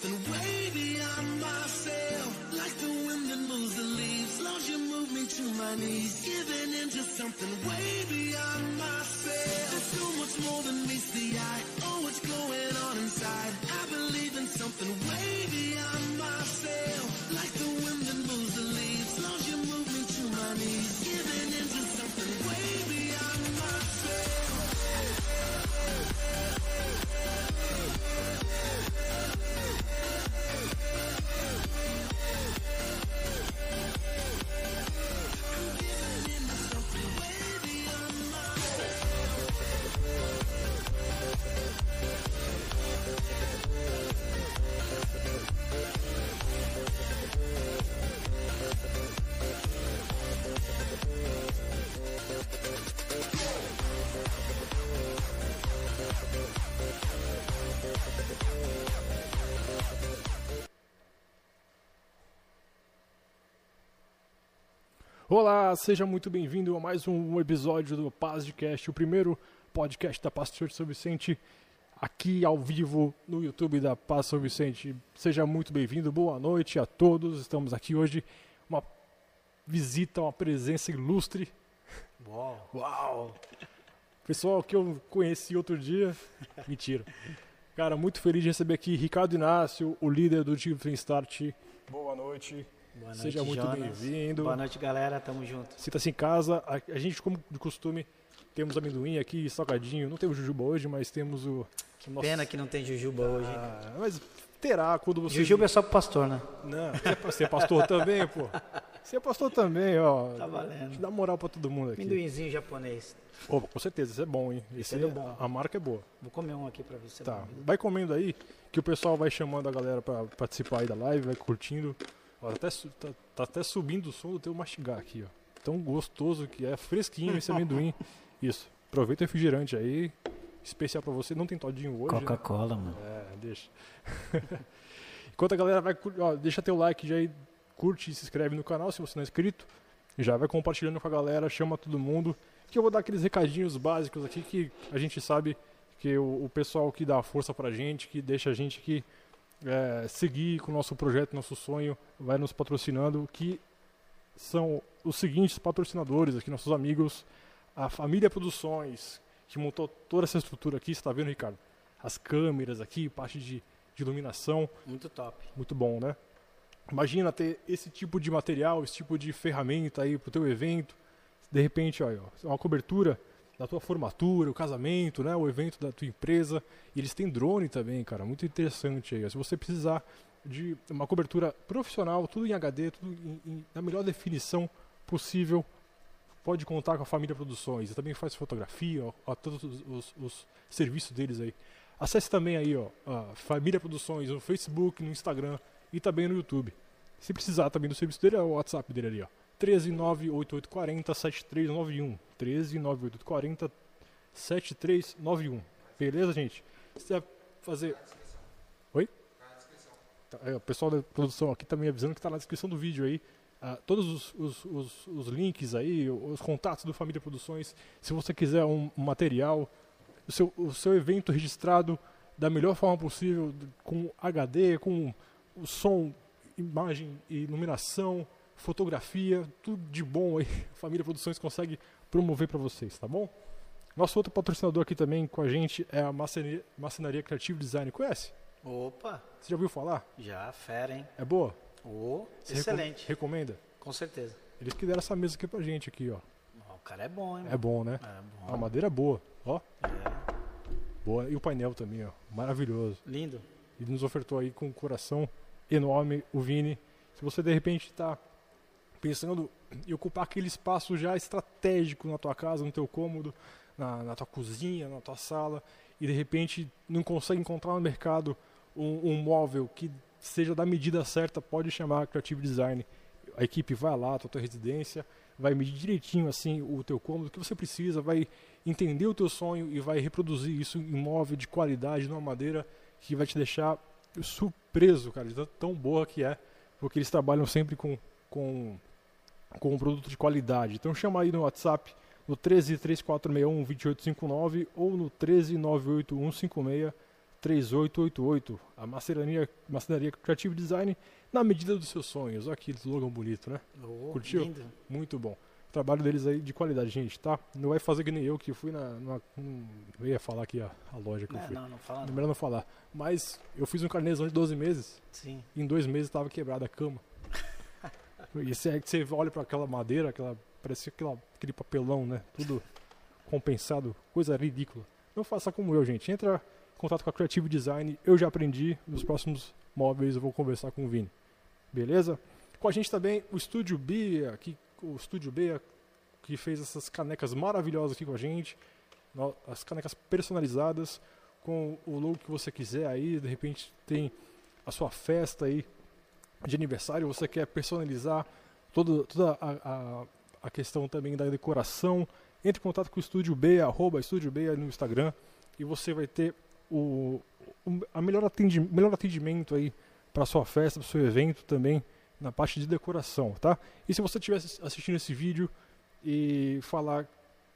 something way beyond myself. Like the wind that moves the leaves, Lord, you move me to my knees. Giving into something way beyond myself. There's so much more Olá, seja muito bem-vindo a mais um episódio do Pazcast, o primeiro podcast da Paz Church São Vicente, aqui ao vivo no YouTube da Paz São Vicente. Seja muito bem-vindo, boa noite a todos. Estamos aqui hoje, uma visita, uma presença ilustre. Uau! Uau! Pessoal que eu conheci outro dia. Mentira. Cara, muito feliz de receber aqui Ricardo Inácio, o líder do Time Start. Boa noite. Boa noite, Seja muito bem-vindo. Boa noite, galera. Tamo junto. Sinta-se em casa. A, a, gente, como de costume, temos amendoim aqui, salgadinho. Não temos jujuba hoje, mas temos o. Que nossa... pena que não tem jujuba ah, hoje. Né? Mas terá quando você. Jujuba é só pro pastor, né? Não, é você é pastor também, pô. Você é pastor também, ó. Tá valendo. Dá moral pra todo mundo aqui. Amendoinzinho japonês. Oh, com certeza, isso é bom, hein? Esse, é, é bom. A marca é boa. Vou comer um aqui pra ver se tá. Vai comendo aí, que o pessoal vai chamando a galera pra participar aí da live, vai curtindo. Ó, até, su- tá, tá até subindo o som do teu mastigar aqui, ó. Tão gostoso que é, fresquinho esse amendoim. Isso. Aproveita o refrigerante aí. Especial pra você. Não tem todinho hoje. né? Coca-Cola, mano. É, deixa. Enquanto a galera vai, ó, deixa teu like já aí, curte e se inscreve no canal se você não é inscrito. Já vai compartilhando com a galera, chama todo mundo. Que eu vou dar aqueles recadinhos básicos aqui que a gente sabe que o, o pessoal que dá força pra gente, que deixa a gente aqui é, seguir com o nosso projeto, nosso sonho, vai nos patrocinando, que são os seguintes patrocinadores aqui, nossos amigos, a Família Produções, que montou toda essa estrutura aqui, você tá vendo, Ricardo? As câmeras aqui, parte de, de iluminação, Muito top. muito bom, né? Imagina ter esse tipo de material, esse tipo de ferramenta aí pro teu evento. De repente, olha, ó, uma cobertura da tua formatura, o casamento, né, o evento da tua empresa. E eles têm drone também, cara, muito interessante aí. Se você precisar de uma cobertura profissional, tudo em HD, tudo em, em- na melhor definição possível, pode contar com a Família Produções. E também faz fotografia, ó, todos os, os- os serviços deles aí. Acesse também aí, ó, a Família Produções no Facebook, no Instagram e também no YouTube. Se precisar também do serviço dele, é o WhatsApp dele ali, ó. 1398840 7391. 1398840 7391. Beleza, gente? Se quiser fazer. Oi? Tá, é, o pessoal da produção aqui também avisando que está na descrição do vídeo aí. ah, todos os, os- os- os links aí, os contatos do Família Produções. Se você quiser um, um material, o seu, o seu evento registrado da melhor forma possível, com HD, com o som, imagem e iluminação, fotografia, tudo de bom aí. A Família Produções consegue promover para vocês, tá bom? Nosso outro patrocinador aqui também com a gente é a Marcenaria, Marcenaria Creative Design. Conhece? Opa, Você já ouviu falar? já, fera, hein? É boa? Ô, Você recom- excelente. recomenda? Com certeza. Eles que deram essa mesa aqui pra gente aqui, ó. O cara é bom, hein? É bom, né? mano? É A bom. madeira é boa, ó. É. Boa. E o painel também, ó. Maravilhoso. Lindo. Ele nos ofertou aí com um coração enorme, o Vini. Se você de repente está pensando em ocupar aquele espaço já estratégico na tua casa, no teu cômodo, na, na tua cozinha, na tua sala, e de repente não consegue encontrar no mercado um, um móvel que seja da medida certa, pode chamar Creative Design. A equipe vai lá, a tua residência, vai medir direitinho assim o teu cômodo, o que você precisa, vai entender o teu sonho e vai reproduzir isso em móvel de qualidade, numa madeira que vai te deixar surpreso, cara, de tão boa que é, porque eles trabalham sempre com, com, com um produto de qualidade. Então chama aí no WhatsApp no 13 3461 2859 ou no 13 98156 3888. A marcenaria, marcenaria Creative Design na medida dos seus sonhos. Olha que slogan bonito, né? Ô, Curtiu? Lindo. Muito bom. O trabalho deles aí de qualidade, gente, tá? Não vai fazer que nem eu que fui na. numa- hum, eu ia falar aqui a, a loja que eu Não, fui. não, não fala É não. melhor não falar. Mas eu fiz um carnezão de 12 meses Sim. em dois meses estava quebrada a cama. E você, você olha para aquela madeira, aquela, parecia aquela, aquele papelão, né? Tudo compensado, coisa ridícula. Não faça como eu, gente. Entra em contato com a Creative Design. Eu já aprendi. Nos próximos móveis eu vou conversar com o Vini. Beleza? Com a gente também o Estúdio B, aqui, o Estúdio B, que fez essas canecas maravilhosas aqui com a gente. As canecas personalizadas com o logo que você quiser aí. De repente tem a sua festa aí de aniversário, você quer personalizar todo, toda a, a, a questão também da decoração. Entre em contato com o Estúdio B, arroba Estúdio B no Instagram e você vai ter o, o a melhor, atendi, melhor atendimento aí para sua festa, para seu evento também na parte de decoração, tá? E se você estiver assis- assistindo esse vídeo e falar,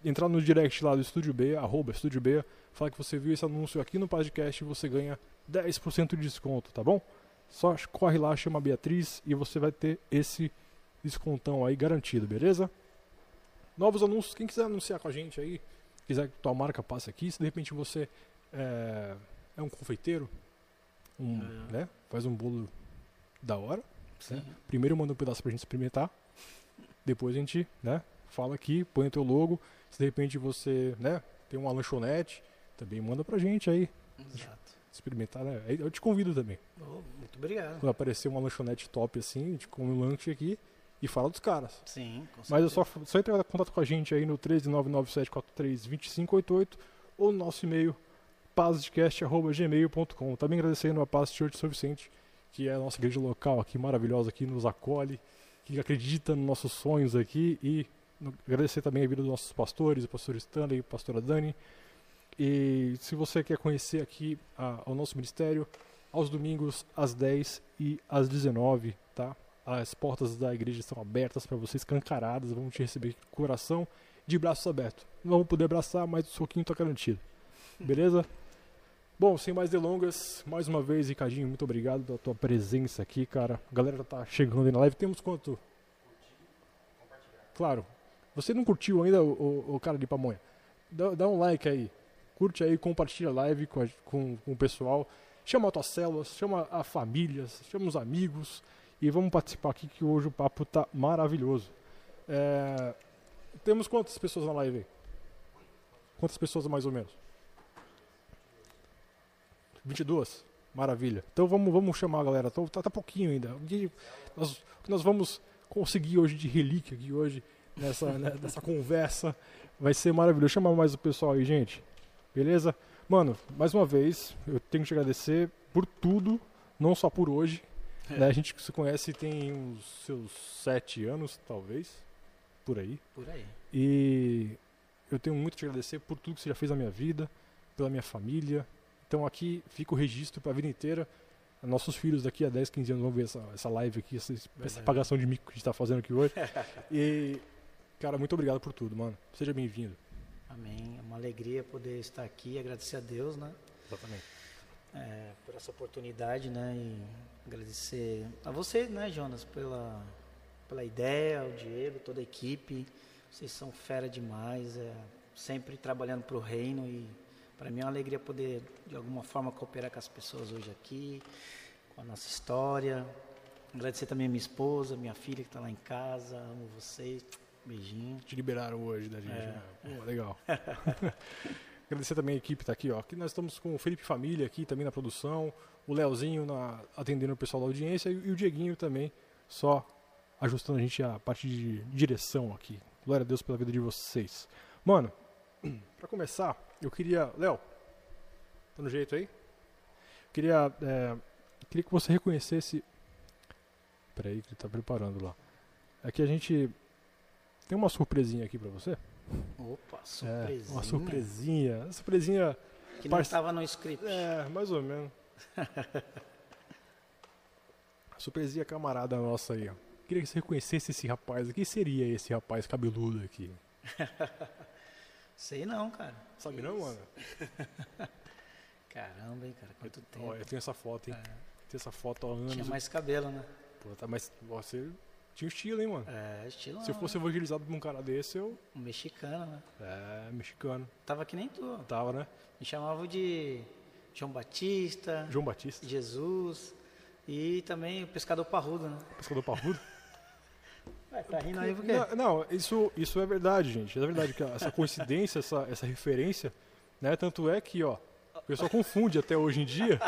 entrar no direct lá do Estúdio B, arroba Estúdio B, falar que você viu esse anúncio aqui no podcast, você ganha 10% de desconto, tá bom? Só corre lá, chama a Beatriz e você vai ter esse descontão aí garantido, beleza? Novos anúncios, quem quiser anunciar com a gente aí, quiser que tua marca passe aqui, se de repente você é, é um confeiteiro, um, É. né, faz um bolo da hora, Sim. primeiro manda um pedaço pra gente experimentar, depois a gente, né, fala aqui, põe o teu logo, se de repente você, né, tem uma lanchonete, também manda pra gente aí, Exato. Experimentar, né? Eu te convido também. Oh, muito obrigado. Quando aparecer uma lanchonete top assim, a gente come um lanche aqui e fala dos caras. Sim, com Mas é só, certeza. só entrar em contato com a gente aí no 13997432588 ou no nosso e-mail pazdcast.gmail.com. Também agradecendo a Paz Church São Vicente, que é a nossa igreja local aqui, maravilhosa, que nos acolhe, que acredita nos nossos sonhos aqui e agradecer também a vida dos nossos pastores, o pastor Stanley a pastora Dani. E se você quer conhecer aqui a- o nosso ministério, aos domingos às 10 e às 19, tá? As portas da igreja estão abertas para vocês, escancaradas, vamos te receber com coração de braços abertos. Não vamos poder abraçar, mas o soquinho tá garantido. Beleza? Bom, sem mais delongas, mais uma vez, Ricardinho, muito obrigado pela tua presença aqui, cara. A galera tá chegando aí na live. Temos quanto? Claro. Você não curtiu ainda, o, o- o cara de pamonha? Dá, dá um like aí. Curte aí, compartilha a live com, a- com, com o pessoal. Chama as tuas células, chama a família, chama os amigos. E vamos participar aqui que hoje o papo tá maravilhoso. É, temos quantas pessoas na live aí? Quantas pessoas mais ou menos? 22? Maravilha. Então vamos, vamos chamar a galera. Então, tá, tá pouquinho ainda. Nós, nós vamos conseguir hoje de relíquia aqui hoje, nessa, né, nessa conversa, vai ser maravilhoso. Chama mais o pessoal aí, gente. Beleza? Mano, mais uma vez, eu tenho que te agradecer por tudo, não só por hoje. né? A gente se conhece tem uns seus sete anos, talvez, por aí. Por aí. E eu tenho muito a te agradecer por tudo que você já fez na minha vida, pela minha família. Então aqui fica o registro para a vida inteira. Nossos filhos daqui a 10, 15 anos vão ver essa, essa live aqui, essa, essa pagação de mico que a gente está fazendo aqui hoje. e, cara, muito obrigado por tudo, mano. Seja bem-vindo. Amém. É uma alegria poder estar aqui, agradecer a Deus, né? Exatamente. é, por essa oportunidade, né? E agradecer a você, né, Jonas, pela, pela ideia, o Diego, toda a equipe. Vocês são fera demais, é, sempre trabalhando para o reino e para mim é uma alegria poder, de alguma forma, cooperar com as pessoas hoje aqui, com a nossa história. Agradecer também a minha esposa, minha filha que está lá em casa, amo vocês. Beijinho. Te liberaram hoje da gente. É. né? Pô, legal. Agradecer também a equipe que tá aqui, ó. Aqui nós estamos com o Felipe Família aqui também na produção, o Leozinho na, atendendo o pessoal da audiência e, e o Dieguinho também, só ajustando a gente a parte de direção aqui. Glória a Deus pela vida de vocês. Mano, pra começar, eu queria. Léo, tá no jeito aí? Eu queria. é, queria que você reconhecesse. Peraí, que ele tá preparando lá. É que a gente tem uma surpresinha aqui pra você. Opa, É, surpresinha. uma surpresinha. Uma surpresinha, Que não Parce- estava no script. é, mais ou menos. surpresinha camarada nossa aí. Queria que você reconhecesse esse rapaz. Quem seria esse rapaz cabeludo aqui? Sei não, cara. Sabe não, mano? Caramba, hein, cara, quanto tempo. Ó, eu tenho essa foto, hein? É, Tenho essa foto há anos. tinha mais cabelo, né? Pô, tá, mas você tinha estilo, hein, mano? É, estilo Se eu fosse evangelizado por um cara desse, eu. um mexicano, né? É, mexicano. Tava que nem tu. Tava, né? Me chamavam de João Batista, João Batista, Jesus e também o pescador parrudo, né? pescador parrudo. Ué, tá rindo aí por quê? Não, não, isso, isso é verdade, gente. É verdade que essa coincidência, essa, essa referência, né? Tanto é que, ó, o pessoal confunde até hoje em dia.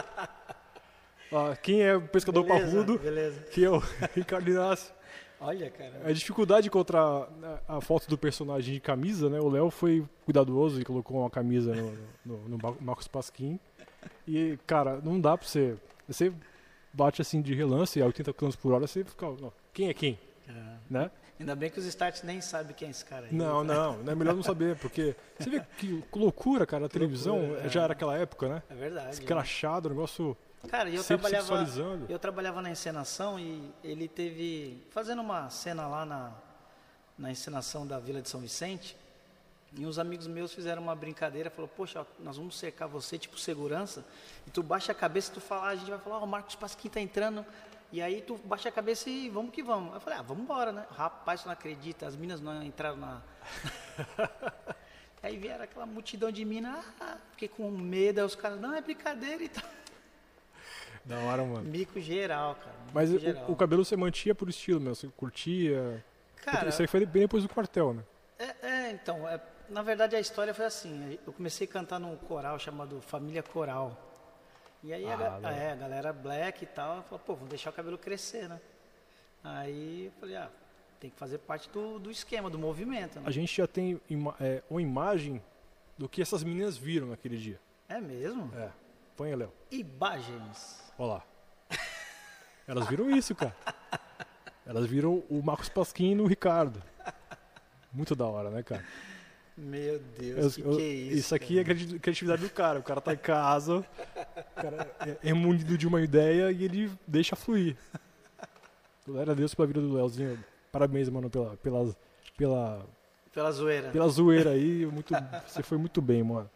ah, quem é o pescador Beleza, parrudo, Beleza. que é o Ricardo Inácio. Olha, cara. A dificuldade de encontrar a foto do personagem de camisa, né? O Léo foi cuidadoso e colocou uma camisa no, no, no Mar- Marcos Pasquim. E, cara, não dá pra você. Você bate assim de relance a 80 km por hora, você fica. ó, quem é quem? É. Né? Ainda bem que os starts nem sabem quem é esse cara aí. Não, não, é melhor não saber, porque você vê que loucura, cara, a televisão Loucura, é. já era aquela época, né? É verdade. Escrachado, o negócio Cara, eu sempre trabalhava, eu trabalhava na encenação e ele teve fazendo uma cena lá na, na encenação da Vila de São Vicente. E uns amigos meus fizeram uma brincadeira, falou: "Poxa, nós vamos cercar você tipo segurança, e tu baixa a cabeça, e tu fala, a gente vai falar, ó, o Marcos Pasquim tá entrando". E aí tu baixa a cabeça e vamos que vamos. Eu falei: "Ah, vamos embora, né?". Rapaz, tu não acredita, as minas não entraram na Aí vieram aquela multidão de minas, ah, fiquei com medo, aí os caras, não, é brincadeira e tal. Da hora, mano. Mico geral, cara. Mico Mas o, geral. o cabelo você mantinha por estilo, meu, você curtia. Cara, Isso aí foi bem depois do quartel, né? é, é, então, é, na verdade a história foi assim. Eu comecei a cantar num coral chamado Família Coral. E aí a, Ah, legal. é, a galera black e tal, falou, pô, vamos deixar o cabelo crescer, né? Aí eu falei, ah, tem que fazer parte do, do esquema, do movimento. Né? A gente já tem ima- é, uma imagem do que essas meninas viram naquele dia. É mesmo? É. Põe Léo. Imagens. Olha lá. Elas viram isso, cara. Elas viram o Marcos Pasquim no Ricardo. Muito da hora, né, cara? Meu Eu- Deus, que, eu- que é isso? aqui é criati- criatividade do cara. O cara tá em casa, o cara é, é munido de uma ideia e ele deixa fluir. Glória a Deus pela vida do Léozinho. Parabéns, mano, pela, pela, pela, Pela zoeira. pela zoeira aí. Muito, você foi muito bem, mano.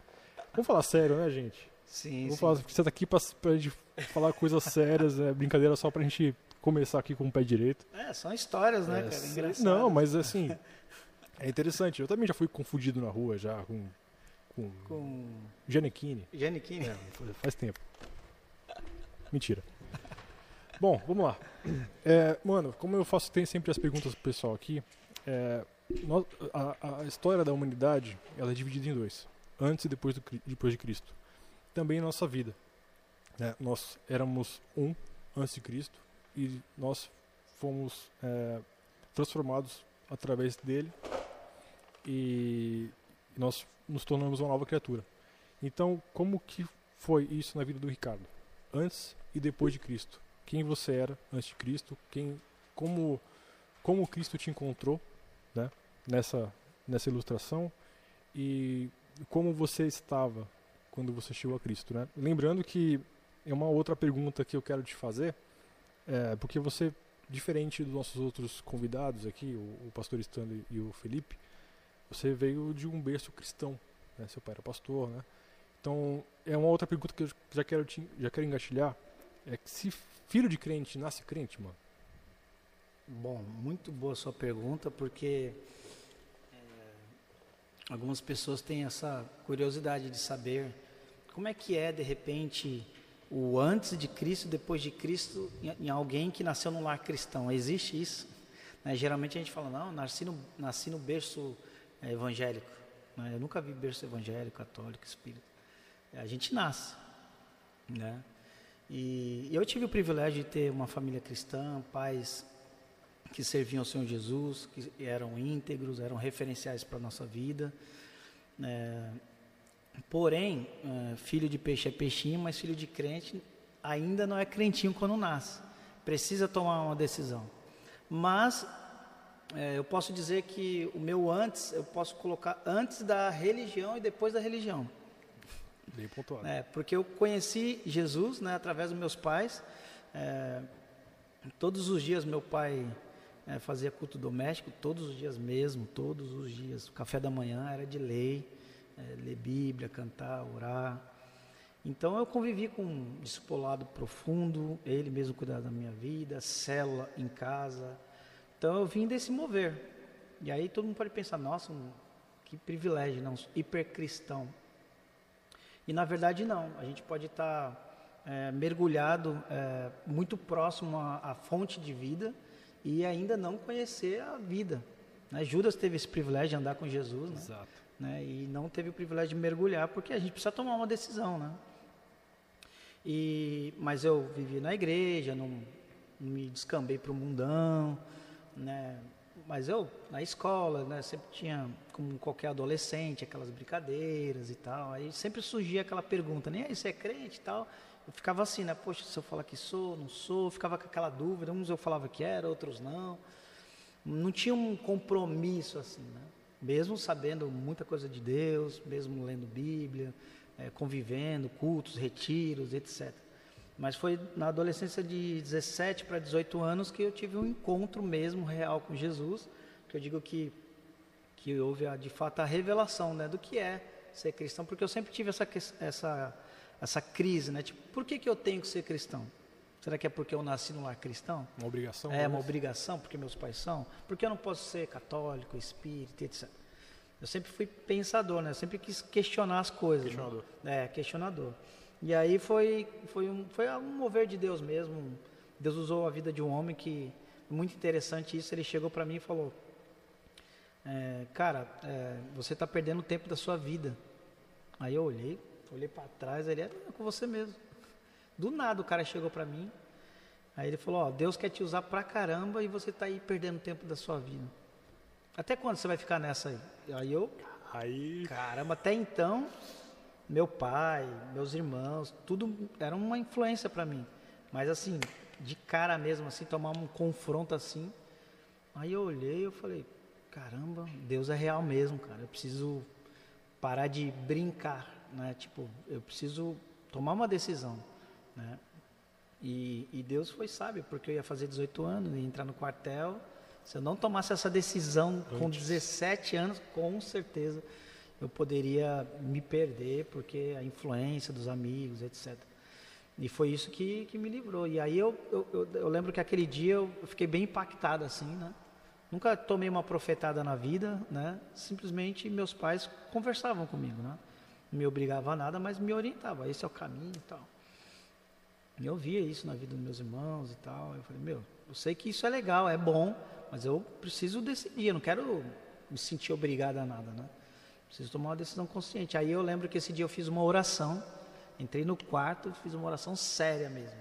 Vamos falar sério, né, gente? Sim, Vamos sim. falar, você tá aqui pra, pra gente falar coisas sérias, é brincadeira só pra gente começar aqui com o pé direito. É, são histórias, né, É, cara? Engraçadas. não, mas assim, é interessante. Eu também já fui confundido na rua já com, com, Com Janequine. Giannichini. É, faz- tempo. Mentira. Bom, vamos lá. É, mano, como eu faço tem sempre as perguntas pro pessoal aqui, é, nós- a, a história da humanidade ela é dividida em dois, antes e depois, do, depois de Cristo. Também a nossa vida. Né? Nós éramos um antes de Cristo e nós fomos é, transformados através dele e nós nos tornamos uma nova criatura. Então, como que foi isso na vida do Ricardo? Antes e depois de Cristo. Quem você era antes de Cristo? Quem, como, como Cristo te encontrou, né? Nessa nessa ilustração e como você estava quando você chegou a Cristo, né? Lembrando que é uma outra pergunta que eu quero te fazer, é, porque você, diferente dos nossos outros convidados aqui, o, o pastor Stanley e o Felipe, você veio de um berço cristão, né? Seu pai era pastor, né? Então, é uma outra pergunta que eu já quero, te, já quero engatilhar. É que se filho de crente nasce crente, mano. Bom, muito boa sua pergunta, porque é, algumas pessoas têm essa curiosidade de saber como é que é, de repente, o antes de Cristo depois de Cristo em, alguém que nasceu num lar cristão. Existe isso? Né, Geralmente a gente fala, não, nasci no, nasci no berço é, evangélico. né, Eu nunca vi berço evangélico, católico, espírita. A gente nasce, né? E eu tive o privilégio de ter uma família cristã, pais que serviam ao Senhor Jesus, que eram íntegros, eram referenciais para a nossa vida. É, porém, é, filho de peixe é peixinho, mas filho de crente ainda não é crentinho quando nasce. Precisa tomar uma decisão. Mas é, eu posso dizer que o meu antes, eu posso colocar antes da religião e depois da religião. Bem pontuado. É, porque eu conheci Jesus né, através dos meus pais. É, todos os dias meu pai fazia culto doméstico, todos os dias mesmo, todos os dias. O café da manhã era de lei, é, ler Bíblia, cantar, orar. Então eu convivi com um discipulado profundo, ele mesmo cuidava da minha vida, célula em casa. Então eu vim desse mover. E aí todo mundo pode pensar, nossa, um- que privilégio, não, hipercristão. E na verdade não, a gente pode estar é, mergulhado é, muito próximo à, à fonte de vida e ainda não conhecer a vida. né? Judas teve esse privilégio de andar com Jesus, né? Exato. Né? E não teve o privilégio de mergulhar porque a gente precisa tomar uma decisão, né? E, mas eu vivi na igreja, não, não me descambei para o mundão, né? Mas eu, na escola, né, sempre tinha, como qualquer adolescente, aquelas brincadeiras e tal. Aí sempre surgia aquela pergunta, nem aí, você é crente e tal? Eu ficava assim, né? Poxa, se eu falar que sou, não sou, ficava com aquela dúvida. Uns eu falava que era, outros não. Não tinha um compromisso assim, né? Mesmo sabendo muita coisa de Deus, mesmo lendo Bíblia, eh, convivendo, cultos, retiros, etc. Mas foi na adolescência de 17 para 18 anos que eu tive um encontro mesmo real com Jesus, que eu digo que que houve a, de fato a revelação, né, do que é ser cristão, porque eu sempre tive essa essa essa crise, né, tipo, por que que eu tenho que ser cristão? Será que é porque eu nasci no lar cristão? Uma obrigação. É né? uma obrigação, porque meus pais são? Porque eu não posso ser católico, espírita, etc. Eu sempre fui pensador, né? Eu sempre quis questionar as coisas. né? Questionador. É, questionador. E aí foi, foi, um, foi um mover de Deus mesmo. Deus usou a vida de um homem que, muito interessante isso, ele chegou para mim e falou, é, cara, é, você está perdendo o tempo da sua vida. Aí eu olhei, olhei para trás, ele é com você mesmo. Do nada o cara chegou para mim, aí ele falou, ó, Deus quer te usar pra caramba e você tá aí perdendo tempo da sua vida. Até quando você vai ficar nessa aí? Aí eu, Aí. caramba, até então, meu pai, meus irmãos, tudo era uma influência para mim. Mas assim, de cara mesmo, assim, tomar um confronto assim. Aí eu olhei e eu falei, caramba, Deus é real mesmo, cara. Eu preciso parar de brincar, né? Tipo, eu preciso tomar uma decisão, né? E, e Deus foi sábio, porque eu ia fazer 18 anos, ia entrar no quartel. Se eu não tomasse essa decisão com Antes. 17 anos, com certeza eu poderia me perder, porque a influência dos amigos, etc. E foi isso que, que me livrou. E aí eu, eu, eu, eu lembro que aquele dia eu fiquei bem impactado assim, né? Nunca tomei uma profetada na vida, né? Simplesmente meus pais conversavam comigo, né? Não me obrigavam a nada, mas me orientavam. Esse é o caminho e tal. E eu via isso na vida dos meus irmãos e tal. Eu falei, meu, eu sei que isso é legal, é bom, mas eu preciso decidir. Eu não quero me sentir obrigado a nada, né? Preciso tomar uma decisão consciente. Aí eu lembro que esse dia eu fiz uma oração. Entrei no quarto, fiz uma oração séria mesmo.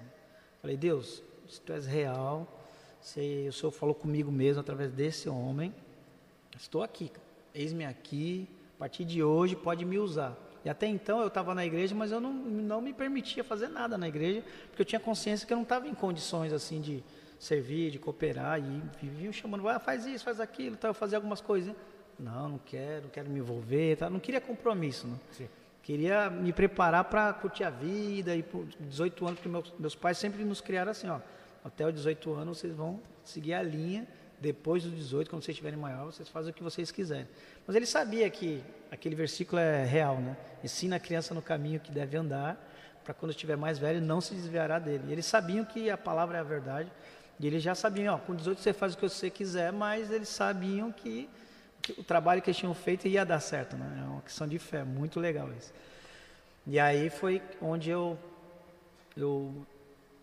Falei, Deus, se tu és real, se o Senhor falou comigo mesmo através desse homem, estou aqui. Eis-me aqui, a partir de hoje pode me usar. E até então eu estava na igreja, mas eu não, não me permitia fazer nada na igreja, porque eu tinha consciência que eu não estava em condições assim de servir, de cooperar, e viviam chamando, ah, faz isso, faz aquilo, eu fazia algumas coisas. Não, não quero, não quero me envolver, tá? não queria compromisso. Né? Sim. Queria me preparar para curtir a vida e por 18 anos, porque meus, meus pais sempre nos criaram assim, ó, até os 18 anos vocês vão seguir a linha, depois dos 18, quando vocês estiverem maior, vocês fazem o que vocês quiserem. Mas ele sabia que aquele versículo é real, né? Ensina a criança no caminho que deve andar, para quando estiver mais velho não se desviará dele. E eles sabiam que a palavra é a verdade, e eles já sabiam, ó, com 18 você faz o que você quiser, mas eles sabiam que, que o trabalho que eles tinham feito ia dar certo, né? É uma questão de fé, muito legal isso. E aí foi onde eu, eu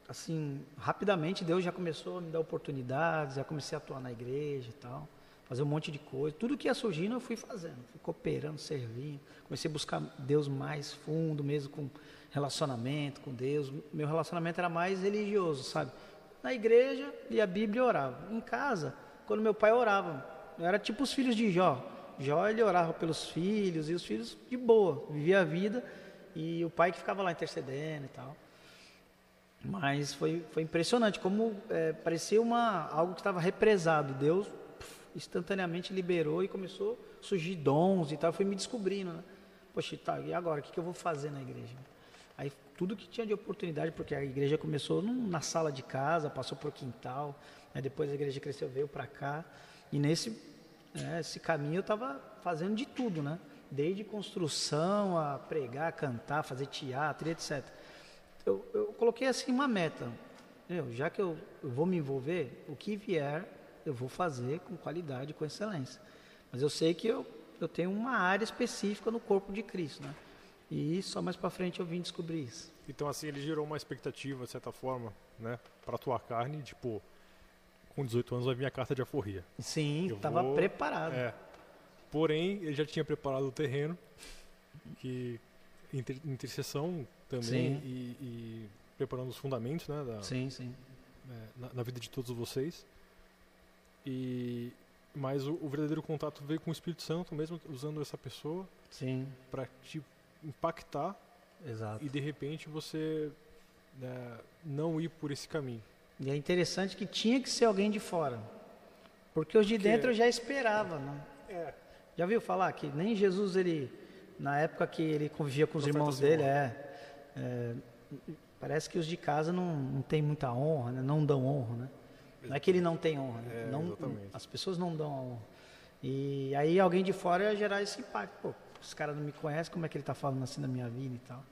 assim, rapidamente Deus já começou a me dar oportunidades, já comecei a atuar na igreja e tal, fazer um monte de coisa. Tudo que ia surgindo eu fui fazendo, fui cooperando, servindo. Comecei a buscar Deus mais fundo, mesmo com relacionamento com Deus. Meu relacionamento era mais religioso, sabe? Na igreja, lia a Bíblia e orava. Em casa, quando meu pai orava, eu era tipo os filhos de Jó. Jó ele orava pelos filhos e os filhos de boa, vivia a vida e o pai que ficava lá intercedendo e tal. Mas foi, foi impressionante como é, parecia uma, algo que estava represado. Deus puf, instantaneamente liberou e começou a surgir dons e tal. Eu fui me descobrindo, né? Poxa, tá, e agora? O que, que eu vou fazer na igreja? Aí tudo que tinha de oportunidade, porque a igreja começou num, na sala de casa, passou por quintal, né? depois a igreja cresceu, veio para cá. E nesse né, esse caminho eu estava fazendo de tudo, né? Desde construção a pregar, cantar, fazer teatro, etc eu, eu coloquei assim uma meta. Eu, já que eu, eu vou me envolver, o que vier eu vou fazer com qualidade, com excelência. Mas eu sei que eu, eu tenho uma área específica no corpo de Cristo, né? E só mais para frente eu vim descobrir isso. Então, assim, ele gerou uma expectativa, de certa forma, né? Pra tua carne, tipo, com 18 anos vai vir a carta de aforria. Sim, estava vou- preparado. É. Porém, ele já tinha preparado o terreno, que inter, intercessão também e, e preparando os fundamentos, né, da, Sim, sim. é, na, na vida de todos vocês. E mas o, o verdadeiro contato veio com o Espírito Santo, mesmo usando essa pessoa Sim, para te impactar exato. e de repente você né, não ir por esse caminho. E é interessante que tinha que ser alguém de fora. Porque os de Porque- dentro eu já esperava, né? É. Já viu falar que nem Jesus, ele, na época que ele convivia com os irmãos dele, é, é, parece que os de casa não, não tem muita honra, né? não dão honra, né? Não é que ele não tem honra, né? É, não, as pessoas não dão a honra. E aí alguém de fora ia gerar esse impacto. Pô, esse cara não me conhece, como é que ele está falando assim da minha vida e tal.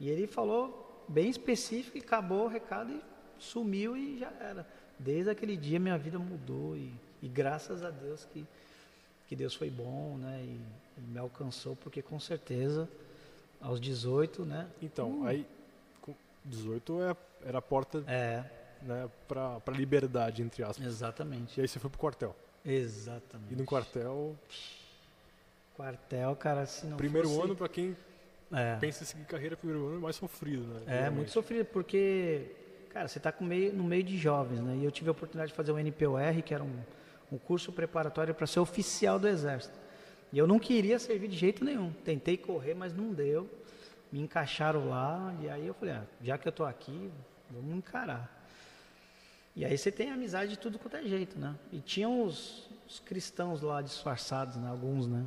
E ele falou bem específico e acabou o recado e sumiu e já era. Desde aquele dia minha vida mudou e, e graças a Deus que, que Deus foi bom, né? E, e me alcançou, porque com certeza aos 18, né? Então, aí com 18 é, era a porta É, né, para liberdade entre aspas. exatamente. E aí você foi pro quartel. Exatamente. E no quartel, Quartel, cara, se não primeiro fosse- ano para quem É. pensa em seguir carreira primeiro ano é mais sofrido, né? É, muito sofrido, porque, cara, você está meio, no meio de jovens, né? E eu tive a oportunidade de fazer o NPOR, que era um, um curso preparatório para ser oficial do Exército. E eu não queria servir de jeito nenhum. Tentei correr, mas não deu. Me encaixaram lá, e aí eu falei, ah, já que eu tô aqui, vamos encarar. E aí você tem amizade de tudo quanto é jeito, né? E tinham os, os cristãos lá disfarçados, né? Alguns, né?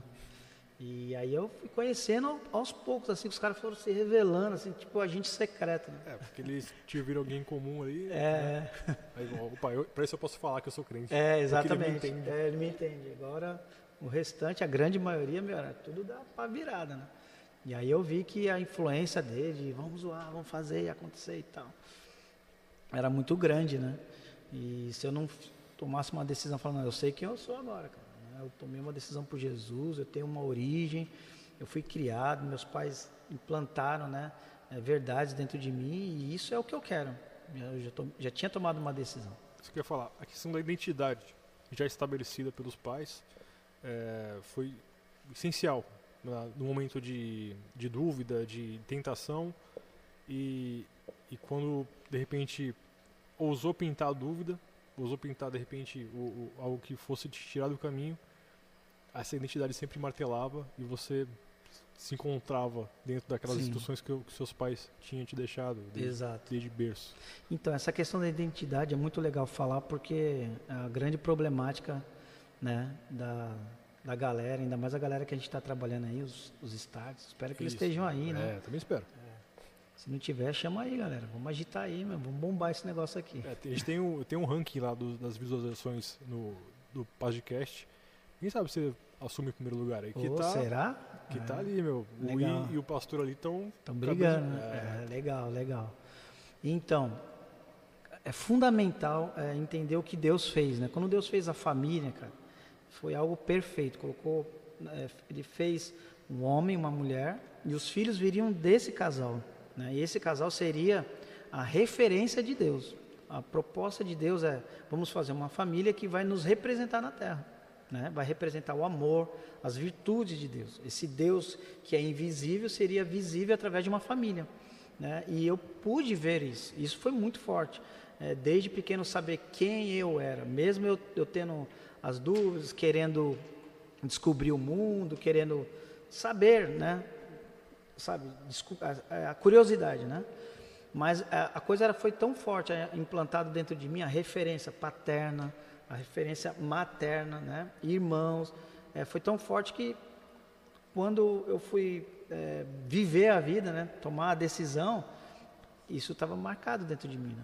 E aí eu fui conhecendo ao- aos poucos, assim, os caras foram se revelando, assim, tipo agente secreto, né? É, porque eles te viram alguém em comum ali. É, Aí, ó, opa, eu, pra isso eu posso falar que eu sou crente. é, Porque ele me exatamente. entende. É, ele me entende. Agora, o restante, a grande maioria, meu, era tudo dá pra virada, né? E aí eu vi que a influência dele, de vamos zoar, vamos fazer e acontecer e tal, era muito grande, né? E se eu não tomasse uma decisão falando, "Não, eu sei quem eu sou agora, cara. né? Eu tomei uma decisão por Jesus, eu tenho uma origem, eu fui criado, meus pais implantaram, né? é, verdades dentro de mim e isso é o que eu quero. Eu já, to- já tinha tomado uma decisão. Isso que eu ia falar, a questão da identidade já estabelecida pelos pais é, foi essencial no momento de, de dúvida, de tentação e, e quando de repente ousou pintar a dúvida, ousou pintar de repente o, o- algo que fosse te tirar do caminho, essa identidade sempre martelava e você se encontrava dentro daquelas Sim. instruções que, que seus pais tinham te deixado desde, berço. Então, essa questão da identidade é muito legal falar porque a grande problemática né, da, da galera, ainda mais a galera que a gente está trabalhando aí, os, os starts, espero que eles Isso. estejam aí, né? É, também espero. Se não tiver, chama aí, galera. Vamos agitar aí, meu. vamos bombar esse negócio aqui. É, a gente tem um, tem um ranking lá do- das visualizações no, do podcast. Quem sabe você assume o primeiro lugar aí? Que, Ô, tá, será? que É, tá ali, meu. O legal. I e o pastor ali estão. Estão brigando, né? É, legal, legal. Então, é fundamental é, entender o que Deus fez, né? Quando Deus fez a família, cara, foi algo perfeito. Colocou, é, ele fez um homem, uma mulher, e os filhos viriam desse casal, né? E esse casal seria a referência de Deus. A proposta de Deus é: vamos fazer uma família que vai nos representar na Terra, né? Vai representar o amor, as virtudes de Deus. Esse Deus que é invisível seria visível através de uma família. Né? E eu pude ver isso. Isso foi muito forte. É, desde pequeno saber quem eu era, mesmo eu, eu tendo as dúvidas, querendo descobrir o mundo, querendo saber, né? Sabe, a, curiosidade, né? Mas a, coisa era, foi tão forte, é, implantada dentro de mim a referência paterna, a referência materna, né? Irmãos, é, foi tão forte que quando eu fui é, viver a vida, né, tomar a decisão, isso estava marcado dentro de mim, né?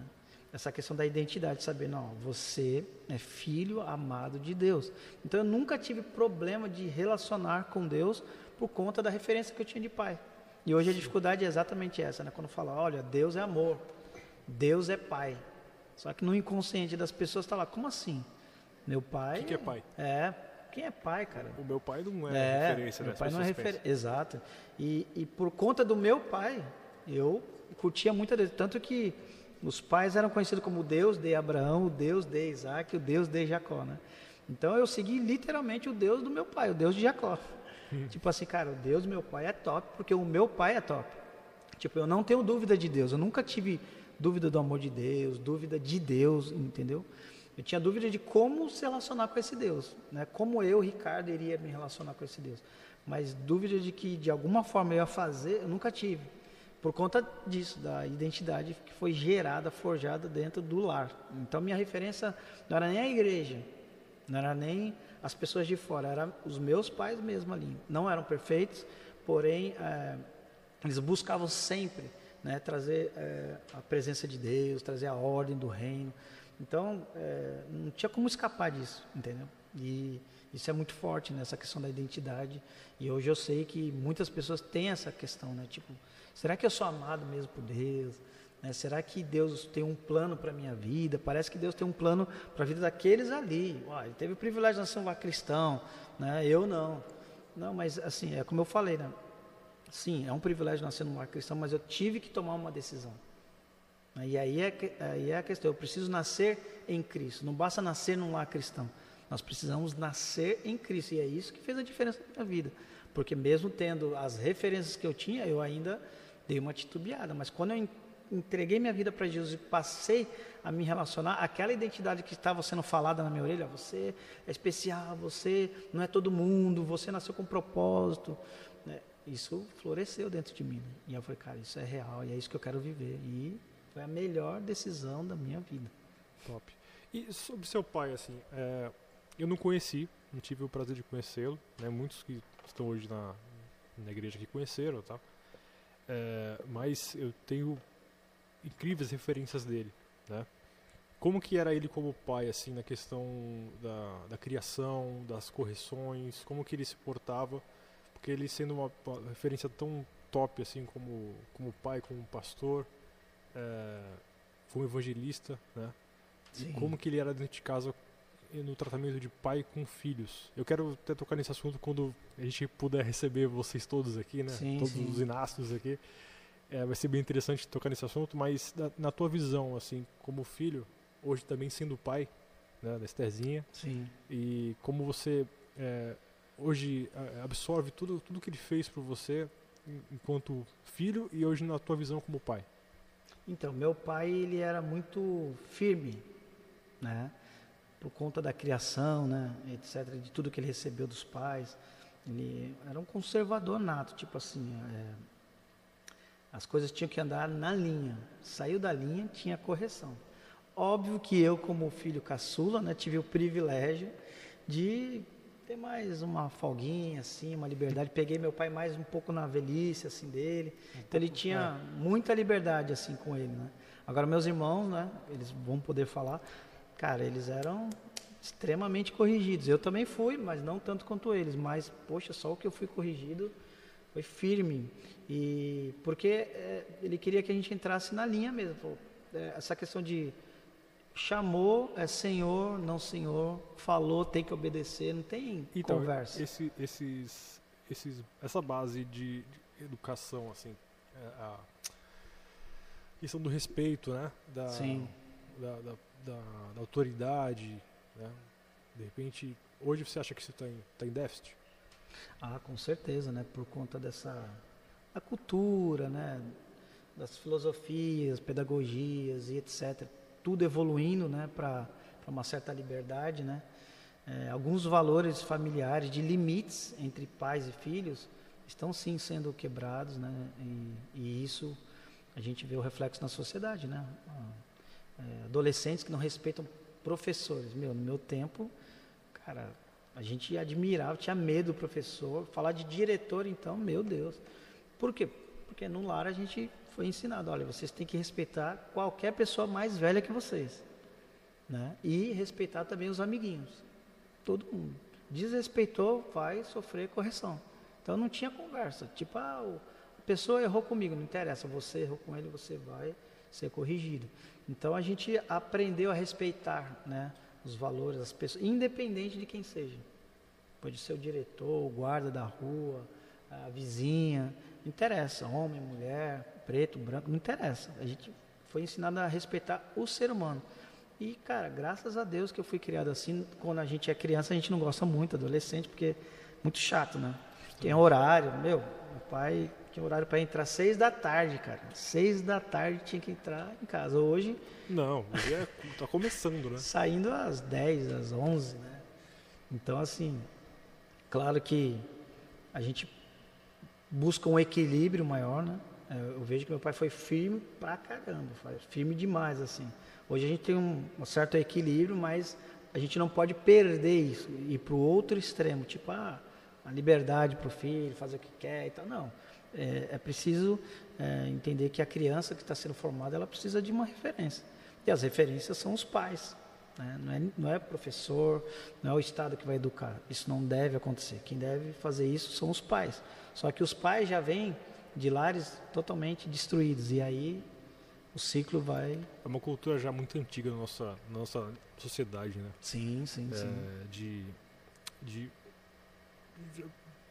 Essa questão da identidade, saber, não, você é filho amado de Deus. Então eu nunca tive problema de relacionar com Deus por conta da referência que eu tinha de pai. E hoje a dificuldade é exatamente essa, né? Quando fala, olha, Deus é amor, Deus é pai. Só que no inconsciente das pessoas está lá, como assim? Meu pai. O que, que é pai? É, quem é pai, cara? O meu pai não é, É, referência, meu pai não é referência. Exato. E, e por conta do meu pai, eu curtia muito a Deus. Tanto que os pais eram conhecidos como o Deus de Abraão, o Deus de Isaac, o Deus de Jacó, né? Então eu segui literalmente o Deus do meu pai, o Deus de Jacó. tipo assim, cara, o Deus do meu pai é top, porque o meu pai é top. Tipo, eu não tenho dúvida de Deus, eu nunca tive dúvida do amor de Deus, dúvida de Deus, entendeu? Eu tinha dúvida de como se relacionar com esse Deus, né? Como eu, Ricardo, iria me relacionar com esse Deus. Mas dúvida de que de alguma forma eu ia fazer, eu nunca tive. Por conta disso, da identidade que foi gerada, forjada dentro do lar. Então minha referência não era nem a igreja, não era nem as pessoas de fora, eram os meus pais mesmo ali. Não eram perfeitos, porém eh, eles buscavam sempre né, trazer eh, a presença de Deus, trazer a ordem do reino. Então eh, não tinha como escapar disso, entendeu? E isso é muito forte nessa questão da identidade. E hoje eu sei que muitas pessoas têm essa questão, né? Tipo, será que eu sou amado mesmo por Deus? Né? Será que Deus tem um plano para a minha vida? Parece que Deus tem um plano para a vida daqueles ali. Ué, ele teve o privilégio de nascer um lar cristão, né? eu não. Não, mas assim, é como eu falei, né? Sim, é um privilégio nascer num lar cristão, mas eu tive que tomar uma decisão. E aí é, aí é a questão, eu preciso nascer em Cristo. Não basta nascer num lar cristão. Nós precisamos nascer em Cristo. E é isso que fez a diferença na minha vida. Porque mesmo tendo as referências que eu tinha, eu ainda dei uma titubeada. Mas quando eu entreguei minha vida para Jesus e passei a me relacionar, aquela identidade que estava sendo falada na minha orelha, você é especial, você não é todo mundo, você nasceu com propósito, né? isso floresceu dentro de mim. E eu falei, cara, isso é real e é isso que eu quero viver. E foi a melhor decisão da minha vida. Top. E sobre seu pai, assim, é, eu não conheci, não tive o prazer de conhecê-lo, né? Muitos que estão hoje na, na igreja que conheceram, tá? É, mas eu tenho incríveis referências dele, né? Como que era ele como pai, assim, na questão da, da criação, das correções, como que ele se portava, porque ele sendo uma, uma referência tão top, assim, como, como pai, como pastor, é, foi um evangelista, né? E como que ele era dentro de casa no tratamento de pai com filhos. Eu quero até tocar nesse assunto quando a gente puder receber vocês todos aqui, né? Sim, todos sim. os inastros aqui. É, vai ser bem interessante tocar nesse assunto, mas na, na, tua visão, assim, como filho, hoje também sendo pai, né, da Estherzinha, Sim. e como você é, hoje é, absorve tudo, tudo que ele fez por você enquanto filho e hoje na tua visão como pai. Então, meu pai, ele era muito firme, né? Por conta da criação, né? Etc., de tudo que ele recebeu dos pais. Ele era um conservador nato, tipo assim, é, as coisas tinham que andar na linha. Saiu da linha, tinha correção. Óbvio que eu, como filho caçula, né, tive o privilégio de ter mais uma folguinha, assim, uma liberdade. Peguei meu pai mais um pouco na velhice, assim, dele. Então ele tinha muita liberdade, assim, com ele, né? Agora meus irmãos, né, eles vão poder falar, cara, eles eram extremamente corrigidos. Eu também fui, mas não tanto quanto eles. Mas, poxa, só o que eu fui corrigido foi firme. E porque é, ele queria que a gente entrasse na linha mesmo. É, essa questão de chamou, é senhor, não senhor, falou, tem que obedecer, não tem então, conversa. Esse, esses, esses, essa base de, de educação, assim, é, a questão do respeito, né? Da, Sim. Da, da, da, da autoridade, né? De repente, hoje você acha que você está em, tá em déficit? Ah, com certeza, né? Por conta dessa cultura, né? Das filosofias, pedagogias e etc. Tudo evoluindo, né? Para uma certa liberdade, né? É, alguns valores familiares de limites entre pais e filhos estão sim sendo quebrados, né? E, e isso a gente vê o reflexo na sociedade, né? É, adolescentes que não respeitam professores. Meu, no meu tempo, cara, a gente admirava, tinha medo do professor. Falar de diretor, então, meu Deus. Por quê? Porque no lar a gente foi ensinado, olha, vocês têm que respeitar qualquer pessoa mais velha que vocês. Né? E respeitar também os amiguinhos. Todo mundo. Desrespeitou, vai sofrer correção. Então não tinha conversa. Tipo, ah, a pessoa errou comigo, não interessa, você errou com ele, você vai ser corrigido. Então a gente aprendeu a respeitar, né? os valores das pessoas, independente de quem seja. Pode ser o diretor, o guarda da rua, a vizinha, não interessa, homem, mulher, preto, branco, não interessa. A gente foi ensinado a respeitar o ser humano. E, cara, graças a Deus que eu fui criado assim. Quando a gente é criança, a gente não gosta muito, adolescente, porque é muito chato, né? Tem horário, meu, meu pai tinha horário para entrar seis da tarde, cara. Seis da tarde tinha que entrar em casa. Hoje. Não, é, tá começando, né? Saindo às 10, às 11, né? Então, assim, claro que a gente busca um equilíbrio maior, né? Eu vejo que meu pai foi firme pra caramba, firme demais, assim. Hoje a gente tem um, um certo equilíbrio, mas a gente não pode perder isso e ir para o outro extremo, tipo, ah, a liberdade para o filho, fazer o que quer e tal. Não. É, é preciso é, entender que a criança que está sendo formada, ela precisa de uma referência. E as referências são os pais. Né? Não, é, não é professor, não é o Estado que vai educar. Isso não deve acontecer. Quem deve fazer isso são os pais. Só que os pais já vêm de lares totalmente destruídos. E aí o ciclo vai. É uma cultura já muito antiga na nossa, na nossa sociedade, né? Sim, sim, É, sim. de, de, de-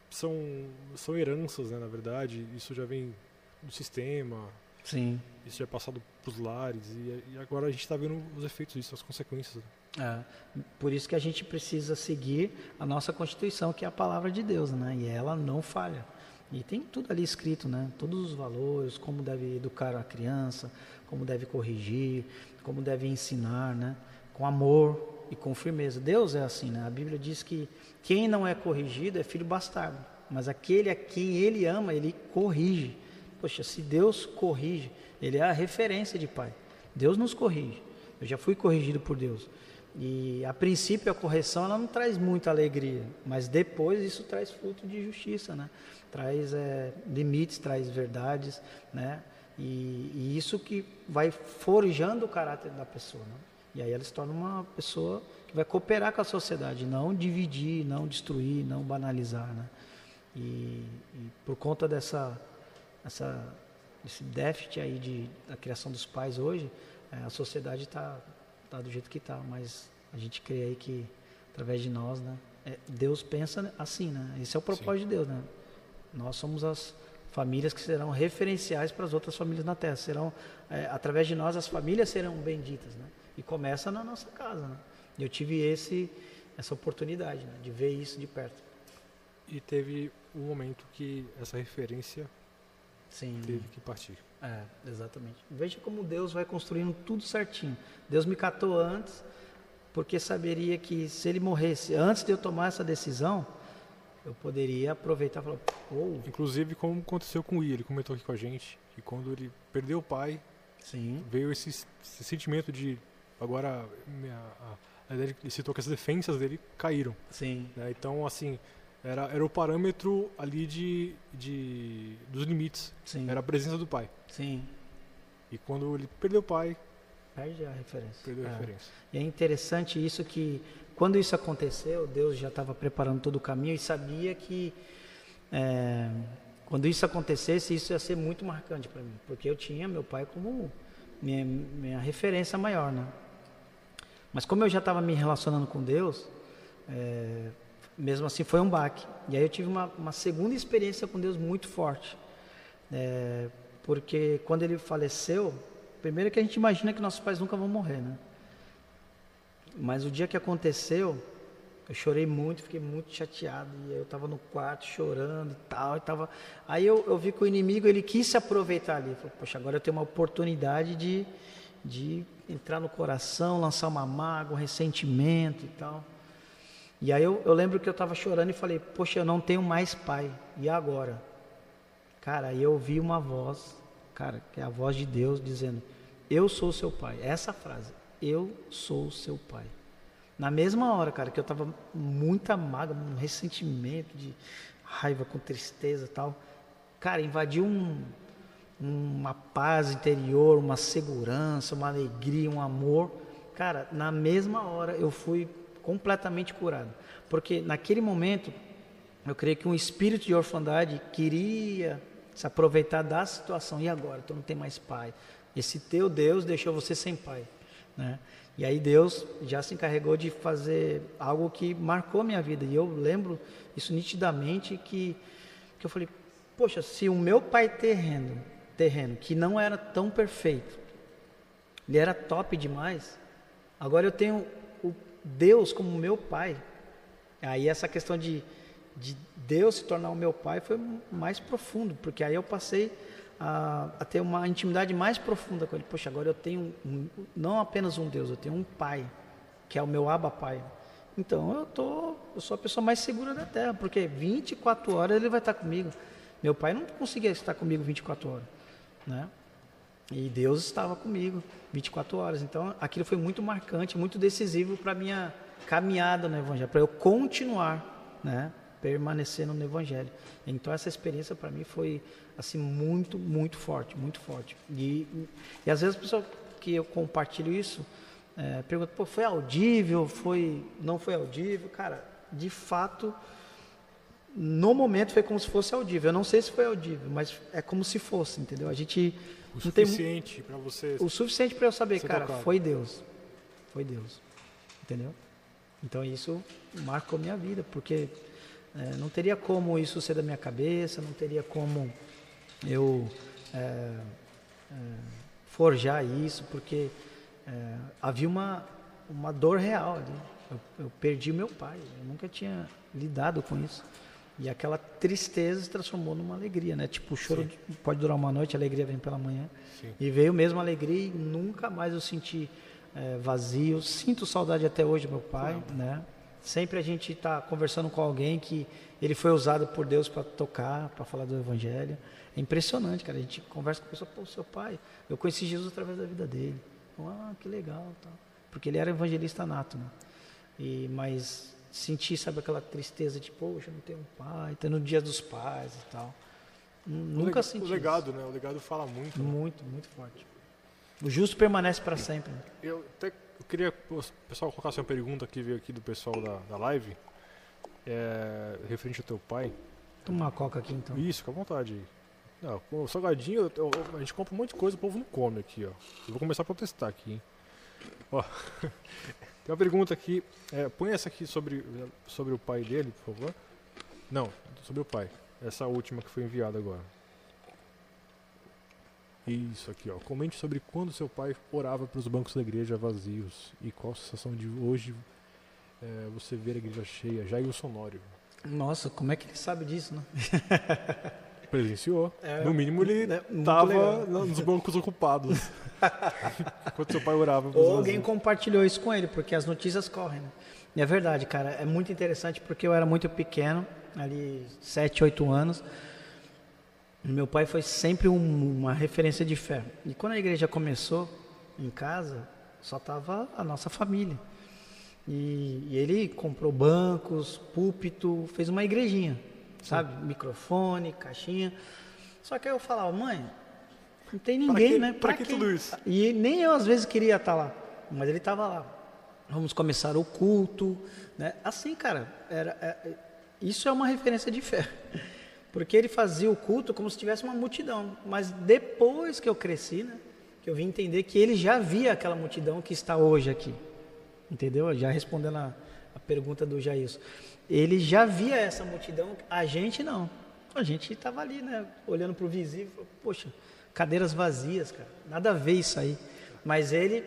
são, são heranças, né, na verdade. Isso já vem do sistema. Sim. Isso já é passado para os lares e, e agora a gente está vendo os efeitos disso, as consequências. É, por isso que a gente precisa seguir a nossa Constituição, que é a palavra de Deus, né? E ela não falha. E tem tudo ali escrito, né? Todos os valores, como deve educar a criança, como deve corrigir, como deve ensinar, né? Com amor e com firmeza. Deus é assim, né? A Bíblia diz que quem não é corrigido é filho bastardo, mas aquele a quem ele ama, ele corrige. Poxa, se Deus corrige, ele é a referência de pai. Deus nos corrige. Eu já fui corrigido por Deus. E a princípio a correção ela não traz muita alegria, mas depois isso traz fruto de justiça, né? Traz é, limites, traz verdades, né? E, e, isso que vai forjando o caráter da pessoa, né? E aí ela se torna uma pessoa que vai cooperar com a sociedade, não dividir, não destruir, não banalizar, né? E, e por conta dessa, essa, esse déficit aí de, da criação dos pais hoje, é, a sociedade está tá do jeito que está, mas a gente crê aí que através de nós, né? É, Deus pensa assim, né? Esse é o propósito Sim. de Deus, né? Nós somos as famílias que serão referenciais para as outras famílias na Terra. Serão, é, através de nós, as famílias serão benditas, né? E começa na nossa casa, né? Eu tive esse, essa oportunidade né? de ver isso de perto. E teve um momento que essa referência Sim. teve que partir. É, exatamente. Veja como Deus vai construindo tudo certinho. Deus me catou antes, porque saberia que se ele morresse antes de eu tomar essa decisão, eu poderia aproveitar e falar, oh. Inclusive, como aconteceu com o I, ele comentou aqui com a gente, que quando ele perdeu o pai, Sim. veio esse, esse sentimento de agora minha, a, ele citou que as defensas dele caíram. Sim. Né? Então, assim, era, era o parâmetro ali de, de dos limites. Sim. Era a presença do pai. Sim. E quando ele perdeu o pai, perde a referência. Perdeu a é. referência. E é interessante isso que quando isso aconteceu, Deus já estava preparando todo o caminho e sabia que é, quando isso acontecesse, isso ia ser muito marcante para mim, porque eu tinha meu pai como minha, minha referência maior, né? Mas como eu já estava me relacionando com Deus, é, mesmo assim foi um baque. E aí eu tive uma, uma segunda experiência com Deus muito forte. É, porque quando ele faleceu, primeiro que a gente imagina que nossos pais nunca vão morrer, né? Mas o dia que aconteceu, eu chorei muito, fiquei muito chateado. E eu estava no quarto chorando e tal. E tava... Aí eu, eu vi que o inimigo ele quis se aproveitar ali. Falei, poxa, agora eu tenho uma oportunidade de, de entrar no coração, lançar uma mágoa, um ressentimento e tal. E aí eu, eu lembro que eu estava chorando e falei, poxa, eu não tenho mais pai. E agora? Cara, aí eu ouvi uma voz, cara, que é a voz de Deus dizendo, eu sou seu pai. Essa frase, eu sou seu pai. Na mesma hora, cara, que eu estava muita mágoa, um ressentimento de raiva com tristeza e tal, cara, invadiu um, uma paz interior, uma segurança, uma alegria, um amor. Cara, na mesma hora eu fui completamente curado. Porque naquele momento, eu creio que um espírito de orfandade queria se aproveitar da situação. E agora? Tu não tem mais pai. Esse teu Deus deixou você sem pai. Né? E aí Deus já se encarregou de fazer algo que marcou minha vida. E eu lembro isso nitidamente que, que eu falei, poxa, se o meu pai terreno, terreno, que não era tão perfeito, ele era top demais, agora eu tenho Deus como meu pai. Aí essa questão de, de Deus se tornar o meu pai foi mais profundo, porque aí eu passei a, a, ter uma intimidade mais profunda com ele. Poxa, agora eu tenho um, não apenas um Deus, eu tenho um pai, que é o meu Abba Pai. Então eu, tô, eu sou a pessoa mais segura da terra, porque 24 horas ele vai estar comigo. Meu pai não conseguia estar comigo 24 horas, né? E Deus estava comigo 24 horas. Então, aquilo foi muito marcante, muito decisivo para minha caminhada no Evangelho, para eu continuar, né, permanecendo no Evangelho. Então, essa experiência para mim foi assim muito, muito forte, muito forte. E, e às vezes a pessoa que eu compartilho isso é, pergunta: Pô, foi audível? Foi, não foi audível? Cara, de fato, no momento foi como se fosse audível. Eu não sei se foi audível, mas é como se fosse, entendeu? A gente o suficiente para você. O suficiente para eu saber, cara, tocado. foi Deus. Foi Deus. Entendeu? Então isso marcou minha vida, porque é, não teria como isso ser da minha cabeça, não teria como eu é, é, forjar isso, porque é, havia uma, uma dor real ali. Eu, eu perdi meu pai, eu nunca tinha lidado com isso. E aquela tristeza se transformou numa alegria, né? Tipo, o choro Sim. pode durar uma noite, a alegria vem pela manhã. Sim. E veio mesmo a alegria e nunca mais eu senti eh, vazio. Sinto saudade até hoje do meu pai, né? Sempre a gente está conversando com alguém que ele foi usado por Deus para tocar, para falar do Evangelho. É impressionante, cara. A gente conversa com a pessoa, pô, seu pai, eu conheci Jesus através da vida dele. Ah, que legal, tal. Porque ele era evangelista nato, né? E, mas sentir, sabe, aquela tristeza de, poxa, não tenho um pai, tá no dia dos pais e tal. O Nunca lega- senti O isso. legado, né? O legado fala muito. né? Muito, muito forte. O justo permanece para sempre. né? Eu até eu queria que o pessoal colocasse uma pergunta que veio aqui do pessoal da, da live, é, referente ao teu pai. Toma uma coca aqui então. Isso, fica à vontade. Não, o salgadinho, eu- eu- a gente compra um monte de coisa, o povo não come aqui, ó. Eu vou começar a protestar aqui, hein. Ó, tem uma pergunta aqui, é, põe essa aqui sobre, sobre o pai dele, por favor. Não, sobre o pai. Essa última que foi enviada agora. Isso aqui, ó. Comente sobre quando seu pai orava para os bancos da igreja vazios e qual a sensação de hoje é, você ver a igreja cheia. Jair Sonório. Nossa, como é que ele sabe disso, né? Presenciou. É, no mínimo ele estava legal. nos bancos ocupados. Enquanto seu pai orava Ou alguém compartilhou isso com ele, porque as notícias correm, né? E é verdade, cara, é muito interessante porque eu era muito pequeno, ali 7, 8 anos. Meu pai foi sempre um- uma referência de fé. E quando a igreja começou em casa, só tava a nossa família. E, e ele comprou bancos, púlpito, fez uma igrejinha, sabe? Microfone, caixinha. Só que aí eu falava, mãe, não tem ninguém, que- né? pra que tudo isso? E nem eu às vezes queria estar lá, mas ele estava lá. Vamos começar o culto, né? Assim, cara, era, é- isso é uma referência de fé. Porque ele fazia o culto como se tivesse uma multidão. Mas depois que eu cresci, né? Que eu vim entender que ele já via aquela multidão que está hoje aqui. Entendeu? Já respondendo a, a pergunta do Jailson. Ele já via essa multidão, a gente não. A gente estava ali, né? Olhando para o visível, poxa, cadeiras vazias, cara. Nada a ver isso aí. Mas ele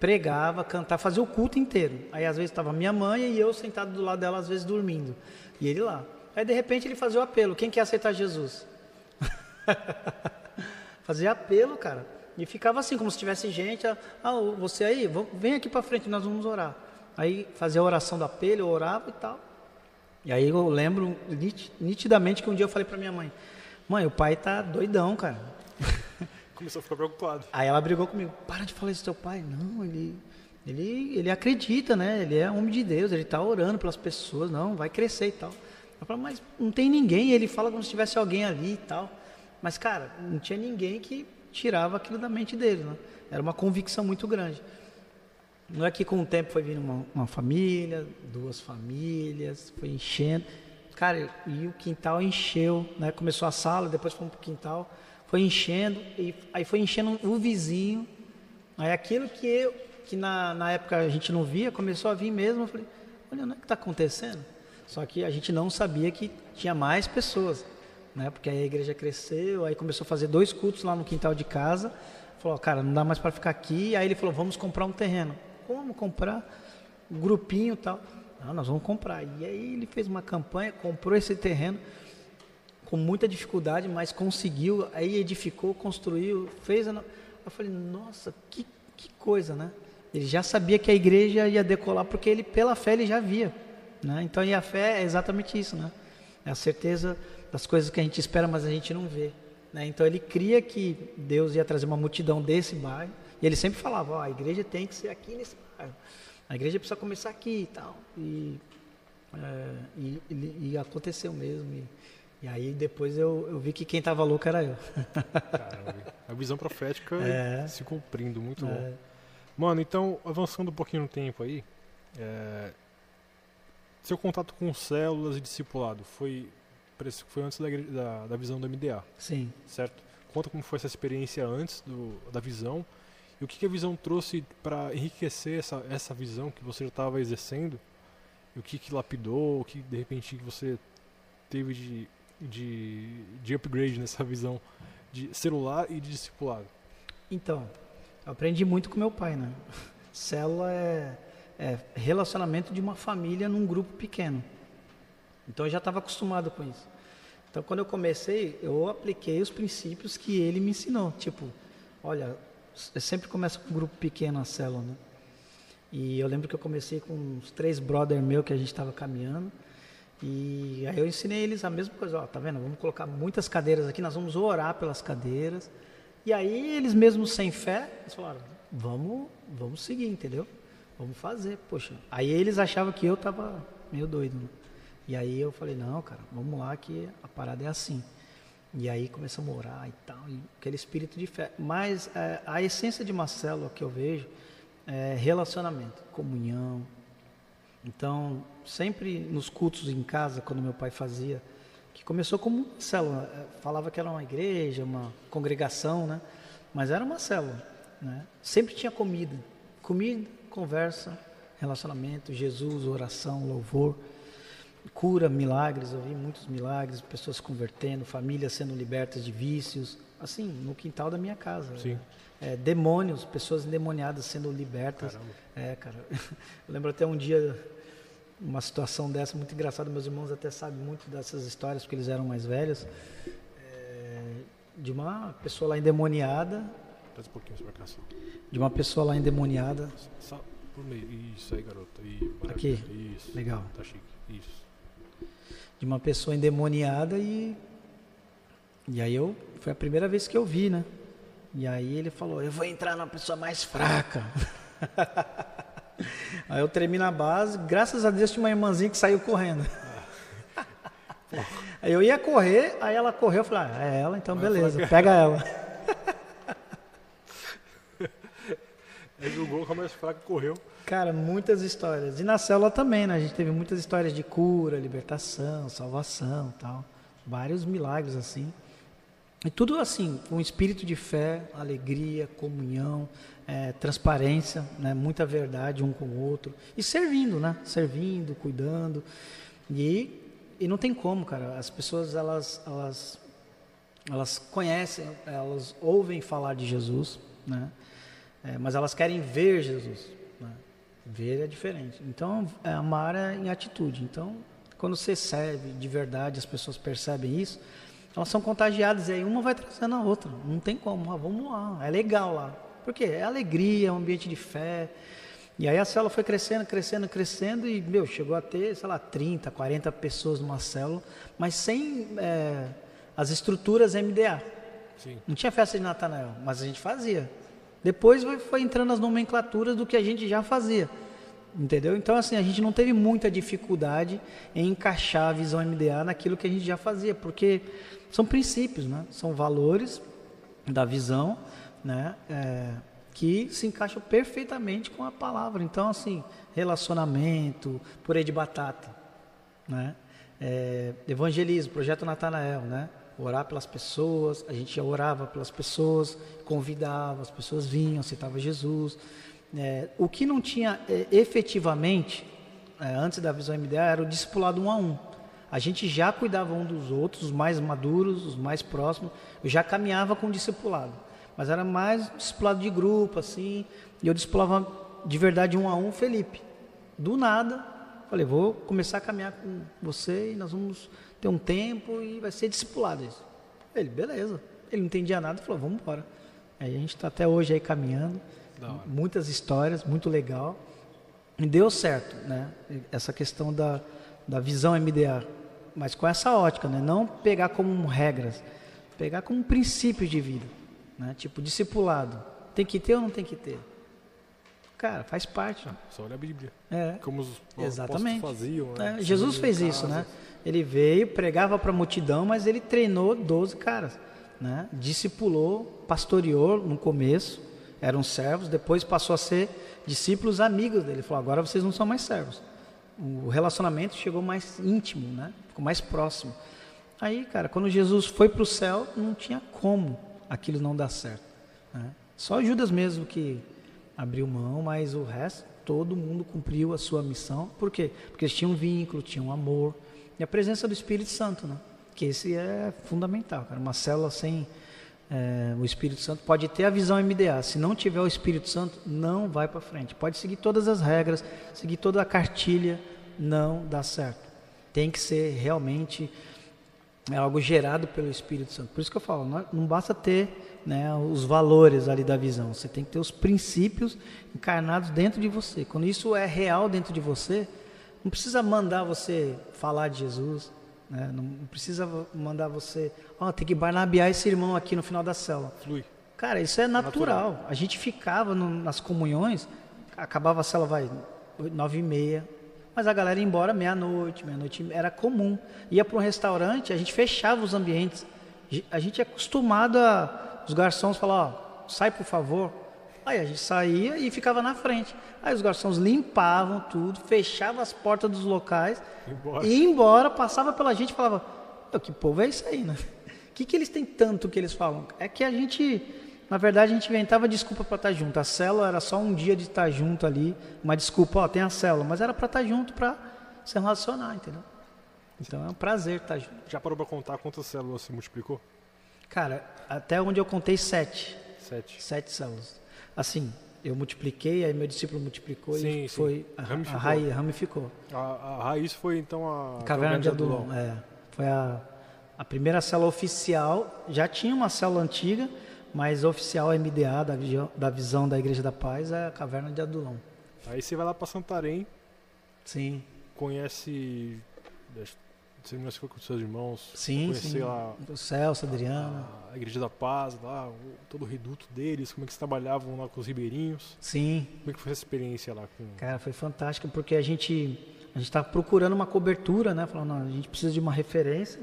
pregava, cantava, fazia o culto inteiro. Aí às vezes estava minha mãe e eu sentado do lado dela, às vezes dormindo. E ele lá. Aí de repente ele fazia o apelo: quem quer aceitar Jesus? Fazia apelo, cara. E ficava assim, como se tivesse gente. Ah, ô, você aí, vem aqui para frente, nós vamos orar. Aí fazia a oração do apelo, orava e tal. E aí eu lembro nit- nitidamente que um dia eu falei para minha mãe: Mãe, o pai tá doidão, cara. Começou a ficar preocupado. Aí ela brigou comigo: Para de falar isso do teu pai. Não, ele, ele, ele acredita, né? Ele é homem de Deus, ele tá orando pelas pessoas. Não, vai crescer e tal. Eu falei, mas não tem ninguém. Ele fala como se tivesse alguém ali e tal. Mas, cara, não tinha ninguém que tirava aquilo da mente dele, né? Era uma convicção muito grande. Não é que com o tempo foi vindo uma, uma família, duas famílias, foi enchendo. Cara, e o quintal encheu, né? Começou a sala, depois fomos pro quintal, foi enchendo, e aí foi enchendo o vizinho. Aí aquilo que eu, que na, na época a gente não via, começou a vir mesmo. Eu falei, olha, não é que está acontecendo? Só que a gente não sabia que tinha mais pessoas, né? Porque aí a igreja cresceu, aí começou a fazer dois cultos lá no quintal de casa. Falou, cara, não dá mais para ficar aqui. Aí ele falou, vamos comprar um terreno. Como comprar? Grupinho tal. Nós vamos comprar. E aí ele fez uma campanha, comprou esse terreno com muita dificuldade, mas conseguiu. Aí edificou, construiu, fez. A... Eu falei, nossa, que, que coisa, né? Ele já sabia que a igreja ia decolar, porque ele, pela fé, ele já via. Né? Então, e a fé é exatamente isso, né? É a certeza das coisas que a gente espera, mas a gente não vê. Né? Então, ele cria que Deus ia trazer uma multidão desse bairro. E ele sempre falava, ó, a igreja tem que ser aqui nesse bairro. A igreja precisa começar aqui e tal. E, é, e, e- e aconteceu mesmo. E, e aí depois eu, eu vi que quem estava louco era eu. Caramba, a visão profética É. se cumprindo, muito É. bom. Mano, então, avançando um pouquinho no tempo aí, é, seu contato com células e discipulado foi, foi antes da, da, da visão do MDA, Sim. certo? Conta como foi essa experiência antes do, da visão e o que, que a visão trouxe para enriquecer essa, essa visão que você já estava exercendo e o que, que lapidou, o que de repente você teve de, de, de upgrade nessa visão de celular e de discipulado. Então, eu aprendi muito com meu pai, né? Célula é, é relacionamento de uma família num grupo pequeno. Então eu já estava acostumado com isso. Então quando eu comecei, eu apliquei os princípios que ele me ensinou. Tipo, olha, sempre começa com um grupo pequeno a célula, né? E eu lembro que eu comecei com uns três brother meu que a gente estava caminhando. E aí eu ensinei eles a mesma coisa, ó, tá vendo? Vamos colocar muitas cadeiras aqui, nós vamos orar pelas cadeiras. E aí eles mesmos sem fé, eles falaram, vamos, vamos seguir, entendeu? Vamos fazer, poxa. Aí eles achavam que eu tava meio doido. Né? E aí eu falei, não, cara, vamos lá que a parada é assim. E aí começamos a orar e tal, e aquele espírito de fé. Mas é, a essência de uma célula que eu vejo é relacionamento, comunhão. Então, sempre nos cultos em casa, quando meu pai fazia, que começou como uma célula, é, falava que era uma igreja, uma congregação, né? Mas era uma célula, né? Sempre tinha comida, comida, conversa, relacionamento, Jesus, oração, louvor cura, milagres, eu vi muitos milagres, pessoas se convertendo, famílias sendo libertas de vícios, assim, no quintal da minha casa. Sim. É, demônios, pessoas endemoniadas sendo libertas. Caramba. É, cara. Eu lembro até um dia uma situação dessa muito engraçada, meus irmãos até sabem muito dessas histórias porque eles eram mais velhos. É, de uma pessoa lá endemoniada. Traz um pouquinho essa marcação. De uma pessoa lá endemoniada. Só por meio. Isso aí, garota. Aqui. Isso. Legal. Tá chique. Isso de uma pessoa endemoniada e e aí eu foi a primeira vez que eu vi, né? E aí ele falou: "Eu vou entrar na pessoa mais fraca". aí eu tremi na base, graças a Deus tinha uma irmãzinha que saiu correndo. aí eu ia correr, aí ela correu, eu falei: ah, "É ela, então beleza, pega ela". Ele jogou com a mais fraca correu. Cara, muitas histórias. E na célula também, né? A gente teve muitas histórias de cura, libertação, salvação tal. Vários milagres assim. E tudo assim, com espírito de fé, alegria, comunhão, é, transparência, né? muita verdade um com o outro. E servindo, né? Servindo, cuidando. E, e não tem como, cara. As pessoas, elas, elas, elas conhecem, elas ouvem falar de Jesus, né? É, mas elas querem ver Jesus. Ver é diferente. Então, é amar é em atitude. Então, quando você serve de verdade, as pessoas percebem isso, elas são contagiadas e aí uma vai trazendo a outra. Não tem como. Ah, vamos lá, é legal lá. Por quê? É alegria, é um ambiente de fé. E aí a célula foi crescendo, crescendo, crescendo e, meu, chegou a ter, sei lá, 30, 40 pessoas numa célula, mas sem é, as estruturas MDA. Sim. Não tinha festa de Natanael, mas a gente fazia. Depois foi entrando as nomenclaturas do que a gente já fazia. Entendeu? Então, assim, a gente não teve muita dificuldade em encaixar a visão MDA naquilo que a gente já fazia, porque são princípios, né? São valores da visão, né? É, que se encaixam perfeitamente com a palavra. Então, assim, relacionamento, purê de batata, né? É, evangelismo, projeto Natanael, né? Orar pelas pessoas, a gente orava pelas pessoas, convidava, as pessoas vinham, citava Jesus. É, o que não tinha é, efetivamente, é, antes da visão MDA, era o discipulado um a um. A gente já cuidava um dos outros, os mais maduros, os mais próximos, eu já caminhava com o discipulado. Mas era mais discipulado de grupo, assim, e eu discipulava de verdade um a um Felipe. Do nada, falei, vou começar a caminhar com você e nós vamos ter um tempo e vai ser discipulado isso. Ele, beleza. Ele não entendia nada, falou, vamos embora. Aí a gente está até hoje aí caminhando, muitas histórias, muito legal. E deu certo, né? Essa questão da, da visão MDA, mas com essa ótica, né? Não pegar como regras, pegar como princípios de vida, né? Tipo, discipulado. Tem que ter ou não tem que ter? Cara, faz parte. Ah, só olha a Bíblia. É. Como os Exatamente. faziam. Né? É, Jesus fez casa. isso, né? Ele veio, pregava para a multidão, mas ele treinou 12 caras, né? Discipulou, pastoreou no começo, eram servos, depois passou a ser discípulos amigos dele. Ele falou: agora vocês não são mais servos. O relacionamento chegou mais íntimo, né? Ficou mais próximo. Aí, cara, quando Jesus foi para o céu, não tinha como aquilo não dar certo. Né? Só Judas mesmo que abriu mão, mas o resto, todo mundo cumpriu a sua missão. Por quê? Porque eles tinham um vínculo, tinham um amor. E a presença do Espírito Santo, né? Que esse é fundamental, cara. Uma célula sem é, o Espírito Santo pode ter a visão MDA. Se não tiver o Espírito Santo, não vai para frente. Pode seguir todas as regras, seguir toda a cartilha, não dá certo. Tem que ser realmente é algo gerado pelo Espírito Santo. Por isso que eu falo, não, não basta ter né, os valores ali da visão. Você tem que ter os princípios encarnados dentro de você. Quando isso é real dentro de você, não precisa mandar você falar de Jesus, né? não precisa mandar você, ó, oh, tem que barnabear esse irmão aqui no final da célula. Flui. Cara, isso é natural. natural. A gente ficava no, nas comunhões, acabava a célula, vai, nove e meia, mas a galera ia embora meia-noite, meia-noite era comum. Ia para um restaurante, a gente fechava os ambientes. A gente é acostumado a os garçons falar, ó, sai por favor. Aí a gente saía e ficava na frente. Aí os garçons limpavam tudo, fechavam as portas dos locais, embora. ia embora, passava pela gente e falava, que povo é isso aí, né? O que, que eles têm tanto que eles falam? É que a gente, na verdade, a gente inventava desculpa para estar junto. A célula era só um dia de estar junto ali, uma desculpa, ó, tem a célula, mas era para estar junto para se relacionar, entendeu? Então é um prazer estar junto. Já parou para contar quantas células se multiplicou? Cara, até onde eu contei sete. Sete. Sete células. Assim, eu multipliquei, aí meu discípulo multiplicou sim, e sim. foi a, ramificou. a, raiz, ramificou. A, a, raiz foi então a caverna de Adulão. É, foi a, a primeira célula oficial. Já tinha uma célula antiga, mas oficial MDA da, da visão da Igreja da Paz é a caverna de Adulão. Aí você vai lá para Santarém. Sim. Conhece você foi com seus irmãos? Sim, sim. lá o Celso, Adriano. A, a Igreja da Paz, lá, o, todo o reduto deles, como é que eles trabalhavam lá com os ribeirinhos. Sim. Como é que foi essa experiência lá? Com... Cara, foi fantástico, porque a gente a gente estava procurando uma cobertura, né? Falando, não, a gente precisa de uma referência,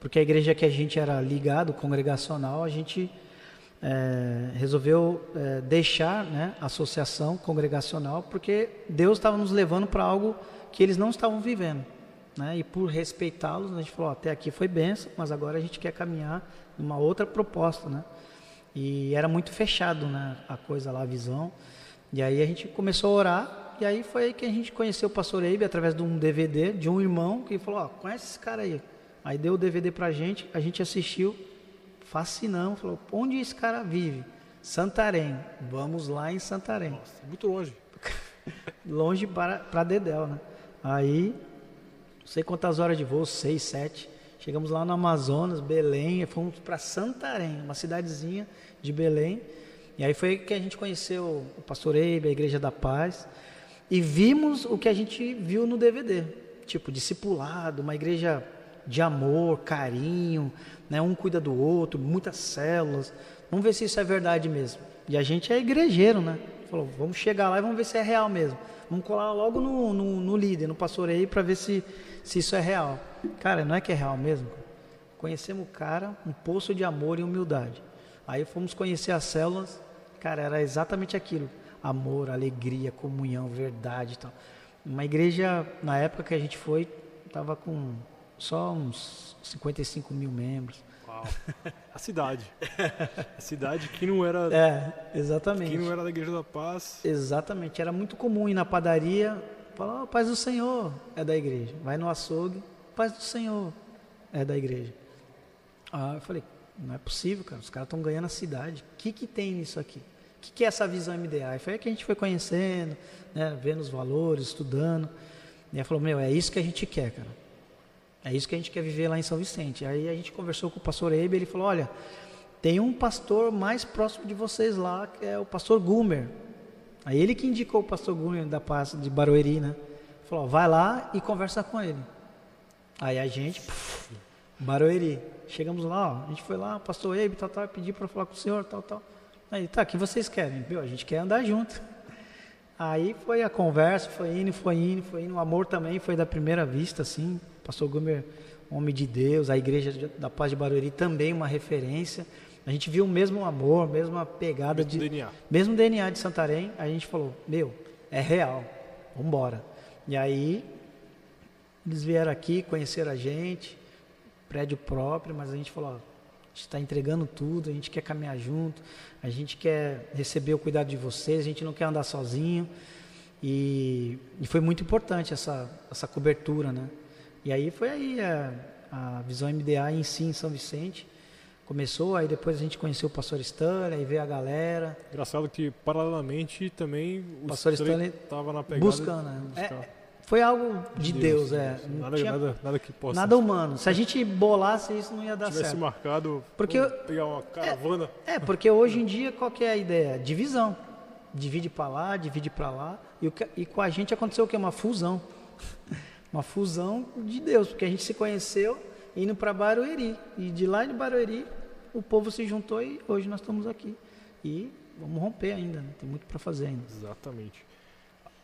porque a igreja que a gente era ligado, congregacional, a gente é, resolveu é, deixar né, a associação congregacional, porque Deus estava nos levando para algo que eles não estavam vivendo. Né? E por respeitá-los, a gente falou, até aqui foi benção, mas agora a gente quer caminhar numa outra proposta, né? E era muito fechado, né, a coisa lá, a visão. E aí a gente começou a orar, e aí foi aí que a gente conheceu o pastor Eibe através de um DVD de um irmão que falou, ó, conhece esse cara aí. Aí deu o DVD pra gente, a gente assistiu, fascinamos, falou, onde esse cara vive? Santarém. Vamos lá em Santarém. Nossa, muito longe. longe para, para Dedel, né? Aí não sei quantas horas de voo, seis, sete. Chegamos lá no Amazonas, Belém, fomos para Santarém, uma cidadezinha de Belém. E aí foi que a gente conheceu o pastor Eibe, a Igreja da Paz, e vimos o que a gente viu no DVD, tipo discipulado, uma igreja de amor, carinho, né? um cuida do outro, muitas células. Vamos ver se isso é verdade mesmo. E a gente é igrejeiro, né? Falou, vamos chegar lá e vamos ver se é real mesmo. Vamos colar logo no, no, no líder, no pastor aí, para ver se se isso é real. Cara, não é que é real mesmo? Conhecemos o cara, um poço de amor e humildade. Aí fomos conhecer as células, cara, era exatamente aquilo: amor, alegria, comunhão, verdade e tal. Uma igreja, na época que a gente foi, estava com só uns 55 mil membros. Uau. A cidade. A cidade que não era. É, exatamente. Que não era da Igreja da Paz. Exatamente. Era muito comum ir na padaria, Fala, oh, paz do Senhor é da igreja. Vai no açougue, paz do Senhor é da igreja. Ah, eu falei, não é possível, cara. Os caras estão ganhando a cidade. O que, que tem nisso aqui? O que, que é essa visão MDA? E foi aí que a gente foi conhecendo, né, vendo os valores, estudando. E aí falou, meu, é isso que a gente quer, cara. É isso que a gente quer viver lá em São Vicente. Aí a gente conversou com o pastor Eibe, ele falou, olha, tem um pastor mais próximo de vocês lá, que é o pastor Gumer. Aí ele que indicou o pastor Gunho da Paz de Barueri, né? Falou, vai lá e conversa com ele. Aí a gente, puf, Barueri, chegamos lá, ó, a gente foi lá, pastor Eibe, tal, tal, pediu para falar com o senhor, tal, tal. Aí, tá, o que vocês querem? Viu? A gente quer andar junto. Aí foi a conversa, foi indo, foi indo, foi indo. O amor também foi da primeira vista, assim. Pastor Gumer, homem de Deus, a igreja da Paz de Barueri também uma referência. A gente viu o mesmo amor, mesma pegada mesmo de. DNA. Mesmo DNA de Santarém, a gente falou, meu, é real, vamos embora. E aí, eles vieram aqui, conheceram a gente, prédio próprio, mas a gente falou, ó, a gente está entregando tudo, a gente quer caminhar junto, a gente quer receber o cuidado de vocês, a gente não quer andar sozinho. E, e foi muito importante essa, essa cobertura, né? E aí foi aí a, a visão MDA em si, em São Vicente Começou, aí depois a gente conheceu o pastor Stanley, aí veio a galera. Engraçado que, paralelamente, também o Pastor Stanley estava na pegada... buscando, né? buscar Foi algo de Deus, é. Não Nada, tinha nada, nada que possa... nada humano. Se a gente bolasse isso, não ia dar tivesse certo. marcado, Porque pegar uma caravana... É, porque hoje em dia qual que é a ideia? Divisão. Divide para lá, divide para lá. E, o que- e com a gente aconteceu o quê? Uma fusão. Uma fusão de Deus, porque a gente se conheceu indo para Barueri. E de lá de Barueri, o povo se juntou e hoje nós estamos aqui. E vamos romper ainda, né? tem muito para fazer ainda. Exatamente.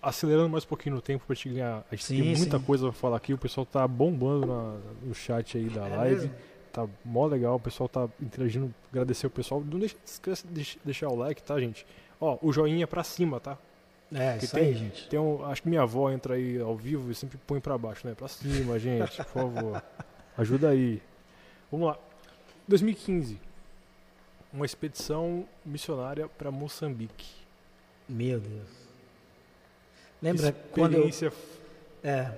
Acelerando mais um pouquinho no tempo pra gente ganhar. A gente Sim, tem muita sim. coisa pra falar aqui. O pessoal tá bombando na- no chat aí da É live. mesmo? Tá mó legal. O pessoal tá interagindo. Agradecer o pessoal. Não deixa, esquece de deix- deixar o like, tá, gente? Ó, o joinha pra cima, tá? É, Que isso tem- aí, gente. Tem um, acho que minha avó entra aí ao vivo e sempre põe pra baixo, né? Pra cima, gente, por favor. Ajuda aí. Vamos lá. 2015. Uma expedição missionária pra Moçambique. Meu Deus. Lembra quando eu, é,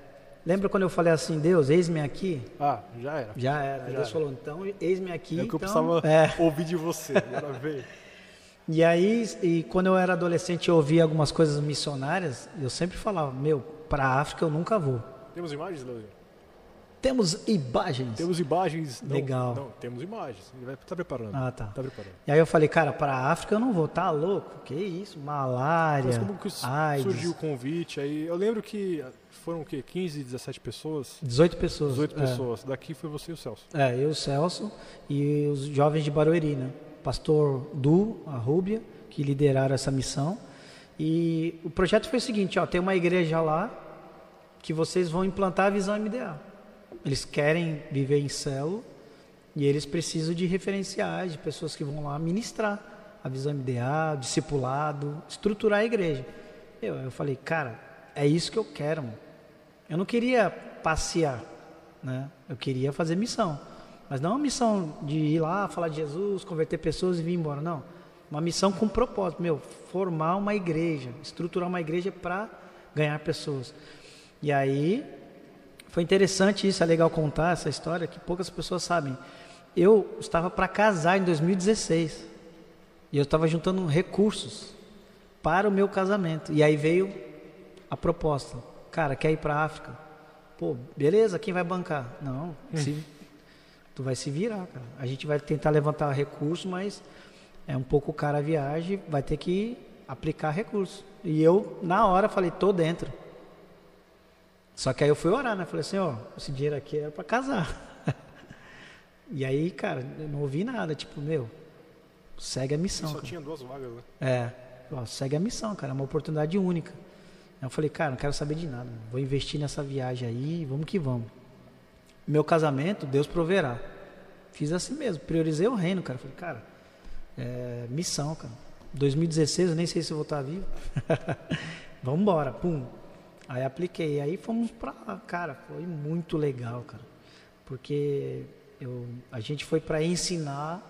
lembra quando eu falei assim, Deus, eis-me aqui? Ah, já era. Já era. Já Deus era. falou, então, eis-me aqui. É o que eu então, precisava é. ouvir de você. Agora veio. E aí, e quando eu era adolescente, eu ouvia algumas coisas missionárias, eu sempre falava, meu, para a África eu nunca vou. Temos imagens, Leandro? Temos imagens. Temos imagens. Não, Legal. Não, temos imagens. Ele vai tá preparando. Ah, tá. Tá preparando. E aí eu falei, cara, para a África eu não vou, tá louco? Que isso? Malária, Mas como que AIDS. surgiu o convite aí? Eu lembro que foram o quê? 15, 17 pessoas? 18 pessoas. 18 é. pessoas. Daqui foi você e o Celso. É, eu, o Celso e os jovens de Barueri, né? Pastor Du, a Rúbia, que lideraram essa missão. E o projeto foi o seguinte, ó, tem uma igreja lá que vocês vão implantar a visão MDA. Eles querem viver em célula e eles precisam de referenciais, de pessoas que vão lá ministrar a visão MDA, discipulado, estruturar a igreja. Eu, eu falei, cara, é isso que eu quero, mano. Eu não queria passear, né? Eu queria fazer missão. Mas não uma missão de ir lá, falar de Jesus, converter pessoas e vir embora, não. Uma missão com propósito, meu, formar uma igreja, estruturar uma igreja para ganhar pessoas. E aí foi interessante isso, é legal contar essa história que poucas pessoas sabem. Eu estava para casar em 2016 e eu estava juntando recursos para o meu casamento. E aí veio a proposta. Cara, quer ir para a África? Pô, beleza, quem vai bancar? Não, se- tu vai se virar, cara. A gente vai tentar levantar recursos, mas é um pouco cara a viagem, vai ter que aplicar recursos. E eu, na hora, falei, tô dentro. Só que aí eu fui orar, né? Falei assim, ó, esse dinheiro aqui era para casar. e aí, cara, eu não ouvi nada, tipo, meu, segue a missão. Só cara. tinha duas vagas, né? É, ó, segue a missão, cara, é uma oportunidade única. Aí eu falei, cara, não quero saber de nada, vou investir nessa viagem aí, vamos que vamos. Meu casamento, Deus proverá. Fiz assim mesmo, priorizei o reino, cara. Falei, cara, é, missão, cara. 2016, eu nem sei se eu vou estar vivo. vamos embora, pum. Aí apliquei, aí fomos pra cara, foi muito legal, cara. Porque eu, a gente foi para ensinar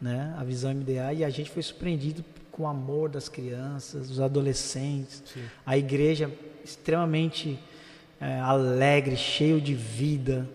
né, a visão MDA e a gente foi surpreendido com o amor das crianças, dos adolescentes, Sim. a igreja extremamente é, alegre, cheio de vida.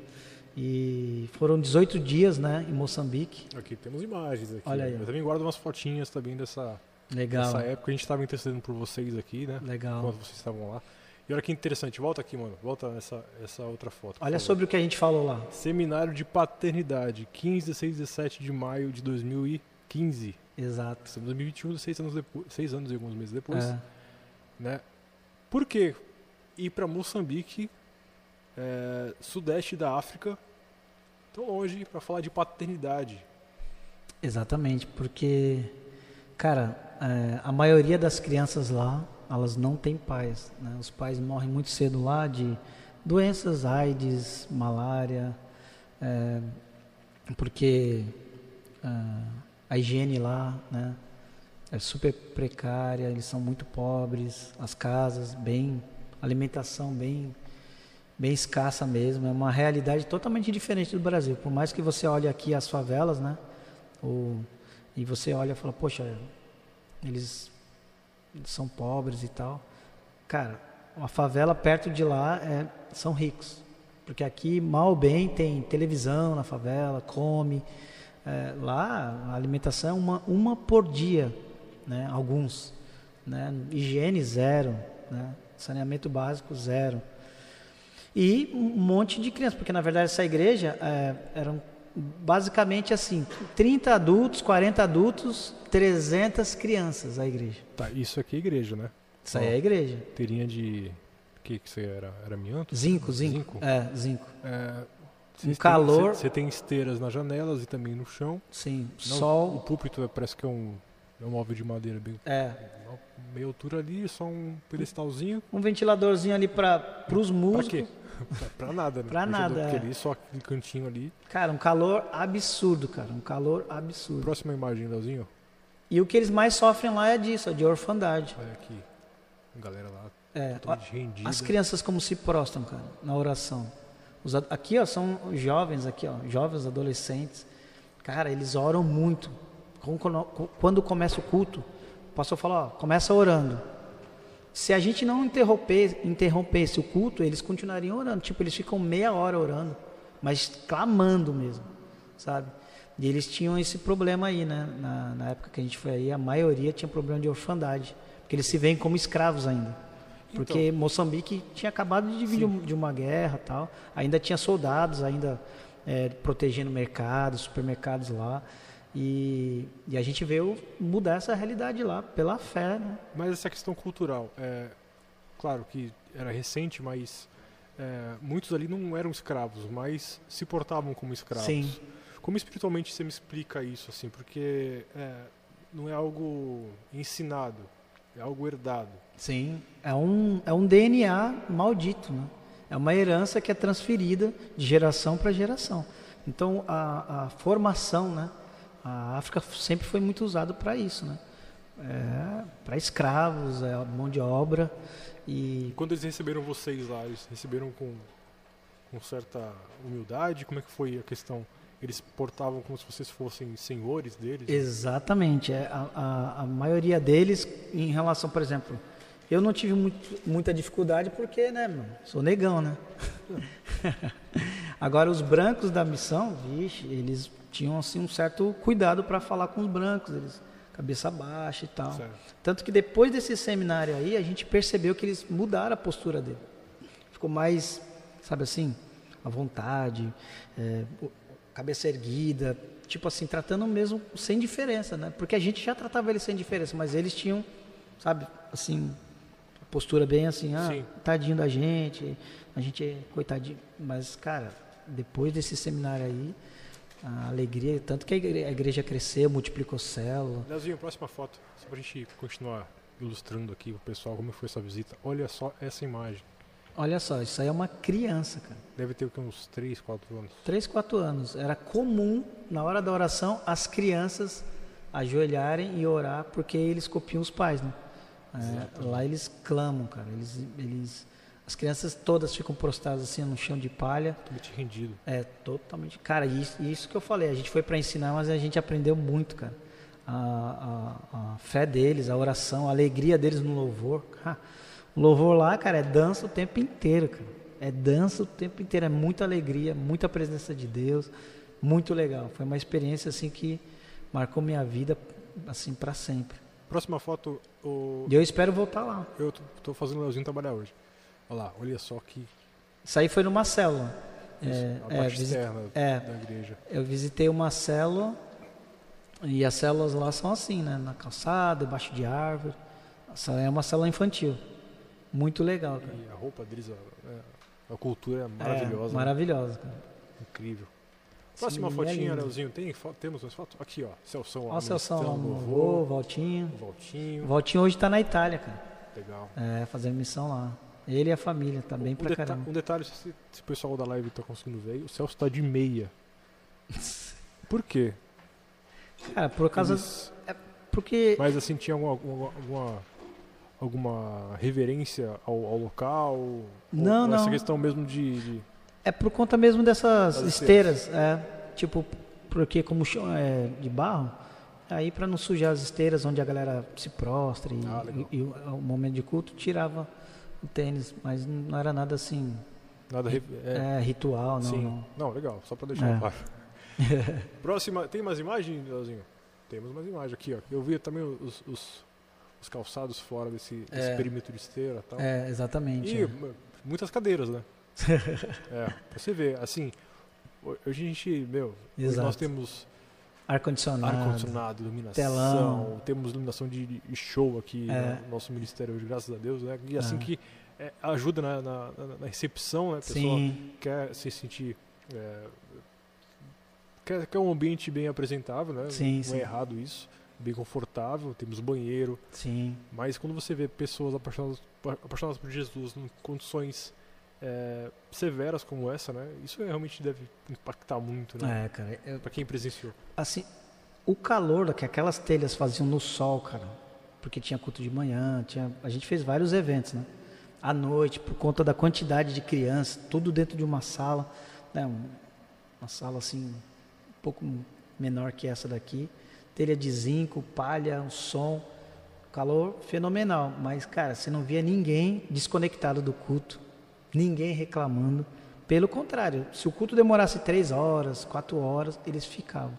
E foram 18 dias né, em Moçambique. Aqui temos imagens aqui. Olha né? aí. Eu também guardo umas fotinhas também dessa, Legal. dessa época. A gente estava intercedendo por vocês aqui, né? Legal. Enquanto vocês estavam lá. E olha que interessante. Volta aqui, mano. Volta essa, essa outra foto. Olha sobre o que a gente falou lá. Seminário de Paternidade, 15, 16 e 17 de maio de 2015. Exato. Estamos em 2021, seis anos, depois, seis anos e alguns meses depois. É. Né? Por que ir para Moçambique, é, sudeste da África, tão longe, para falar de paternidade? Exatamente, porque, cara, é, a maioria das crianças lá, elas não têm pais. Né? Os pais morrem muito cedo lá de doenças, AIDS, malária, é, porque ah, a higiene lá, né, é super precária, eles são muito pobres, as casas bem, alimentação bem bem escassa mesmo, é uma realidade totalmente diferente do Brasil. Por mais que você olhe aqui as favelas, né, e você olha e fala, poxa, eles são pobres e tal. Cara, uma favela perto de lá é, são ricos. Porque aqui, mal ou bem, tem televisão na favela, come, É, lá a alimentação é uma, uma por dia, né? Alguns, né? Higiene zero, né? Saneamento básico zero. E um monte de crianças, porque na verdade essa igreja é, eram basicamente assim, 30 adultos, 40 adultos, 300 crianças a igreja. Tá, isso aqui é igreja, né? Isso aí é a igreja. Teria de. O que, que você era? Era amianto? Zinco, zinco. Zinco? É, zinco. É, Um calor- Você tem esteiras nas janelas e também no chão. Sim, Não, O sol. púlpito é- parece que é um, é um móvel de madeira bem. É, Meia altura ali, só um pedestalzinho. um ventiladorzinho ali para os Pra músicos. quê? Pra, nada, né? Pra nada, Porque é. ali, só aquele cantinho ali. Cara, um calor absurdo, cara. Um calor absurdo. Próxima imagem, Leozinho. E o que eles mais sofrem lá é disso, é de orfandade. Olha aqui. A galera lá É, rendida. as crianças como se prostram, cara, na oração. Os aqui, ó, são jovens aqui, ó, jovens adolescentes. Cara, eles oram muito. Quando começa o culto, o pastor fala, ó, começa orando. Se a gente não interromper, interrompesse o culto, eles continuariam orando. Tipo, eles ficam meia hora orando, mas clamando mesmo, sabe? E eles tinham esse problema aí, né? Na, na época que a gente foi aí, a maioria tinha problema de orfandade, porque eles se veem como escravos ainda. Porque Moçambique tinha acabado de vir de de uma guerra tal, ainda tinha soldados ainda é, protegendo mercados, supermercados lá. E, e a gente veio mudar essa realidade lá pela fé, né? Mas essa questão cultural, é, claro que era recente, mas é, muitos ali não eram escravos, mas se portavam como escravos. Sim. Como espiritualmente você me explica isso, assim? Porque é, não é algo ensinado, é algo herdado. Sim. É um, é um DNA maldito, né? É uma herança que é transferida de geração para geração. Então, a, a formação, né? A África sempre foi muito usada para isso, né? É, para escravos, é mão de obra e quando eles receberam vocês lá, eles receberam com, com certa humildade? Como é que foi a questão? Eles portavam como se vocês fossem senhores deles? Exatamente. É, a, a, a maioria deles, em relação, por exemplo, eu não tive muito- muita dificuldade porque, né, meu, sou negão, né? Agora, os brancos da missão, vixe, eles tinham assim um certo cuidado para falar com os brancos, eles cabeça baixa e tal. Certo. Tanto que depois desse seminário aí, a gente percebeu que eles mudaram a postura dele. Ficou mais, sabe assim, à vontade, é, cabeça erguida, tipo assim, tratando mesmo sem diferença, né? Porque a gente já tratava eles sem diferença, mas eles tinham, sabe, assim, postura bem assim, ah, Sim. tadinho da gente, a gente é coitadinho. Mas, cara, depois desse seminário aí, a alegria, tanto que a igre- a igreja cresceu, multiplicou célula. Leozinho, próxima foto. Só pra gente continuar ilustrando aqui o pessoal como foi essa visita. Olha só essa imagem. Olha só, isso aí é uma criança, cara. Deve ter uns 3, 4 anos. 3, 4 anos. Era comum, na hora da oração, as crianças ajoelharem e orar, porque eles copiam os pais, né? É, lá eles clamam, cara. Eles, eles, as crianças todas ficam prostradas assim no chão de palha. Totalmente rendido. É, totalmente. Cara, isso, isso que eu falei, a gente foi para ensinar, mas a gente aprendeu muito, cara. A, a, a fé deles, a oração, a alegria deles no louvor. Ha, O louvor lá, cara, é dança o tempo inteiro, cara. É dança o tempo inteiro, é muita alegria, muita presença de Deus, muito legal. Foi uma experiência assim que marcou minha vida assim para sempre. Próxima foto, o... E eu espero voltar lá. eu tô, tô fazendo o Leozinho trabalhar hoje. Olha lá, olha só que Isso aí foi numa célula. isso, É, a é, parte visi- externa é. da igreja. Eu visitei uma célula e as células lá são assim, né? Na calçada, debaixo de árvore. Essa é uma célula infantil. Muito legal, cara. E a roupa deles, a, é, a cultura é É, maravilhosa. né? maravilhosa, cara. Incrível. Próxima Sim, é fotinha, lindo. Leozinho. Tem temos umas fotos? Aqui, ó. Celção lá. Olha o Celção lá, ministrando no louvor, vovô, Valtinho. Valtinho. Valtinho hoje tá na Itália, cara. Legal. É, fazendo missão lá. Ele e a família, tá bem um, pra deta- caramba. um detalhe, se, se o pessoal da live tá conseguindo ver, o Celso tá de meia. Por quê? Cara, por causa. Eles- Porque. Mas assim, tinha alguma, alguma, alguma, reverência ao, ao local? Ou- Não, ou Essa não. questão mesmo de... de- É por conta mesmo dessas Das esteiras, é. Tipo, porque como é de barro, aí para não sujar as esteiras onde a galera se prostra e, Ah, e- e o, o momento de culto tirava o tênis, mas não era nada assim Nada... re- é, é, ritual, não, não. Não, legal. Só pra deixar É. claro. Próxima, tem mais imagem, Leozinho? Temos mais imagem aqui, ó. Eu vi também os, os, os calçados fora desse, desse É. perímetro de esteira e tal. É, exatamente. E é. muitas cadeiras, né? É, você ver, assim, ho- hoje a gente, meu, nós temos Ar-condicionado. ar-condicionado, iluminação, telão. temos iluminação de, show aqui É. no nosso ministério hoje, graças a Deus, né? E assim É. que é, ajuda na, na, na- recepção, né? A pessoa Sim, quer se sentir. é, quer, quer um ambiente bem apresentável, né? Sim, Não sim. é errado isso. Bem confortável, temos banheiro. sim. Mas quando você vê pessoas apaixonadas, apaixonadas por Jesus em condições é, severas como essa, né? Isso realmente deve impactar muito, né? É, cara. eu- Pra quem presenciou. assim, o calor que aquelas telhas faziam no sol, cara, porque tinha culto de manhã, tinha, a gente fez vários eventos, né? À noite, por conta da quantidade de crianças, tudo dentro de uma sala, né? um- uma sala assim, um pouco menor que essa daqui, telha de zinco, palha, um som, calor fenomenal, mas cara, você não via ninguém desconectado do culto, ninguém reclamando. Pelo contrário, se o culto demorasse três horas, quatro horas, eles ficavam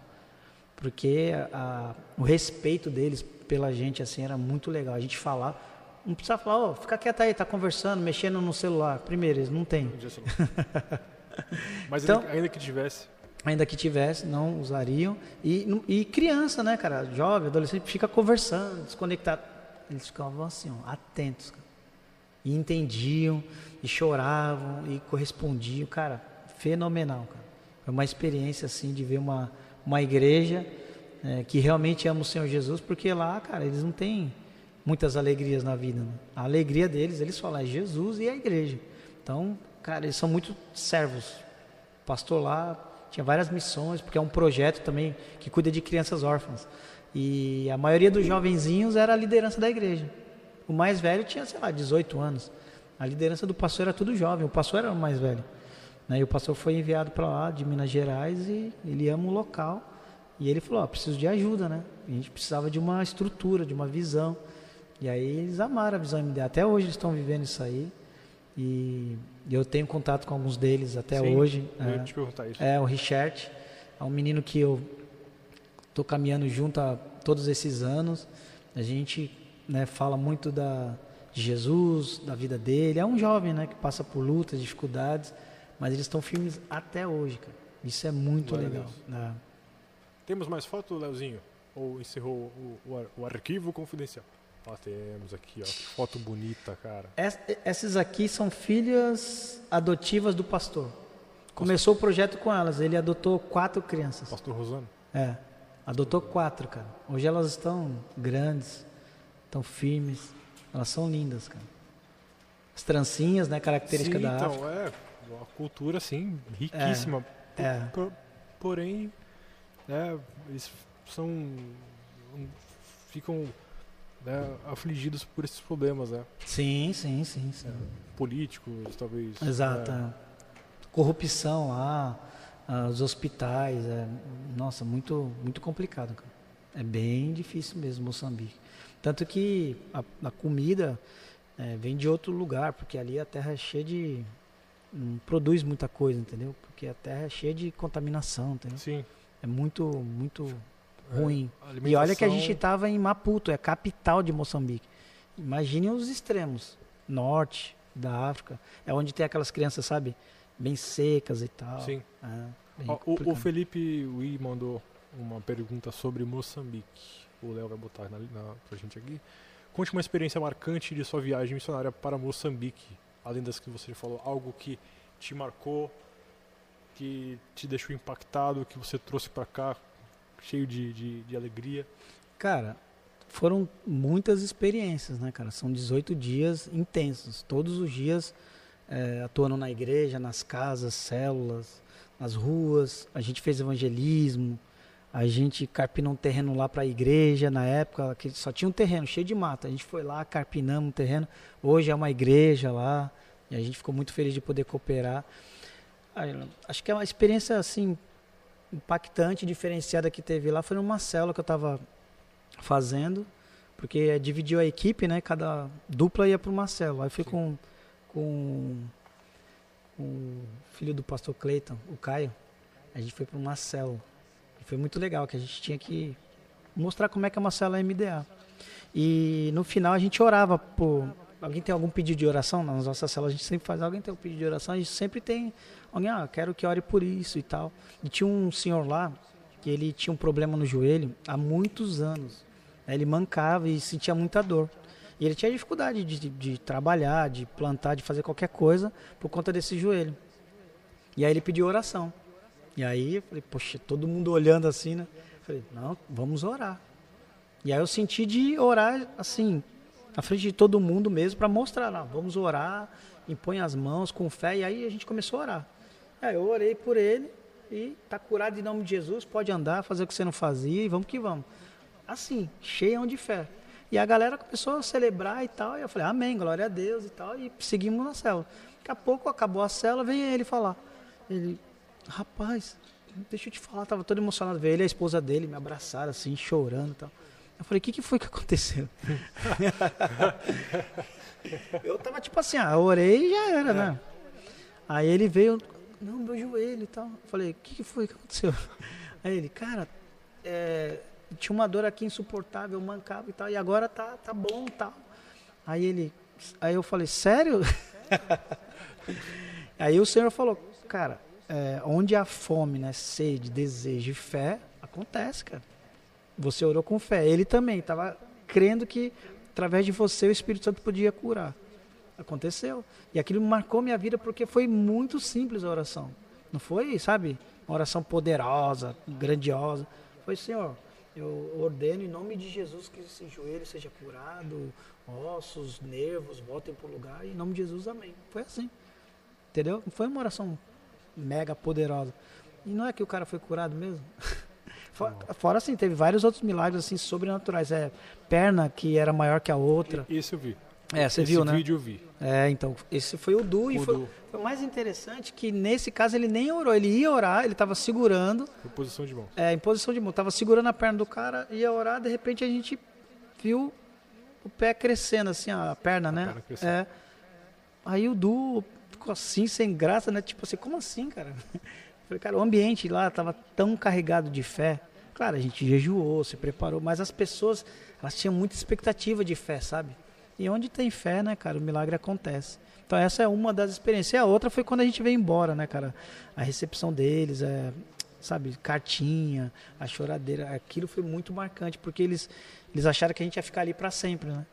porque a- o respeito deles pela gente assim era muito legal. A gente falar, não precisava falar, ó, fica quieto aí, tá conversando, mexendo no celular. Primeiro, eles não têm. Mas Então- ainda, ainda que tivesse. Ainda que tivesse, não usariam. E, e criança, né, cara? Jovem, adolescente, fica conversando, desconectado. Eles ficavam assim, ó, atentos. E entendiam, e choravam, e correspondiam. Cara, fenomenal, cara. Foi uma experiência, assim, de ver uma, uma igreja é, que realmente ama o Senhor Jesus, porque lá, cara, eles não têm muitas alegrias na vida. né? A alegria deles, eles falam, é Jesus e a igreja. Então, cara, eles são muito servos. Pastor lá tinha várias missões, porque é um projeto também que cuida de crianças órfãs. E a maioria dos jovenzinhos era a liderança da igreja. O mais velho tinha, sei lá, 18 anos. A liderança do pastor era tudo jovem, o pastor era o mais velho. Né? E o pastor foi enviado para lá, de Minas Gerais, e ele ama o local. E ele falou: ó, preciso de ajuda, né? A gente precisava de uma estrutura, de uma visão. E aí eles amaram a visão MD. Até hoje eles estão vivendo isso aí. E eu tenho contato com alguns deles até Sim, hoje. Eu é. te perguntar isso. É, o Richard é um menino que eu tô caminhando junto há todos esses anos. A gente né, fala muito da, de Jesus, da vida dele. É um jovem né, que passa por lutas, dificuldades, mas eles estão firmes até hoje, cara. Isso é muito Glória legal. Né? Temos mais foto, Leozinho? Ou encerrou o, o, o arquivo confidencial? Ah, temos aqui, ó. Que foto bonita, cara. Es- Essas aqui são filhas adotivas do pastor. Começou o projeto com elas. Ele adotou quatro crianças. Pastor Rosano? É, adotou quatro, cara. Hoje elas estão grandes, estão firmes, elas são lindas, cara. As trancinhas, né, característica Sim, da então, África. é uma cultura, assim, riquíssima. Por- É. por- porém, né, eles são... ficam né, afligidos por esses problemas, né? Sim, sim, sim, sim. Políticos, talvez. Exato. né? é. Corrupção lá, ah, os hospitais, é, nossa, muito, muito complicado, cara. É bem difícil mesmo Moçambique. Tanto que a, a comida é, vem de outro lugar, porque ali a terra é cheia de. não produz muita coisa, entendeu? Porque a terra é cheia de contaminação, entendeu? Sim. É muito, muito é, ruim. a E olha que a gente estava em Maputo, é a capital de Moçambique. Imagine os extremos, norte da África, é onde tem aquelas crianças, sabe, bem secas e tal. Sim. É, bem Ó, o, o. Felipe Ui mandou uma pergunta sobre Moçambique. O Léo vai botar na, na, pra gente aqui. Conte uma experiência marcante de sua viagem missionária para Moçambique. Além das que você falou, algo que te marcou, que te deixou impactado, que você trouxe para cá cheio de, de, de alegria. Cara, foram muitas experiências, né, cara? São 18 dias intensos, todos os dias é, atuando na igreja, nas casas, células, nas ruas. A gente fez evangelismo, a gente carpinou um terreno lá para a igreja na época, que só tinha um terreno cheio de mata. A gente foi lá, carpinamos um terreno. Hoje é uma igreja lá e a gente ficou muito feliz de poder cooperar. Acho que é uma experiência assim impactante, diferenciada que teve lá foi numa célula que eu estava fazendo, porque dividiu a equipe, né? Cada dupla ia para uma célula. Aí fui Sim. com, com, com o filho do pastor Cleiton, o Caio. a gente foi para uma célula. Foi muito legal, que a gente tinha que mostrar como é que é uma célula MDA. E no final a gente orava por. Alguém tem algum pedido de oração? Nas nossas células a gente sempre faz. Alguém tem um pedido de oração? A gente sempre tem. Alguém, ah, quero que ore por isso e tal. E tinha um senhor lá que ele tinha um problema no joelho há muitos anos. Ele mancava e sentia muita dor. E ele tinha dificuldade de, de trabalhar, de plantar, de fazer qualquer coisa por conta desse joelho. E aí ele pediu oração. E aí falei, poxa, todo mundo olhando assim, né? Falei, não, vamos orar. E aí eu senti de orar assim, na frente de todo mundo mesmo, para mostrar, não, vamos orar, impõe as mãos com fé. E aí a gente começou a orar. Aí eu orei por ele e tá curado em nome de Jesus, pode andar, fazer o que você não fazia e vamos que vamos. Assim, cheio de fé. E a galera começou a celebrar e tal. E eu falei, amém, glória a Deus e tal. E seguimos na célula. Daqui a pouco acabou a célula, vem ele falar. Ele, rapaz, deixa eu te falar, tava todo emocionado. Veio ele e a esposa dele me abraçaram assim, chorando e tal. Eu falei, o que, que foi que aconteceu? eu tava tipo assim, ah, orei e já era, né? é. né? Aí ele veio, não, meu joelho e tal. Eu falei, o que, que foi que aconteceu? Aí ele, cara, é, tinha uma dor aqui insuportável, mancava e tal, e agora tá, tá bom e tal. Aí ele, aí eu falei, sério? aí o Senhor falou, cara, é, onde há fome, né, sede, desejo e fé, acontece, cara. Você orou com fé. Ele também estava crendo que através de você o Espírito Santo podia curar. Aconteceu. E aquilo marcou minha vida porque foi muito simples a oração. Não foi, sabe, uma oração poderosa, grandiosa. Foi, Senhor, eu ordeno em nome de Jesus que esse joelho seja curado, ossos, nervos voltem para o lugar. Em nome de Jesus, amém. Foi assim. Entendeu? Não foi uma oração mega poderosa. E não é que o cara foi curado mesmo? fora, fora assim, teve vários outros milagres assim sobrenaturais. É perna que era maior que a outra. Esse eu vi. É, você esse viu, né? Esse vídeo eu vi. É, então, esse foi o Du. E foi, foi, mais interessante que nesse caso ele nem orou. Ele ia orar, ele estava segurando. Em posição de mão. É, em posição de mão. Tava segurando a perna do cara, ia orar, de repente a gente viu o pé crescendo, assim, a perna, a né? Perna crescendo. É. Aí o Du ficou assim, sem graça, né? Tipo assim, como assim, cara? falei, cara, o ambiente lá estava tão carregado de fé. Claro, a gente jejuou, se preparou, mas as pessoas, elas tinham muita expectativa de fé, sabe? E onde tem fé, né, cara, o milagre acontece. Então essa é uma das experiências. E a outra foi quando a gente veio embora, né, cara? A recepção deles, é, sabe, cartinha, a choradeira, aquilo foi muito marcante, porque eles, eles acharam que a gente ia ficar ali para sempre, né?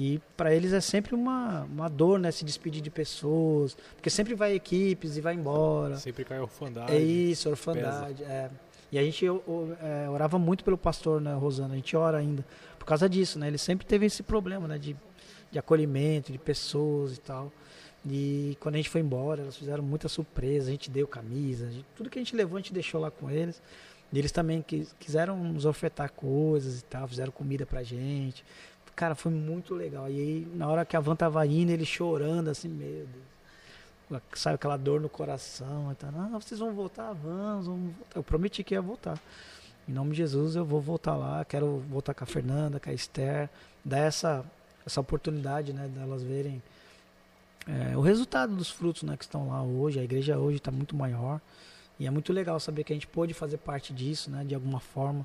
E para eles é sempre uma, uma dor, né? Se despedir de pessoas. Porque sempre vai equipes e vai embora. Sempre cai orfandade. É isso, orfandade. É. E a gente eu, eu, é, orava muito pelo pastor, né, Rosana? A gente ora ainda. Por causa disso, né? Ele sempre teve esse problema, né? De, de acolhimento, de pessoas e tal. E quando a gente foi embora, elas fizeram muita surpresa. A gente deu camisa. Gente, tudo que a gente levou, a gente deixou lá com eles. E eles também quis, quiseram nos ofertar coisas e tal. Fizeram comida pra gente Cara, foi muito legal. E aí, na hora que a van tava indo, ele chorando, assim, meu Deus. Sabe aquela dor no coração. Então, não, vocês vão voltar? Vamos, vamos voltar. Eu prometi que ia voltar. Em nome de Jesus, eu vou voltar lá. Quero voltar com a Fernanda, com a Esther. Dar essa, essa oportunidade, né, delas verem é, o resultado dos frutos, né, que estão lá hoje. A igreja hoje está muito maior. E é muito legal saber que a gente pôde fazer parte disso, né, de alguma forma.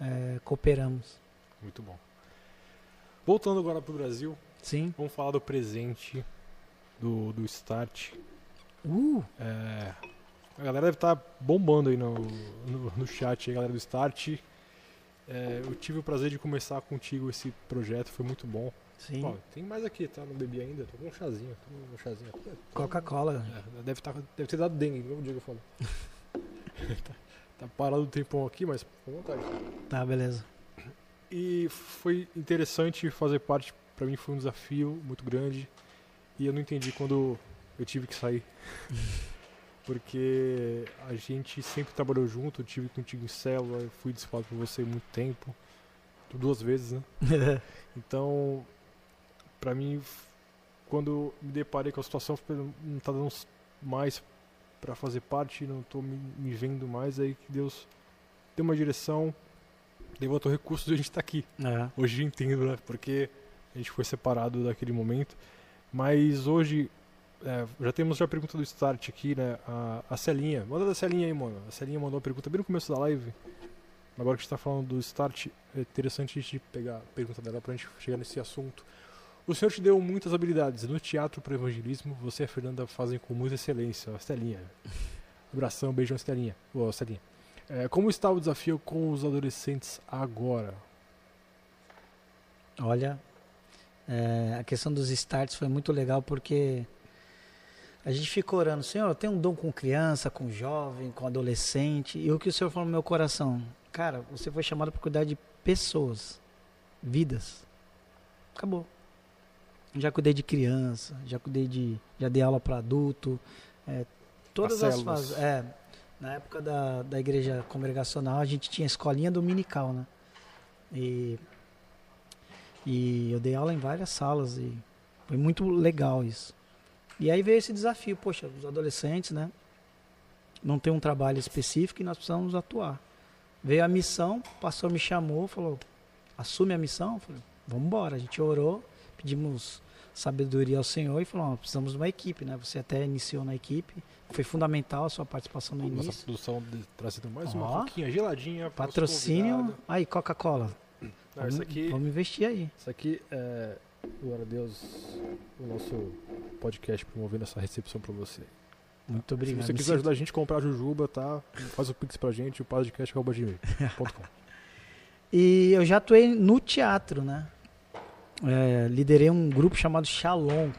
É, cooperamos. Muito bom. Voltando agora pro Brasil. Sim. Vamos falar do presente do, do Start. Uh! É, a galera deve estar tá bombando aí no, no, no, chat, aí, galera do Start. É, eu tive o prazer de começar contigo esse projeto, foi muito bom. Sim. Ó, tem mais aqui, tá? Não bebi ainda, tô com um chazinho. Tô um chazinho. Coca-Cola. É, deve, tá, deve ter dado dengue, dia que eu falo. tá, tá parado o tempão aqui, mas com vontade. Tá, beleza. E foi interessante fazer parte, para mim foi um desafio muito grande. E eu não entendi quando eu tive que sair. Porque a gente sempre trabalhou junto, eu tive contigo em célula, fui discipulado por você muito tempo. Duas vezes, né? então, para mim, quando me deparei com a situação, não tá dando mais para fazer parte, não tô me, me vendo mais, aí que Deus deu uma direção, levantou recursos e a gente está aqui. É. Hoje eu entendo, né? Porque a gente foi separado daquele momento. Mas hoje é, já temos já a pergunta do start aqui, né? A, a Celinha. Manda da Celinha aí, mano. A Celinha mandou uma pergunta bem no começo da live. Agora que a gente tá falando do start, é interessante a gente pegar a pergunta dela pra gente chegar nesse assunto. O senhor te deu muitas habilidades. No teatro para evangelismo, você e a Fernanda fazem com muita excelência. A Celinha. Abração, beijão, Celinha. Ô, Celinha. É, como está o desafio com os adolescentes agora? Olha, é, a questão dos starts foi muito legal porque a gente fica orando, Senhor, eu tenho um dom com criança, com jovem, com adolescente. E o que o Senhor falou no meu coração? Cara, você foi chamado para cuidar de pessoas, vidas. Acabou. Já cuidei de criança, já cuidei de. Já dei aula para adulto. É, todas as, as fases. É, na época da, da igreja congregacional, a gente tinha escolinha dominical, né? E, e eu dei aula em várias salas e foi muito legal isso. E aí veio esse desafio, poxa, os adolescentes, né? Não tem um trabalho específico e nós precisamos atuar. Veio a missão, o pastor me chamou, falou, assume a missão? Eu falei, vamos embora. A gente orou, pedimos sabedoria ao Senhor e falou, precisamos de uma equipe, né? Você até iniciou na equipe, foi fundamental a sua participação no início. Nossa produção de, trazendo mais oh, uma coquinha geladinha. Patrocínio, aí Coca-Cola. Vamos, aqui, vamos investir aí. Isso aqui é, glória a Deus, o nosso podcast promovendo essa recepção para você. Muito obrigado. Se você quiser ajudar a gente a comprar a Jujuba, tá? Faz o pix pra gente, o podcast.com. e eu já atuei no teatro, né? é, liderei um grupo chamado Shalom.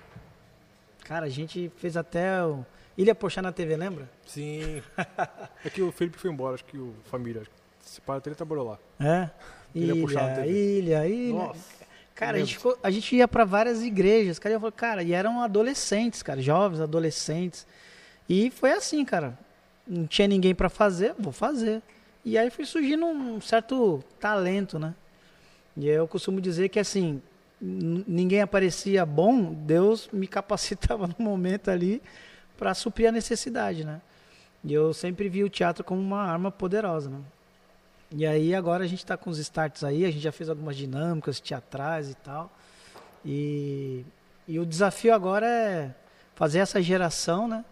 Cara, a gente fez até o Ilha Pochá na TV, lembra? Sim. é que o Felipe foi embora, acho que o família, se para ele trabalhou lá. É. Ilha, ilha, ilha, ilha. Nossa. Cara, a gente, ficou, a gente ia para várias igrejas, cara, eu falei, cara, e eram adolescentes, cara, jovens, adolescentes. E foi assim, cara. Não tinha ninguém para fazer, vou fazer. E aí foi surgindo um certo talento, né? E eu costumo dizer que assim, ninguém aparecia bom, Deus me capacitava no momento ali para suprir a necessidade, né? E eu sempre vi o teatro como uma arma poderosa, né? E aí agora a gente está com os starts aí, a gente já fez algumas dinâmicas teatrais e tal. E, e o desafio agora é fazer essa geração, né,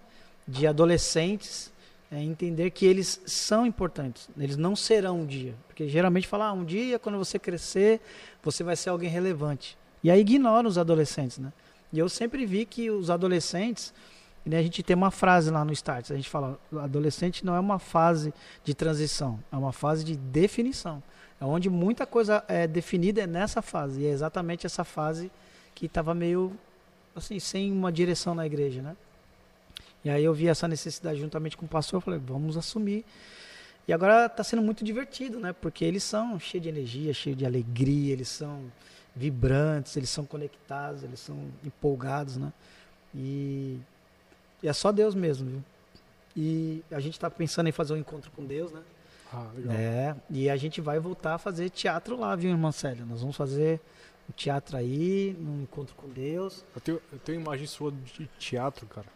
de adolescentes é entender que eles são importantes. Eles não serão um dia. Porque geralmente fala, ah, um dia, quando você crescer, você vai ser alguém relevante. E aí ignora os adolescentes, né? E eu sempre vi que os adolescentes, a gente tem uma frase lá no Start, a gente fala, adolescente não é uma fase de transição, é uma fase de definição. É onde muita coisa é definida é nessa fase. E é exatamente essa fase que estava meio assim, sem uma direção na igreja, né? E aí eu vi essa necessidade juntamente com o pastor, eu falei, vamos assumir. E agora está sendo muito divertido, né? Porque eles são cheios de energia, cheios de alegria, eles são vibrantes, eles são conectados, eles são empolgados, né? E, e é só Deus mesmo, viu? E a gente está pensando em fazer um encontro com Deus, né? Ah, legal. É, e a gente vai voltar a fazer teatro lá, viu, irmã Célia? Nós vamos fazer um teatro aí, um encontro com Deus. Eu tenho, eu tenho imagem sua de teatro, cara.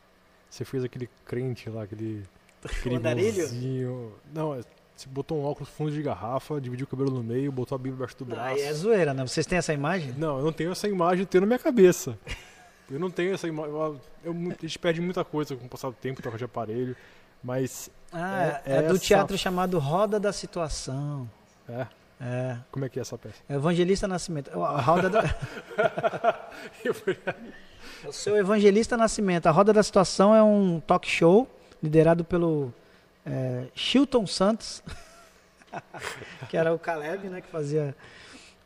Você fez aquele crente lá, aquele. aquele bonzinho. Não, é, você botou um óculos fundo de garrafa, dividiu o cabelo no meio, botou a Bíblia embaixo do braço. Aí é zoeira, né? Vocês têm essa imagem? Não, eu não tenho essa imagem, eu tenho na minha cabeça. Eu não tenho essa imagem. A gente perde muita coisa com o passar do tempo, troca de aparelho. Mas. Ah, é, é do teatro chamado Roda da Situação. É. É. Como é que é essa peça? É Evangelista Nascimento. A roda da... É o seu Evangelista Nascimento. A Roda da Situação é um talk show liderado pelo é, Chilton Santos, que era o Caleb, né, que fazia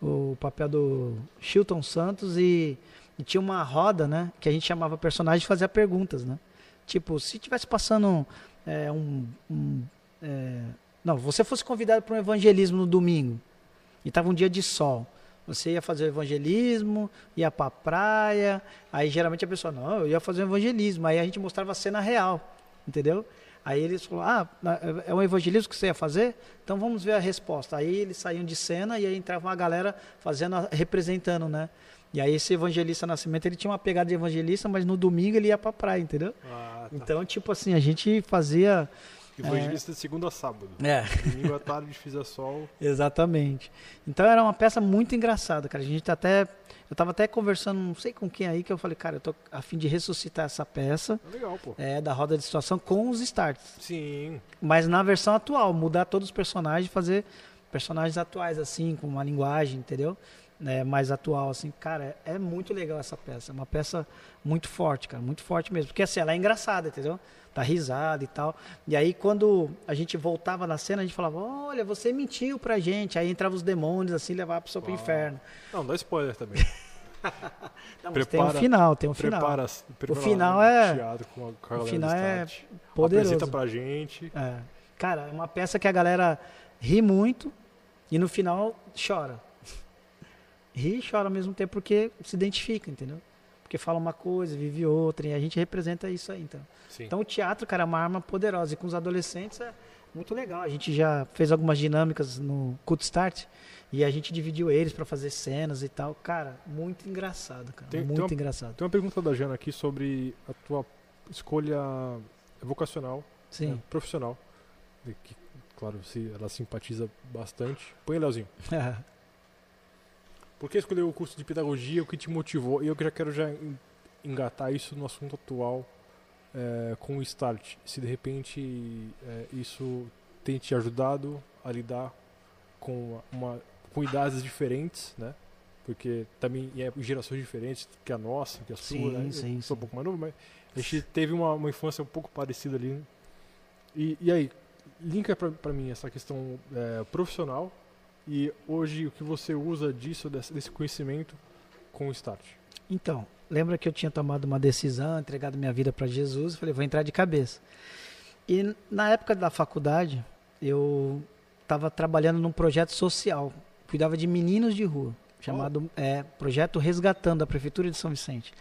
o papel do Chilton Santos e, e, tinha uma roda, né, que a gente chamava personagem de fazer perguntas, né? Tipo, se tivesse passando é, um, um é, não, você fosse convidado para um evangelismo no domingo e tava um dia de sol, você ia fazer o evangelismo, ia para a praia, aí geralmente a pessoa, não, eu ia fazer o evangelismo, aí a gente mostrava a cena real, entendeu? Aí eles falaram, ah, é um evangelismo que você ia fazer? Então vamos ver a resposta. Aí eles saíam de cena e aí entrava uma galera fazendo, representando, né? E aí esse evangelista Nascimento, ele tinha uma pegada de evangelista, mas no domingo ele ia pra praia, entendeu? Ah, tá. Então, tipo assim, a gente fazia Evangelista de segunda a sábado. É. Domingo à tarde fiz a sol. Exatamente. Então era uma peça muito engraçada, cara. A gente tá até. Eu tava até conversando, não sei com quem aí, que eu falei, cara, eu tô a fim de ressuscitar essa peça Legal, pô. é, da roda de situação com os starts. Sim. Mas na versão atual, mudar todos os personagens, fazer personagens atuais, assim, com uma linguagem, entendeu? É, mais atual, assim. Cara, é, é muito legal essa peça. É uma peça muito forte, cara. Muito forte mesmo. Porque assim, ela é engraçada, entendeu? Tá risada e tal. E aí, quando a gente voltava na cena, a gente falava, olha, você mentiu pra gente. Aí entravam os demônios, assim, levava a pessoa pro inferno. Não, dá spoiler também. Não, mas Prepara- tem um final, tem um final. Prepara, prepara final é- Teatro com a, com a o final é. Poderoso. Apresenta pra gente. É. Cara, é uma peça que a galera ri muito e no final chora. Ri e chora ao mesmo tempo porque se identifica, entendeu? Porque fala uma coisa, vive outra, e a gente representa isso aí, então. Sim. Então o teatro, cara, é uma arma poderosa. E com os adolescentes é muito legal. A gente já fez algumas dinâmicas no Cult Start e a gente dividiu eles pra fazer cenas e tal. Cara, muito engraçado, cara. Tem- tem muito uma- engraçado. Tem uma pergunta da Jana aqui sobre a tua escolha vocacional, né, profissional. Que, claro, se ela simpatiza bastante. Põe, Leozinho. Por que escolheu o curso de pedagogia? O que te motivou? E eu já quero já en- engatar isso no assunto atual é, com o Start. Se de repente é, isso tem te ajudado a lidar com, uma, com idades diferentes, né? Porque também é gerações diferentes que a nossa, que a sua, Sim, né? Eu sim, sou um pouco mais novo, mas a gente teve uma, uma infância um pouco parecida ali. né? E, e aí, linka pra mim essa questão é, profissional e hoje o que você usa disso, desse, conhecimento com o Start. Então, lembra que eu tinha tomado uma decisão, entregado minha vida para Jesus, falei, vou entrar de cabeça. E na época da faculdade, eu estava trabalhando num projeto social, cuidava de meninos de rua, chamado é, Projeto Resgatando, da Prefeitura de São Vicente.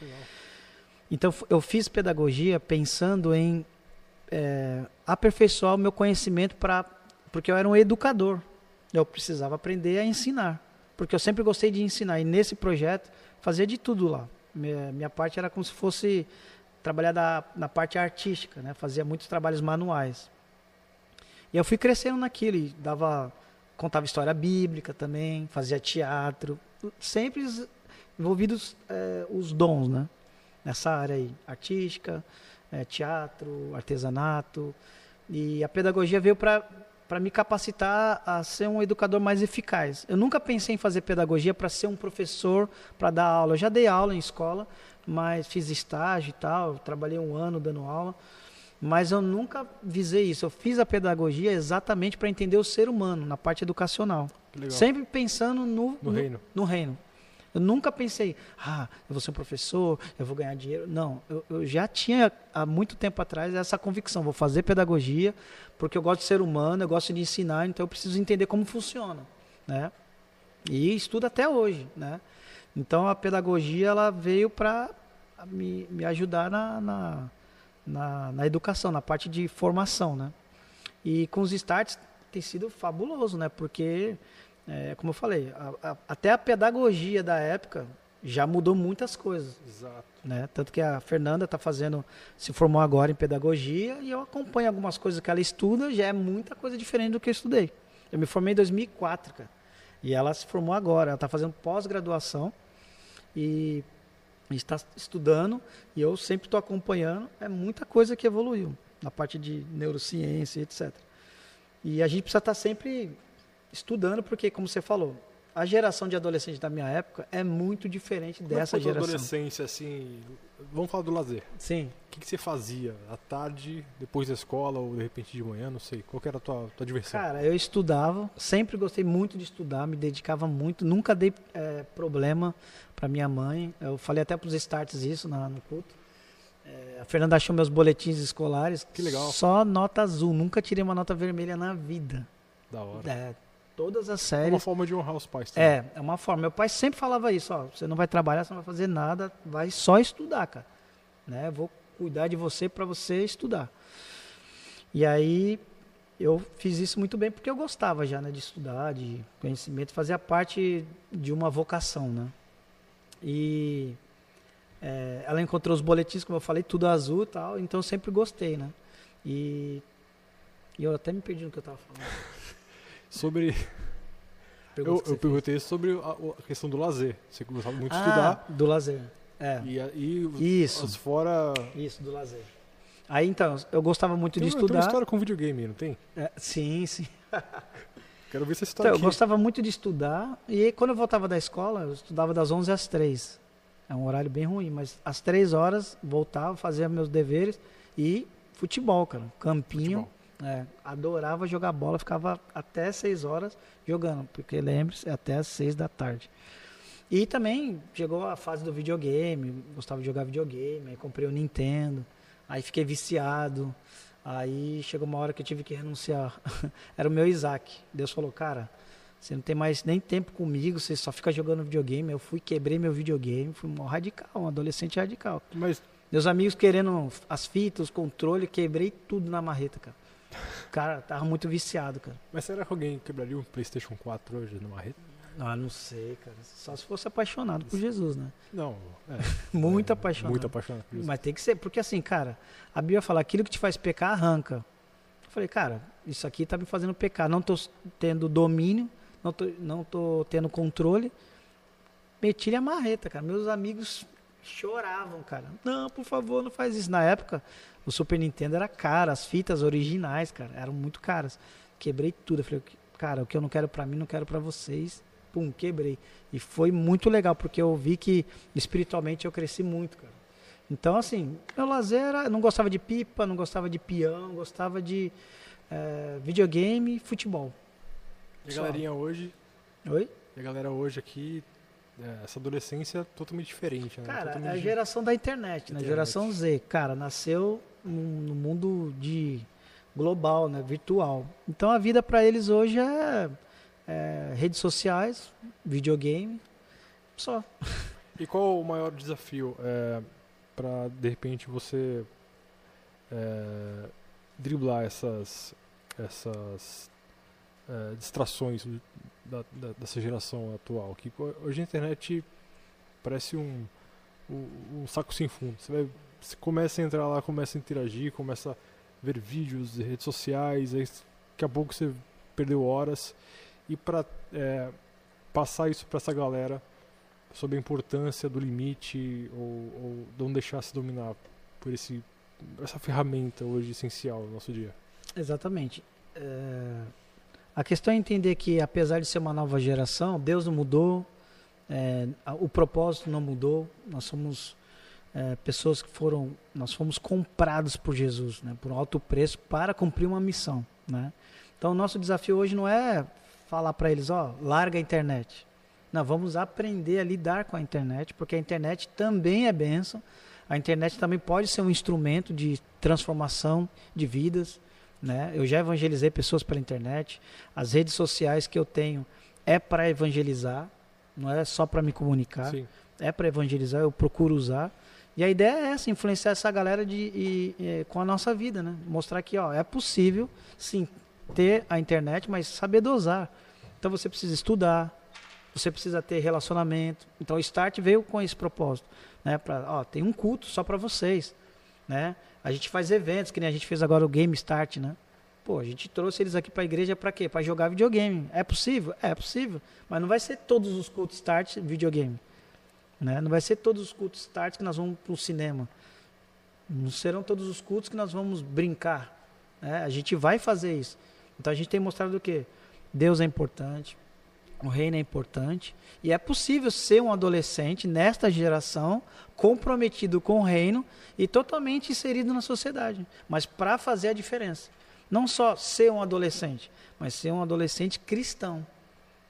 Então eu fiz pedagogia pensando em é, aperfeiçoar o meu conhecimento para porque eu era um educador. Eu precisava aprender a ensinar, porque eu sempre gostei de ensinar e nesse projeto fazia de tudo lá. Minha, minha parte era como se fosse trabalhar da, na parte artística, né? Fazia muitos trabalhos manuais. E eu fui crescendo naquilo, e dava contava história bíblica também, fazia teatro, sempre os- envolvidos eh, os dons, né? Nessa área aí, artística, eh, teatro, artesanato. E a pedagogia veio para para me capacitar a ser um educador mais eficaz. Eu nunca pensei em fazer pedagogia para ser um professor, para dar aula. Eu já dei aula em escola, mas fiz estágio e tal, trabalhei um ano dando aula, mas eu nunca visei isso. Eu fiz a pedagogia exatamente para entender o ser humano na parte educacional. Legal. Sempre pensando no, No reino. no reino. Eu nunca pensei, ah, eu vou ser um professor, eu vou ganhar dinheiro. Não, eu, eu já tinha há muito tempo atrás essa convicção, vou fazer pedagogia, porque eu gosto de ser humano, eu gosto de ensinar, então eu preciso entender como funciona, né? E estudo até hoje, né? Então a pedagogia ela veio para me, me ajudar na, na, na, na educação, na parte de formação, né? E com os starts tem sido fabuloso, né? Porque, é, como eu falei, a- a- até a pedagogia da época já mudou muitas coisas, Exato. né? Tanto que a Fernanda está fazendo, se formou agora em pedagogia e eu acompanho algumas coisas que ela estuda, já é muita coisa diferente do que eu estudei. Eu me formei em 2004, cara. E ela se formou agora, ela está fazendo pós-graduação e está estudando e eu sempre estou acompanhando. É muita coisa que evoluiu na parte de neurociência, etc. E a gente precisa estar sempre estudando, porque, como você falou, a geração de adolescentes da minha época é muito diferente Como é dessa tua geração. adolescência, assim, vamos falar do lazer. Sim. O que, que você fazia à tarde, depois da escola ou de repente de manhã, não sei. Qual era a tua, tua diversão? Cara, eu estudava, sempre gostei muito de estudar, me dedicava muito, nunca dei eh, problema para minha mãe. Eu falei até para os starts isso na, no culto. Eh, a Fernanda achou meus boletins escolares. Que legal. Só nota azul, nunca tirei uma nota vermelha na vida. Da hora. É, todas as É uma séries. forma de honrar os pais também. É, é uma forma. Meu pai sempre falava isso, ó, você não vai trabalhar, você não vai fazer nada, vai só estudar, cara. Né? Vou cuidar de você para você estudar. E aí eu fiz isso muito bem porque eu gostava já, né, de estudar, de conhecimento, fazia parte de uma vocação, né? E é, ela encontrou os boletins, como eu falei, tudo azul e tal, então eu sempre gostei, né? E E eu até me perdi no que eu tava falando. Sobre. Eu, eu perguntei sobre a, a questão do lazer. Você gostava muito de ah, estudar. do lazer. É, E, e os- Isso. as fora. isso, do lazer. Aí então, eu gostava muito Tem, de uma- tem uma estudar. história com videogame, não tem? É, sim, sim. Quero ver essa Então, história eu aqui. gostava muito de estudar. E quando eu voltava da escola, eu estudava das 11 às 3. É um horário bem ruim, mas às 3 horas voltava, fazia meus deveres e futebol, cara. Campinho. Futebol. É, adorava jogar bola, ficava até 6 horas jogando, porque lembre-se, é até às 6 da tarde. E também chegou a fase do videogame, gostava de jogar videogame, aí comprei o Nintendo, aí fiquei viciado. Aí chegou uma hora que eu tive que renunciar. Era o meu Isaac. Deus falou, cara, você não tem mais nem tempo comigo, você só fica jogando videogame. Eu fui, quebrei meu videogame, fui um radical, um adolescente radical. Mas Meus amigos querendo as fitas, os controles, quebrei tudo na marreta, cara. Cara, tava muito viciado, cara. Mas será que alguém quebraria um PlayStation 4 hoje numa rede? Ah, não sei, cara. Só se fosse apaixonado por Jesus, né? Não. É, Muito é, apaixonado. Muito apaixonado por isso. Mas tem que ser, porque assim, cara, a Bíblia fala, aquilo que te faz pecar, arranca. Eu falei, cara, isso aqui tá me fazendo pecar. Não tô tendo domínio, não tô, não tô tendo controle. Meti a marreta, cara. Meus amigos choravam, cara. Não, por favor, não faz isso. Na época, o Super Nintendo era caro, as fitas originais, cara, eram muito caras. Quebrei tudo. Eu falei, cara, o que eu não quero pra mim, não quero pra vocês. Pum, quebrei. E foi muito legal, porque eu vi que espiritualmente eu cresci muito, cara. Então, assim, meu lazer era. Não gostava de pipa, não gostava de peão, gostava de eh, videogame e futebol. E a galerinha hoje, Oi? e a galera hoje aqui, é, essa adolescência é totalmente diferente, né? Cara, é totalmente a geração da internet, né? Internet. Geração Z. Cara, nasceu no, mundo de global, né? Virtual. Então a vida para eles hoje é, é redes sociais, videogame, só. E qual o maior desafio é, para de repente você é, driblar essas essas é, distrações da, da- dessa geração atual? Que hoje a internet parece um, um, um saco sem fundo. Você, vai, você começa a entrar lá, começa a interagir, começa a ver vídeos, redes sociais, aí daqui a pouco você perdeu horas. E para passar isso para essa galera sobre a importância do limite ou, ou não deixar se dominar por esse essa ferramenta hoje essencial no nosso dia. Exatamente. É, a questão é entender que, apesar de ser uma nova geração, Deus não mudou, é, o propósito não mudou. Nós somos é, pessoas que foram, nós fomos comprados por Jesus, né, por um alto preço para cumprir uma missão, né? Então, o nosso desafio hoje não é falar para eles, ó, larga a internet. Não, vamos aprender a lidar com a internet, porque a internet também é bênção. A internet também pode ser um instrumento de transformação de vidas, né? Eu já evangelizei pessoas pela internet. As redes sociais que eu tenho é para evangelizar, não é só para me comunicar, Sim. é para evangelizar, eu procuro usar. E a ideia é essa, influenciar essa galera de, e- e- com a nossa vida, né? Mostrar que ó, é possível, sim, ter a internet, mas saber dosar. Então você precisa estudar, você precisa ter relacionamento. Então o Start veio com esse propósito, né? Pra, ó, tem um culto só para vocês, né? A gente faz eventos, que nem a gente fez agora o Game Start, né? Pô, a gente trouxe eles aqui para a igreja para quê? Para jogar videogame. É possível? É possível. Mas não vai ser todos os cultos Start videogame. Né? Não vai ser todos os cultos Start que nós vamos para o cinema. Não serão todos os cultos que nós vamos brincar. né? A gente vai fazer isso. Então a gente tem mostrado o quê? Deus é importante, o reino é importante, e é possível ser um adolescente nesta geração comprometido com o reino e totalmente inserido na sociedade, mas para fazer a diferença. Não só ser um adolescente, mas ser um adolescente cristão,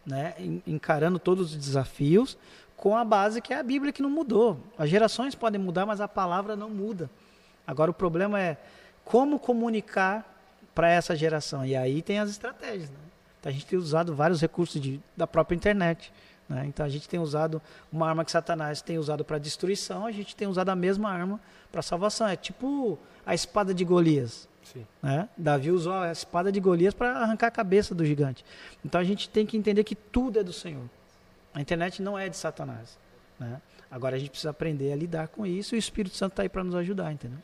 né? En- encarando todos os desafios com a base que é a Bíblia que não mudou. As gerações podem mudar, mas a palavra não muda. Agora o problema é como comunicar para essa geração. E aí tem as estratégias. Né? Então, a gente tem usado vários recursos de, da própria internet. Né? Então a gente tem usado uma arma que Satanás tem usado para destruição, a gente tem usado a mesma arma para salvação. É tipo a espada de Golias. Né? Davi usou a espada de Golias para arrancar a cabeça do gigante. Então a gente tem que entender que tudo é do Senhor. A internet não é de Satanás. Né? Agora a gente precisa aprender a lidar com isso e o Espírito Santo está aí para nos ajudar, entendeu?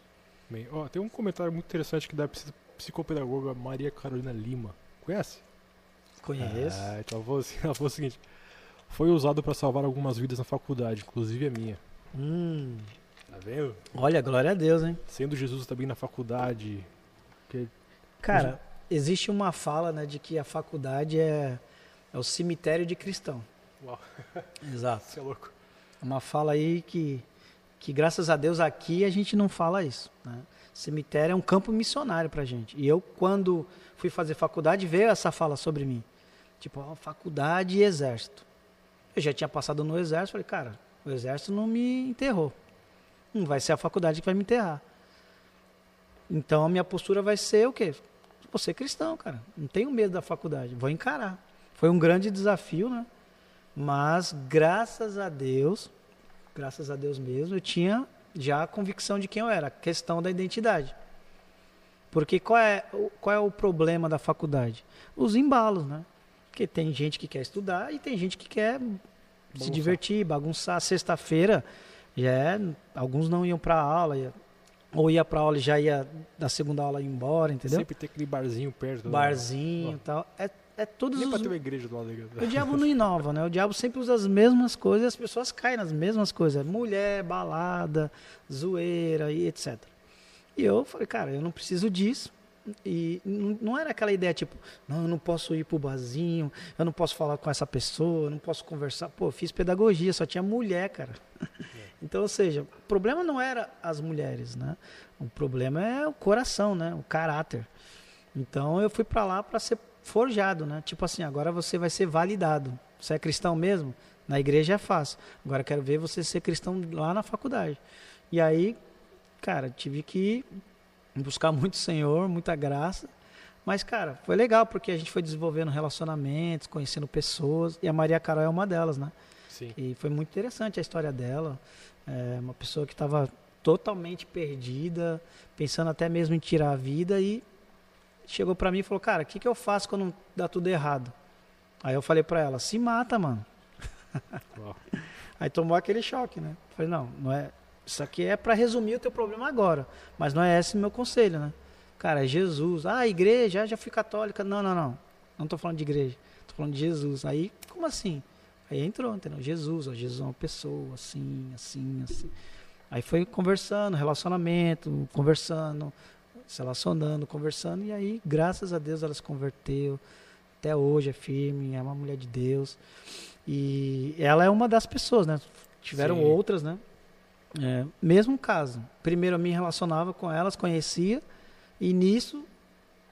Bem, ó, tem um comentário muito interessante que você psicopedagoga Maria Carolina Lima. Conhece? Conheço. Ah, então falou, assim, ela falou o seguinte: foi usado para salvar algumas vidas na faculdade, inclusive a minha. Hum, Tá vendo? olha, glória a Deus, hein? Sendo Jesus também na faculdade. Que, Cara, existe uma fala, né, de que a faculdade é, é o cemitério de cristão. uau, Exato. você é louco. Uma fala aí que, que graças a Deus aqui a gente não fala isso. Né? Cemitério é um campo missionário pra gente. E eu, quando fui fazer faculdade, veio essa fala sobre mim. Tipo, ó, faculdade e exército. Eu já tinha passado no exército, falei, cara, o exército não me enterrou. Não vai ser a faculdade que vai me enterrar. Então a minha postura vai ser o quê? Vou ser cristão, cara. Não tenho medo da faculdade. Vou encarar. Foi um grande desafio, né? Mas graças a Deus, graças a Deus mesmo, eu tinha já a convicção de quem eu era, a questão da identidade. Porque qual é, qual é o problema da faculdade? Os embalos, né? Porque tem gente que quer estudar e tem gente que quer se Bagunçar. divertir, bagunçar. Sexta-feira, já é, alguns não iam para aula, ia- ou ia para aula e já ia da segunda aula ir embora, entendeu? Sempre tem aquele barzinho perto. né? Barzinho e tal. É, é todos Nem pra os ter uma igreja do lado da igreja. o diabo não inova, né? O diabo sempre usa as mesmas coisas e as pessoas caem nas mesmas coisas. Mulher, balada, zoeira e etc. E eu falei, cara, eu não preciso disso. E não era aquela ideia tipo, não, eu não posso ir pro barzinho, eu não posso falar com essa pessoa, eu não posso conversar. Pô, eu fiz pedagogia, só tinha mulher, cara. Então, ou seja, o problema não era as mulheres, né? O problema é o coração, né? O caráter. Então eu fui para lá para ser forjado, né? Tipo assim, agora você vai ser validado. Você é cristão mesmo? Na igreja é fácil. Agora quero ver você ser cristão lá na faculdade. E aí, cara, tive que buscar muito Senhor, muita graça. Mas, cara, foi legal porque a gente foi desenvolvendo relacionamentos, conhecendo pessoas. E a Maria Carol é uma delas, né? Sim. E foi muito interessante a história dela. É uma pessoa que estava totalmente perdida, pensando até mesmo em tirar a vida e chegou pra mim e falou: "Cara, o que que eu faço quando dá tudo errado?" Aí eu falei pra ela: "Se mata, mano". Aí tomou aquele choque, né? Falei: "Não, não é, isso aqui é pra resumir o teu problema agora, mas não é esse o meu conselho, né? Cara, é Jesus. Ah, igreja, ah, já fui católica. Não, não, não. Não tô falando de igreja. Tô falando de Jesus. Aí, como assim? Aí entrou, entendeu? Jesus, ó, Jesus é uma pessoa, assim, assim, assim. Aí foi conversando, relacionamento, conversando, se relacionando, conversando, e aí, graças a Deus, ela se converteu. Até hoje é firme, é uma mulher de Deus. E ela é uma das pessoas, né? Tiveram Sim. outras, né? É, mesmo caso. Primeiro eu me relacionava com elas, conhecia, e nisso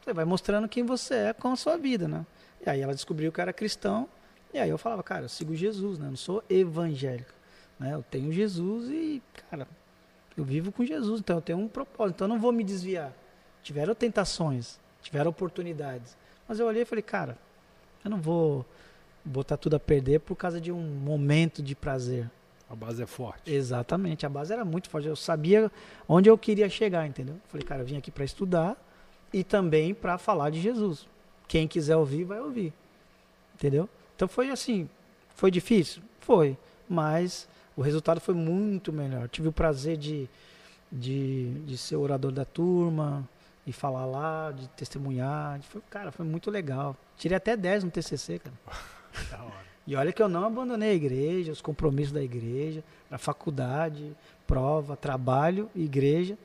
você vai mostrando quem você é com a sua vida, né? E aí ela descobriu que era cristão, e aí eu falava, cara, eu sigo Jesus, né? Eu não sou evangélico, né? Eu tenho Jesus e, cara, eu vivo com Jesus, então eu tenho um propósito, então eu não vou me desviar. Tiveram tentações, tiveram oportunidades, mas eu olhei e falei, cara, eu não vou botar tudo a perder por causa de um momento de prazer. A base é forte. Exatamente, a base era muito forte. Eu sabia onde eu queria chegar, entendeu? Falei, cara, eu vim aqui para estudar e também para falar de Jesus. Quem quiser ouvir, vai ouvir. Entendeu? Então foi assim, foi difícil? Foi, mas o resultado foi muito melhor. Tive o prazer de, de, de ser orador da turma e falar lá, de testemunhar. Foi, cara, foi muito legal. Tirei até 10 no TCC, cara. Da hora. E olha que eu não abandonei a igreja, os compromissos da igreja, a faculdade, prova, trabalho, igreja.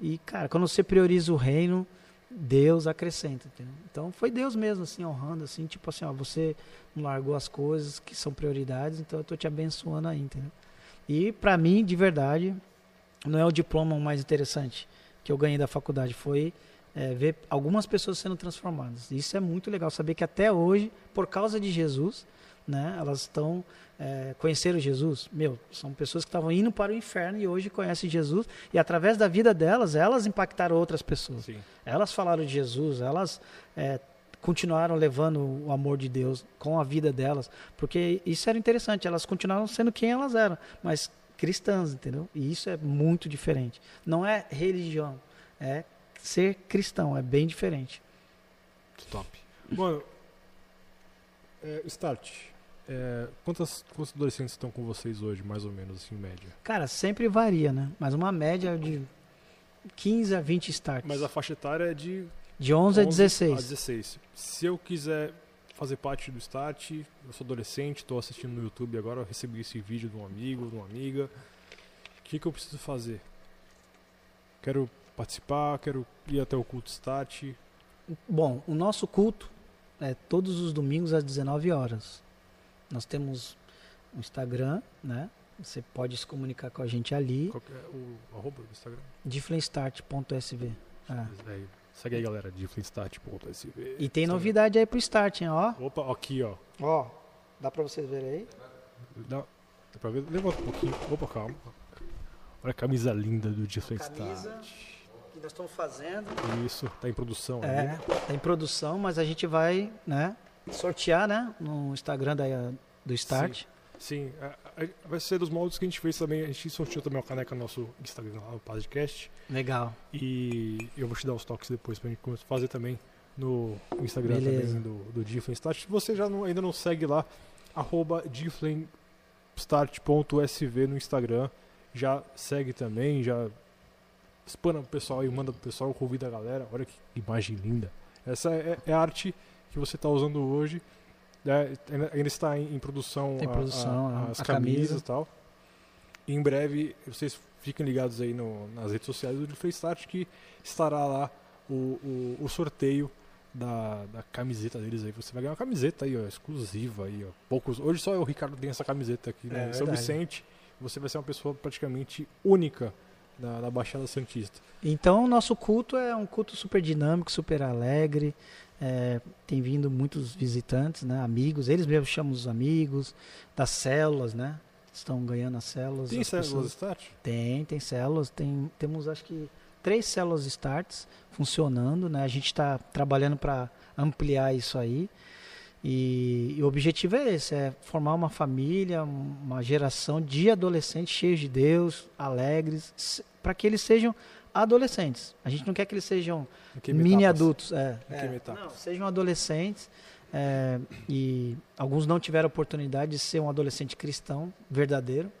E, cara, quando você prioriza o reino, Deus acrescenta, entendeu? Então foi Deus mesmo, assim, honrando, assim, tipo assim, ó, você não largou as coisas que são prioridades, então eu tô te abençoando aí, entendeu? E pra mim, de verdade, não é o diploma mais interessante que eu ganhei da faculdade, foi é, ver algumas pessoas sendo transformadas. Isso é muito legal, saber que até hoje, por causa de Jesus, né, elas estão é, conheceram Jesus. Meu, são pessoas que estavam indo para o inferno e hoje conhecem Jesus e através da vida delas, elas impactaram outras pessoas. Sim. Elas falaram de Jesus, elas é, continuaram levando o amor de Deus com a vida delas, porque isso era interessante, elas continuaram sendo quem elas eram, mas cristãs, entendeu? E isso é muito diferente. Não é religião, é ser cristão, é bem diferente. Top. Mano, é, Start. É, quantas, quantos adolescentes estão com vocês hoje, mais ou menos, assim, em média? Cara, sempre varia, né? Mas uma média de 15 a 20 starts. Mas a faixa etária é de De 11, a 16. A 16. Se eu quiser fazer parte do Start, eu sou adolescente, estou assistindo no YouTube agora, eu recebi esse vídeo de um amigo, de uma amiga. O que, que eu preciso fazer? Quero participar, quero ir até o culto Start. Bom, o nosso culto é todos os domingos às 19 horas. Nós temos um Instagram, né? Você pode se comunicar com a gente ali. Qual que é o arroba do Instagram? Difflenstart.sv. É. É, segue aí, galera, difflinstart.sv. E tem novidade aí pro Start, hein? Ó, Opa, aqui, ó. ó. Dá pra vocês verem aí? Dá, dá pra ver? Levanta um pouquinho. Opa, calma. Olha a camisa linda do Difflin Camisa. Start. que nós estamos fazendo. Isso, tá em produção É, aí. tá em produção, mas a gente vai, né, sortear, né, no Instagram da, do Start. Sim, a- a- vai ser dos moldes que a gente fez também. A gente sorteou também uma caneca no nosso Instagram lá, no podcast. Legal. E eu vou te dar os toques depois pra gente fazer também no Instagram Beleza. também do, do Difflin Start. Se você já não- ainda não segue lá, arroba difflinstart.sv no Instagram. Já segue também, já espana pro pessoal e manda pro pessoal, convida a galera. Olha que imagem linda. Essa é, é a arte que você está usando hoje. né? Ainda- está em, em produção, Tem produção, a- a- as a camisas camisa. e tal. E em breve, vocês fiquem ligados aí no- nas redes sociais do Difflin Start que estará lá o, o, o sorteio da, da camiseta deles aí. Você vai ganhar uma camiseta aí, ó, exclusiva aí, ó. Poucos. Hoje só o Ricardo tem essa camiseta aqui, né? É São verdade. Vicente, você vai ser uma pessoa praticamente única da, da Baixada Santista. Então, o nosso culto é um culto super dinâmico, super alegre. É, tem vindo muitos visitantes, né, amigos. Eles mesmos chamam os amigos das células, né? Estão ganhando as células. Tem as células pessoas- Start? Tem, tem células. Tem, temos acho que três células starts funcionando, né? A gente está trabalhando para ampliar isso aí. E, e o objetivo é esse, é formar uma família, uma geração de adolescentes cheios de Deus, alegres, para que eles sejam adolescentes. A gente não quer que eles sejam mini adultos, é. É. Não, sejam adolescentes. é, e alguns não tiveram oportunidade de ser um adolescente cristão verdadeiro,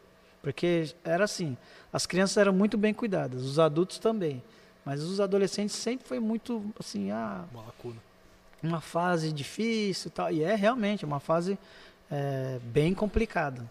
porque era assim: as crianças eram muito bem cuidadas, os adultos também, mas os adolescentes sempre foi muito assim, ah, Uma lacuna. Uma fase difícil, e tal. E é realmente uma fase é, bem complicada.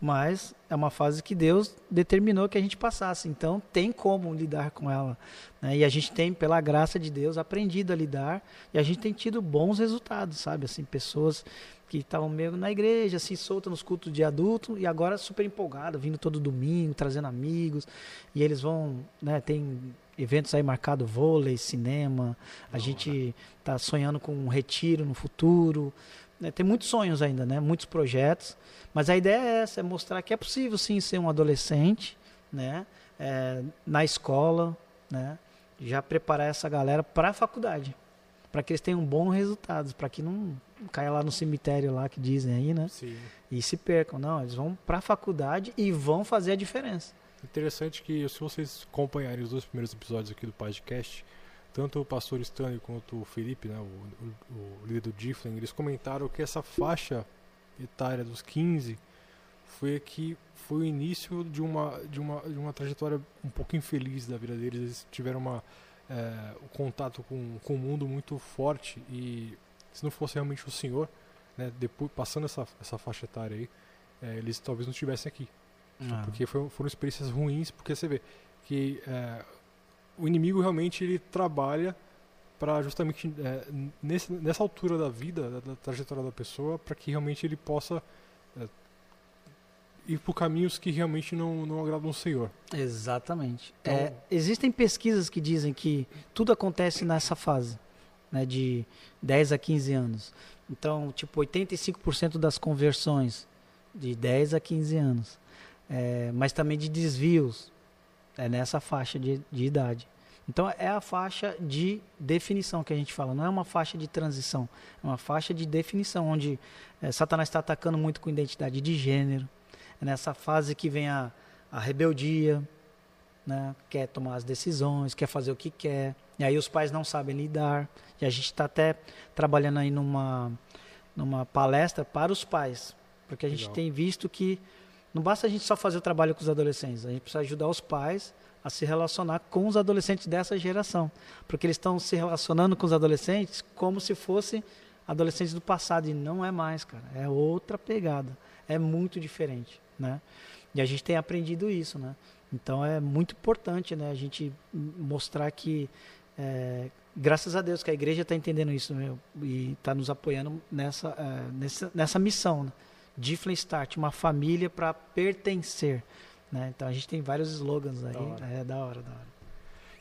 Mas é uma fase que Deus determinou que a gente passasse. Então tem como lidar com ela. né? E a gente tem, pela graça de Deus, aprendido a lidar. E a gente tem tido bons resultados, sabe? Assim, pessoas que estavam meio na igreja, assim, soltas nos cultos de adulto, e agora super empolgada, vindo todo domingo, trazendo amigos. E eles vão, né? Tem eventos aí marcados, vôlei, cinema. A gente está sonhando com um retiro no futuro. né? Tem muitos sonhos ainda, né? Muitos projetos. Mas a ideia é essa, é mostrar que é possível sim ser um adolescente, né? É, na escola, né? Já preparar essa galera para a faculdade, para que eles tenham bons resultados, para que não caia lá no cemitério lá que dizem aí, né? Sim. E se percam. Não, eles vão para a faculdade e vão fazer a diferença. Interessante que se vocês acompanharem os dois primeiros episódios aqui do podcast, tanto o pastor Stanley quanto o Felipe, né, o, o- o líder do Difflin, eles comentaram que essa faixa etária dos 15 foi que foi o início de uma, de uma, de uma trajetória um pouco infeliz da vida deles. Eles tiveram uma, é, o contato com, com o mundo muito forte e se não fosse realmente o Senhor, né, depois, passando essa, essa faixa etária aí, é, eles talvez não estivessem aqui. Ah. Porque foi- foram experiências ruins, porque você vê que é, o inimigo realmente ele trabalha para justamente é, nesse, nessa altura da vida, da, da trajetória da pessoa, para que realmente ele possa é, ir por caminhos que realmente não, não agradam o Senhor. Exatamente. Então- É, existem pesquisas que dizem que tudo acontece nessa fase, né, de 10 a 15 anos. Então, tipo, 85% das conversões de 10 a 15 anos. É, mas também de desvios é nessa faixa de, de idade. Então, é a faixa de definição que a gente fala, não é uma faixa de transição, é uma faixa de definição, onde é, Satanás está atacando muito com identidade de gênero. É nessa fase que vem a, a rebeldia, né? quer tomar as decisões, quer fazer o que quer. E aí os pais não sabem lidar. E a gente está até trabalhando aí numa, numa palestra para os pais. Porque a gente Legal. tem visto que não basta a gente só fazer o trabalho com os adolescentes, a gente precisa ajudar os pais a se relacionar com os adolescentes dessa geração, porque eles estão se relacionando com os adolescentes como se fossem adolescentes do passado e não é mais, cara. É outra pegada, é muito diferente, né? E a gente tem aprendido isso, né? Então é muito importante, né? A gente mostrar que é, graças a Deus que a igreja está entendendo isso meu, e está nos apoiando nessa, é, nessa, nessa missão né? De Start, uma família para pertencer. Né? Então a gente tem vários slogans aí. Da é da hora, da hora.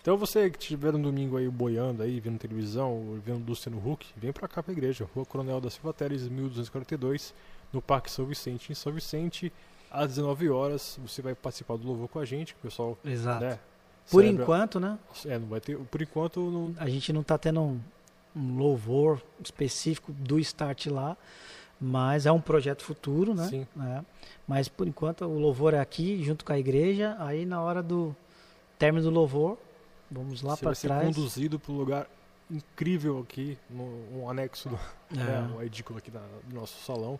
Então você que estiver no domingo aí boiando aí, vendo televisão, vendo Luciano Huck, vem para cá pra igreja, Rua Coronel da Silva Teles, 1242, no Parque São Vicente, em São Vicente, às 19 horas, você vai participar do louvor com a gente, o pessoal, Exato. Né, por celebra... enquanto, né? É, não vai ter, por enquanto não... a gente não tá tendo um, um louvor específico do start lá, mas é um projeto futuro, né? Sim. É. Mas por enquanto o louvor é aqui, junto com a igreja. Aí na hora do término do louvor, vamos lá para trás. Ser conduzido para um lugar incrível aqui, no, um anexo, do, é. né, um edículo aqui da, do nosso salão.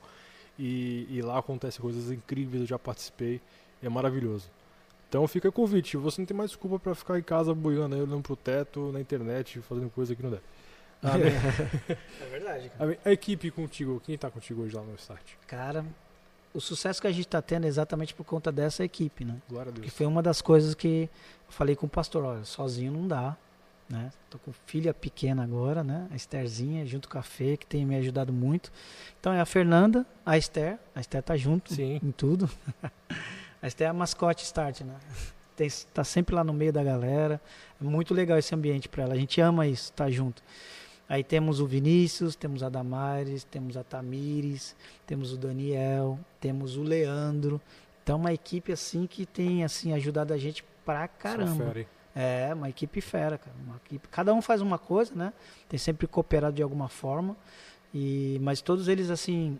E, e, lá acontecem coisas incríveis, eu já participei, é maravilhoso. Então fica o convite, você não tem mais desculpa para ficar em casa boiando aí, olhando pro teto, na internet, fazendo coisa que não deve. é verdade. Cara. A, a, equipe contigo, quem está contigo hoje lá no start? Cara, o sucesso que a gente está tendo é exatamente por conta dessa equipe, né? Glória a Deus. Que foi uma das coisas que eu falei com o pastor, olha, sozinho não dá, né? Tô com filha pequena agora, né? A Estherzinha, junto com a Fê, que tem me ajudado muito. Então é a Fernanda, a Esther, a Esther tá junto Sim. em tudo. a Esther é a mascote start, né? Tem, tá sempre lá no meio da galera. É muito legal esse ambiente para ela. A gente ama isso, tá junto. Aí temos o Vinícius, temos a Damares, temos a Tamires, temos o Daniel, temos o Leandro. Então uma equipe assim que tem assim ajudado a gente pra caramba. É, uma equipe fera, cara. Uma equipe, cada um faz uma coisa, né? Tem sempre cooperado de alguma forma. E mas todos eles assim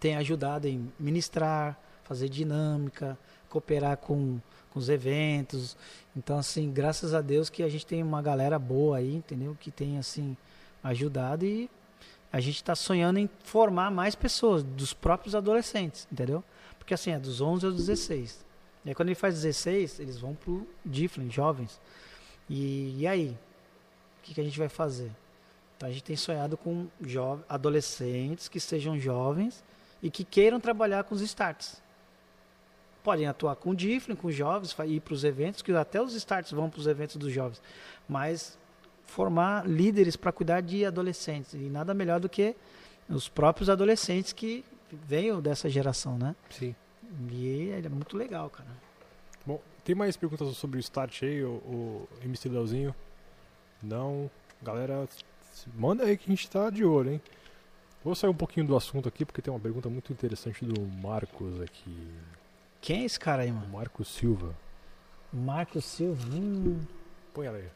têm ajudado em ministrar, fazer dinâmica, cooperar com, com os eventos. Então assim, graças a Deus que a gente tem uma galera boa aí, entendeu? Que tem assim ajudado e a gente está sonhando em formar mais pessoas, dos próprios adolescentes, entendeu? Porque assim, é dos 11 aos 16. E aí quando ele faz 16, eles vão pro Difflin, jovens. E, e aí? O que, que a gente vai fazer? Então a gente tem sonhado com adolescentes que sejam jovens e que queiram trabalhar com os starts. Podem atuar com o Difflin, com os jovens, ir para os eventos, que até os starts vão para os eventos dos jovens. Mas formar líderes para cuidar de adolescentes. E nada melhor do que os próprios adolescentes que venham dessa geração, né? Sim. E é muito legal, cara. Bom, tem mais perguntas sobre o Start aí, o, o MC Leozinho? Não. Galera, manda aí que a gente tá de olho, hein? Vou sair um pouquinho do assunto aqui, porque tem uma pergunta muito interessante do Marcos aqui. Quem é esse cara aí, mano? Marcos Silva. Marcos Silva? Hum. Põe ela aí.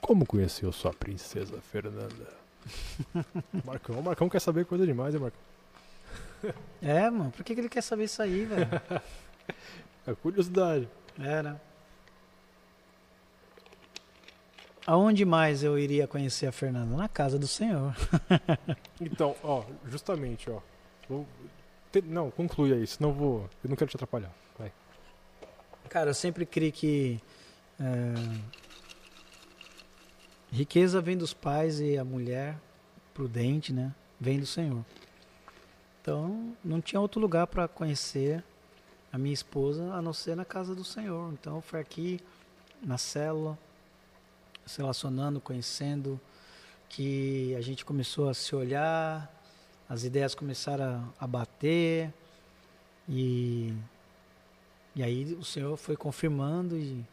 Como conheceu sua princesa Fernanda? Marcão, o Marcão quer saber coisa demais, hein, Marcão? É, mano, por que, que ele quer saber isso aí, velho? é curiosidade. É, né? Aonde mais eu iria conhecer a Fernanda? Na casa do Senhor. então, ó, justamente, ó. Te, não, conclui aí, senão vou. Eu não quero te atrapalhar. Vai. Cara, eu sempre criei que. É, Riqueza vem dos pais e a mulher prudente, né? Vem do Senhor. Então, não tinha outro lugar para conhecer a minha esposa a não ser na casa do Senhor. Então, foi aqui na célula, se relacionando, conhecendo, que a gente começou a se olhar, as ideias começaram a, a bater e e aí o Senhor foi confirmando e,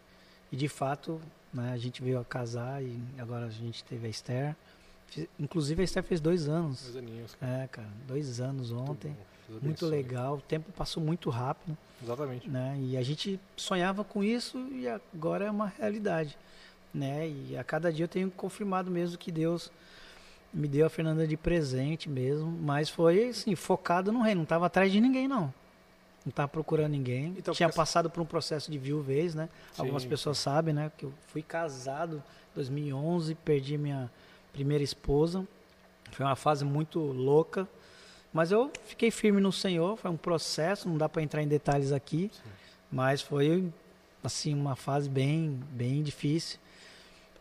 e de fato né? A gente veio a casar e agora a gente teve a Esther. Inclusive a Esther fez dois anos. Dois aninhos. É, cara, dois anos ontem. Muito, muito legal. O tempo passou muito rápido. Exatamente. Né? E a gente sonhava com isso e agora é uma realidade. Né? E a cada dia eu tenho confirmado mesmo que Deus me deu a Fernanda de presente mesmo, mas foi assim, focado no reino, não estava atrás de ninguém não não estava procurando ninguém. Então, Tinha passado por um processo de viuvez, né? Sim, Algumas pessoas sabem, né? Que eu fui casado em 2011, perdi minha primeira esposa. Foi uma fase muito louca, mas eu fiquei firme no Senhor. Foi um processo, não dá para entrar em detalhes aqui, sim. mas foi assim, uma fase bem, bem difícil.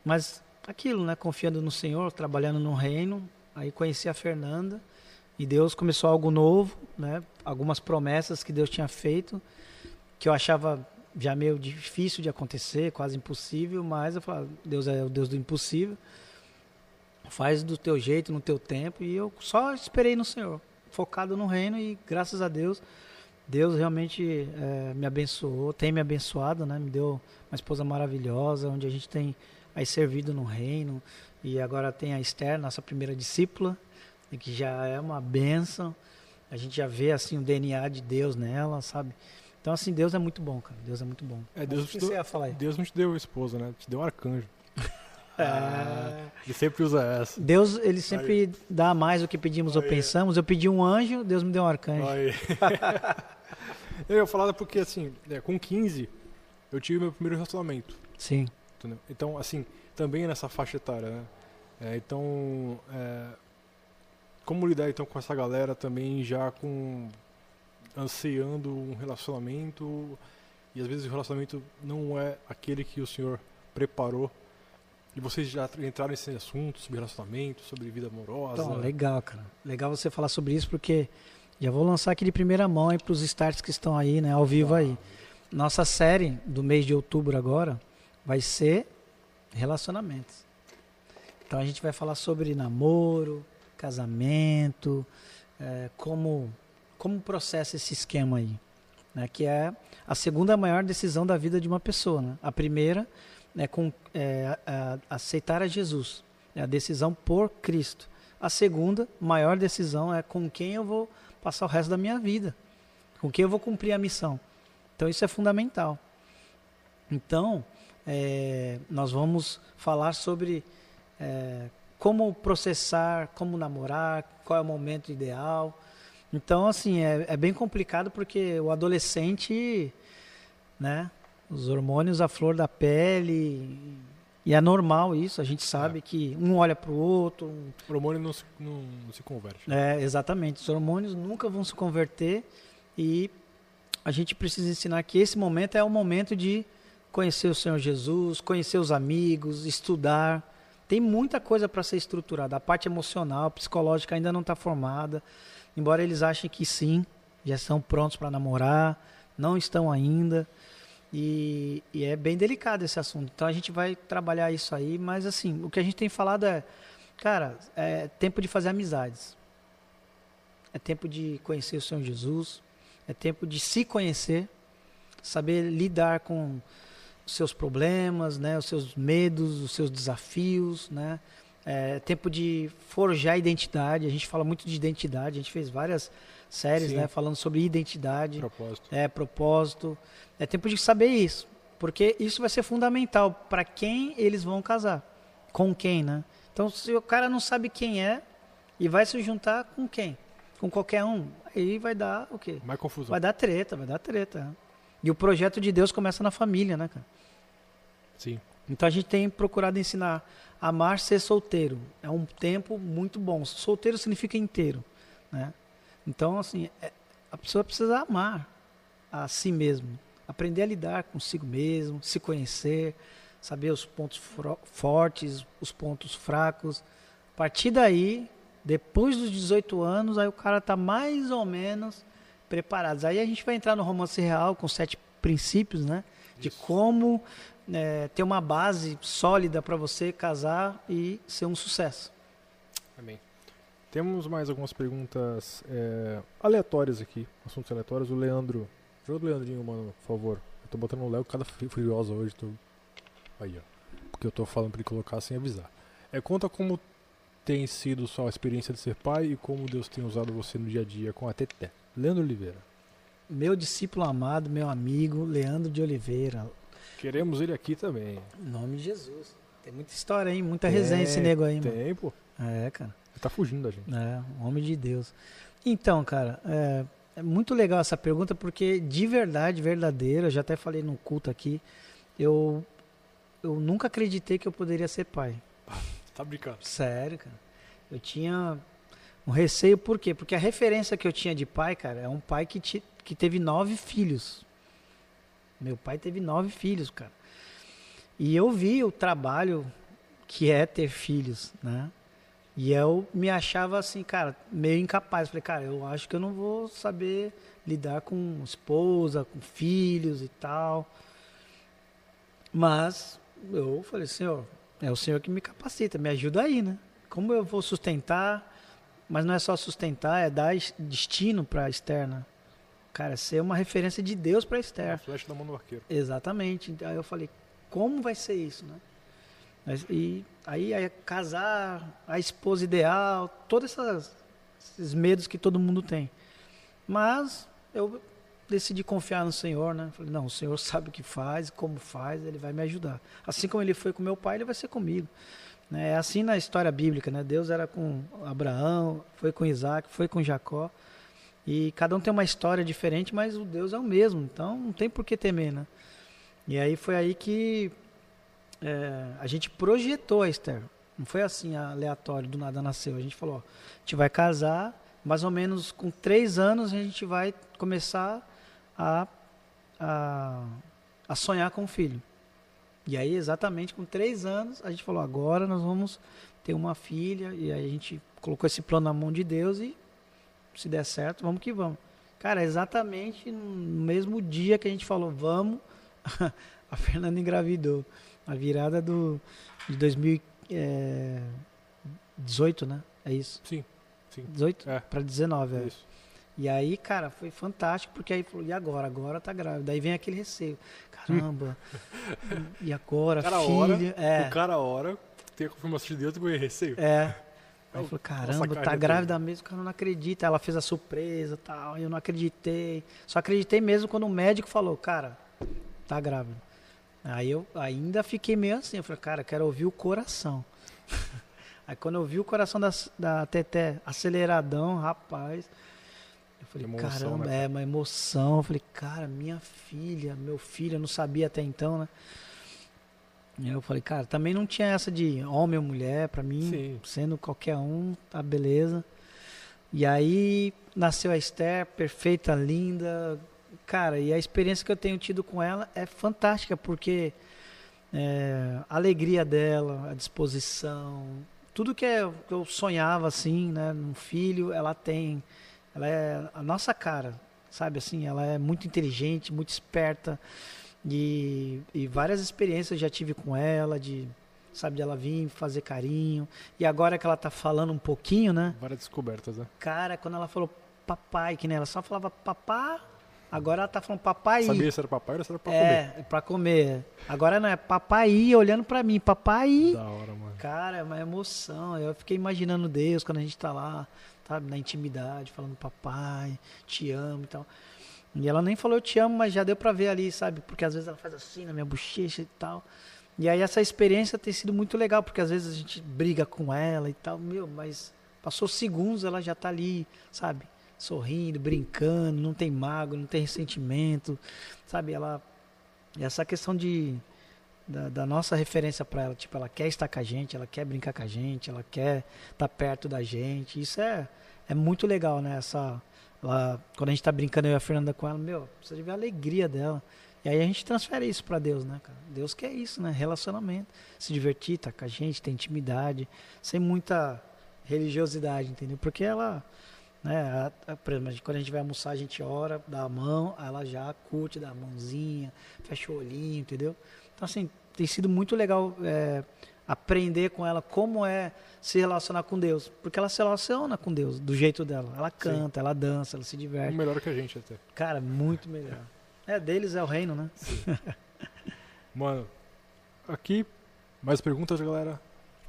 Mas aquilo, né? Confiando no Senhor, trabalhando no reino. Aí conheci a Fernanda e Deus começou algo novo, né? Algumas promessas que Deus tinha feito que eu achava já meio difícil de acontecer, quase impossível, mas eu falava, Deus é o Deus do impossível. Faz do teu jeito, no teu tempo, e eu só esperei no Senhor, focado no reino e graças a Deus Deus realmente é, me abençoou, tem me abençoado, né? Me deu uma esposa maravilhosa, onde a gente tem aí servido no reino e agora tem a Esther, nossa primeira discípula, que já é uma bênção. A gente já vê assim o DNA de Deus nela, sabe? Então assim, Deus é muito bom, cara. Deus é muito bom. É, Deus, te você deu, ia falar aí? Deus não te deu esposa, né? Te deu um arcanjo. É. Ele sempre usa essa. Deus, ele sempre dá mais do que pedimos ou Aí. pensamos. Eu pedi um anjo, Deus me deu um arcanjo. Aí. eu ia falar porque, assim, é, com 15, eu tive meu primeiro relacionamento. Sim. entendeu? Então, assim, também nessa faixa etária, né? É, então, é, como lidar então com essa galera também já com ansiando um relacionamento e às vezes o relacionamento não é aquele que o senhor preparou e vocês já entraram nesse assunto sobre relacionamento, sobre vida amorosa. Então, legal, cara. Legal você falar sobre isso porque já vou lançar aqui de primeira mão para os starts que estão aí, né, ao vivo aí. Nossa série do mês de outubro agora vai ser relacionamentos. Então a gente vai falar sobre namoro, casamento, eh, como como processa esse esquema aí, né? Que é a segunda maior decisão da vida de uma pessoa, né? A primeira é com é, a- aceitar a Jesus, é a decisão por Cristo. A segunda maior decisão é com quem eu vou passar o resto da minha vida, com quem eu vou cumprir a missão. Então isso é fundamental. Então é, nós vamos falar sobre é, como processar, como namorar, qual é o momento ideal. Então, assim, é, é bem complicado porque o adolescente, né, os hormônios à flor da pele, e é normal isso, a gente sabe que um olha para o outro, um O hormônio não se, não se converte. é, exatamente. Os hormônios nunca vão se converter e a gente precisa ensinar que esse momento é o momento de conhecer o Senhor Jesus, conhecer os amigos, estudar. Tem muita coisa para ser estruturada. A parte emocional, psicológica ainda não está formada. Embora eles achem que sim, já estão prontos para namorar, não estão ainda. E, e é bem delicado esse assunto. Então a gente vai trabalhar isso aí, mas assim, o que a gente tem falado é, cara, é tempo de fazer amizades. É tempo de conhecer o Senhor Jesus. É tempo de se conhecer, saber lidar com os seus problemas, né, os seus medos, os seus desafios, né? É tempo de forjar identidade. A gente fala muito de identidade. A gente fez várias séries, Sim. né, falando sobre identidade. Propósito. É, propósito. É tempo de saber isso. Porque isso vai ser fundamental para quem eles vão casar. Com quem, né? Então, se o cara não sabe quem é e vai se juntar com quem? Com qualquer um, aí vai dar o quê? Mais confusão. Vai dar treta, vai dar treta. E o projeto de Deus começa na família, né, cara? Sim. Então a gente tem procurado ensinar a amar ser solteiro. É um tempo muito bom. Solteiro significa inteiro, né? Então assim, é- a pessoa precisa amar a si mesmo, aprender a lidar consigo mesmo, se conhecer, saber os pontos fortes, os pontos fracos. A partir daí, depois dos 18 anos, aí o cara tá mais ou menos preparado. Aí a gente vai entrar no romance real com sete princípios, né? De como é, ter uma base sólida para você casar e ser um sucesso. Amém. Temos mais algumas perguntas é, aleatórias aqui, assuntos aleatórios. O Leandro. Joga do Leandrinho, mano, por favor. Eu tô botando o Léo cada furiosa hoje. Tô... Aí, ó. Porque eu tô falando pra ele colocar sem avisar. É, conta como tem sido sua experiência de ser pai e como Deus tem usado você no dia a dia com a Teté. Leandro Oliveira. Meu discípulo amado, meu amigo Leandro de Oliveira. Queremos ele aqui também. Em nome de Jesus. Tem muita história aí, muita resenha esse nego aí, mano. Tem, pô. É, cara. Ele tá fugindo da gente. É, um homem de Deus. Então, cara, é, é muito legal essa pergunta porque de verdade, verdadeira, eu já até falei no culto aqui, eu, eu nunca acreditei que eu poderia ser pai. Tá brincando. Sério, cara. Eu tinha um receio, por quê? Porque a referência que eu tinha de pai, cara, é um pai que, ti- que teve nove filhos. Meu pai teve nove filhos, cara. E eu vi o trabalho que é ter filhos, né? E eu me achava assim, cara, meio incapaz. Falei, cara, eu acho que eu não vou saber lidar com esposa, com filhos e tal. Mas eu falei, Senhor, é o Senhor que me capacita, me ajuda aí, né? Como eu vou sustentar? Mas não é só sustentar, é dar destino para a externa. Cara, ser uma referência de Deus para a Esther. Flecha da mão do arqueiro. Exatamente. Aí eu falei, como vai ser isso, né? E aí, aí casar, a esposa ideal, todos esses medos que todo mundo tem. Mas eu decidi confiar no Senhor, né? Falei, não, o Senhor sabe o que faz, como faz, Ele vai me ajudar. Assim como Ele foi com meu pai, Ele vai ser comigo. Né? É assim na história bíblica, né? Deus era com Abraão, foi com Isaac, foi com Jacó. E cada um tem uma história diferente, mas o Deus é o mesmo. Então não tem por que temer, né? E aí foi aí que é, a gente projetou Esther. Não foi assim aleatório, do nada nasceu. A gente falou, ó, a gente vai casar, mais ou menos com três anos a gente vai começar a, a, a sonhar com o filho. E aí, exatamente com três anos, a gente falou, agora nós vamos ter uma filha. E aí a gente colocou esse plano na mão de Deus e se der certo, vamos que vamos. Cara, exatamente no mesmo dia que a gente falou, vamos, a Fernanda engravidou. A virada do, de 2018, né? É isso? Sim. sim. 18 é. para 19, é. Isso. E aí, cara, foi fantástico, porque aí falou, e agora? Agora tá grávida. Aí vem aquele receio. Caramba, e agora, cara filha? Hora, é. O cara, a hora, tem a confirmação de Deus e ganha receio. É. Aí falou, caramba, Nossa, tá grávida mesmo, o cara não acredita. Ela fez a surpresa tal, eu não acreditei. Só acreditei mesmo quando o médico falou, cara, tá grávida. Aí eu ainda fiquei meio assim, eu falei, cara, eu quero ouvir o coração. Aí quando eu vi o coração da, da Teté aceleradão, rapaz, eu falei, Emoção, caramba, né, é uma emoção. Eu falei, cara, minha filha, meu filho, eu não sabia até então, né? E eu falei, cara, também não tinha essa de homem ou mulher, pra mim, Sim. sendo qualquer um, tá beleza. E aí nasceu a Esther, perfeita, linda. Cara, e a experiência que eu tenho tido com ela é fantástica, porque é, a alegria dela, a disposição, tudo que, é, que eu sonhava assim, né, num filho, ela tem. Ela é a nossa cara, sabe assim? Ela é muito inteligente, muito esperta. E, e várias experiências já tive com ela, de sabe, de ela vir fazer carinho. E agora que ela tá falando um pouquinho, né? Várias descobertas, né? Cara, quando ela falou papai, que nem ela só falava papá, agora ela tá falando papai. Sabia se era papai ou se era pra é, comer. pra comer. Agora não é papai olhando pra mim, papai. Da hora, mano. Cara, é uma emoção. Eu fiquei imaginando Deus quando a gente tá lá, sabe, na intimidade, falando papai, te amo e tal. E ela nem falou eu te amo, mas já deu pra ver ali, sabe? Porque às vezes ela faz assim na minha bochecha e tal. E aí essa experiência tem sido muito legal, porque às vezes a gente briga com ela e tal, meu, mas passou segundos, ela já tá ali, sabe? Sorrindo, brincando, não tem mago, não tem ressentimento, sabe? Ela essa questão de da, da nossa referência para ela, tipo, ela quer estar com a gente, ela quer brincar com a gente, ela quer estar perto da gente. Isso é é muito legal, né? Essa ela, quando a gente tá brincando eu e a Fernanda com ela, meu, precisa de ver a alegria dela. E aí a gente transfere isso para Deus, né, cara? Deus quer isso, né? Relacionamento. Se divertir, tá com a gente, ter intimidade, sem muita religiosidade, entendeu? Porque ela, né, a, a, quando a gente vai almoçar, a gente ora, dá a mão, ela já curte, dá a mãozinha, fecha o olhinho, entendeu? Então, assim, tem sido muito legal é, aprender com ela como é se relacionar com Deus. Porque ela se relaciona com Deus do jeito dela. Ela canta, Sim. ela dança, ela se diverte. Melhor que a gente até. Cara, muito melhor. É, deles é o reino, né? Mano, aqui, mais perguntas, galera?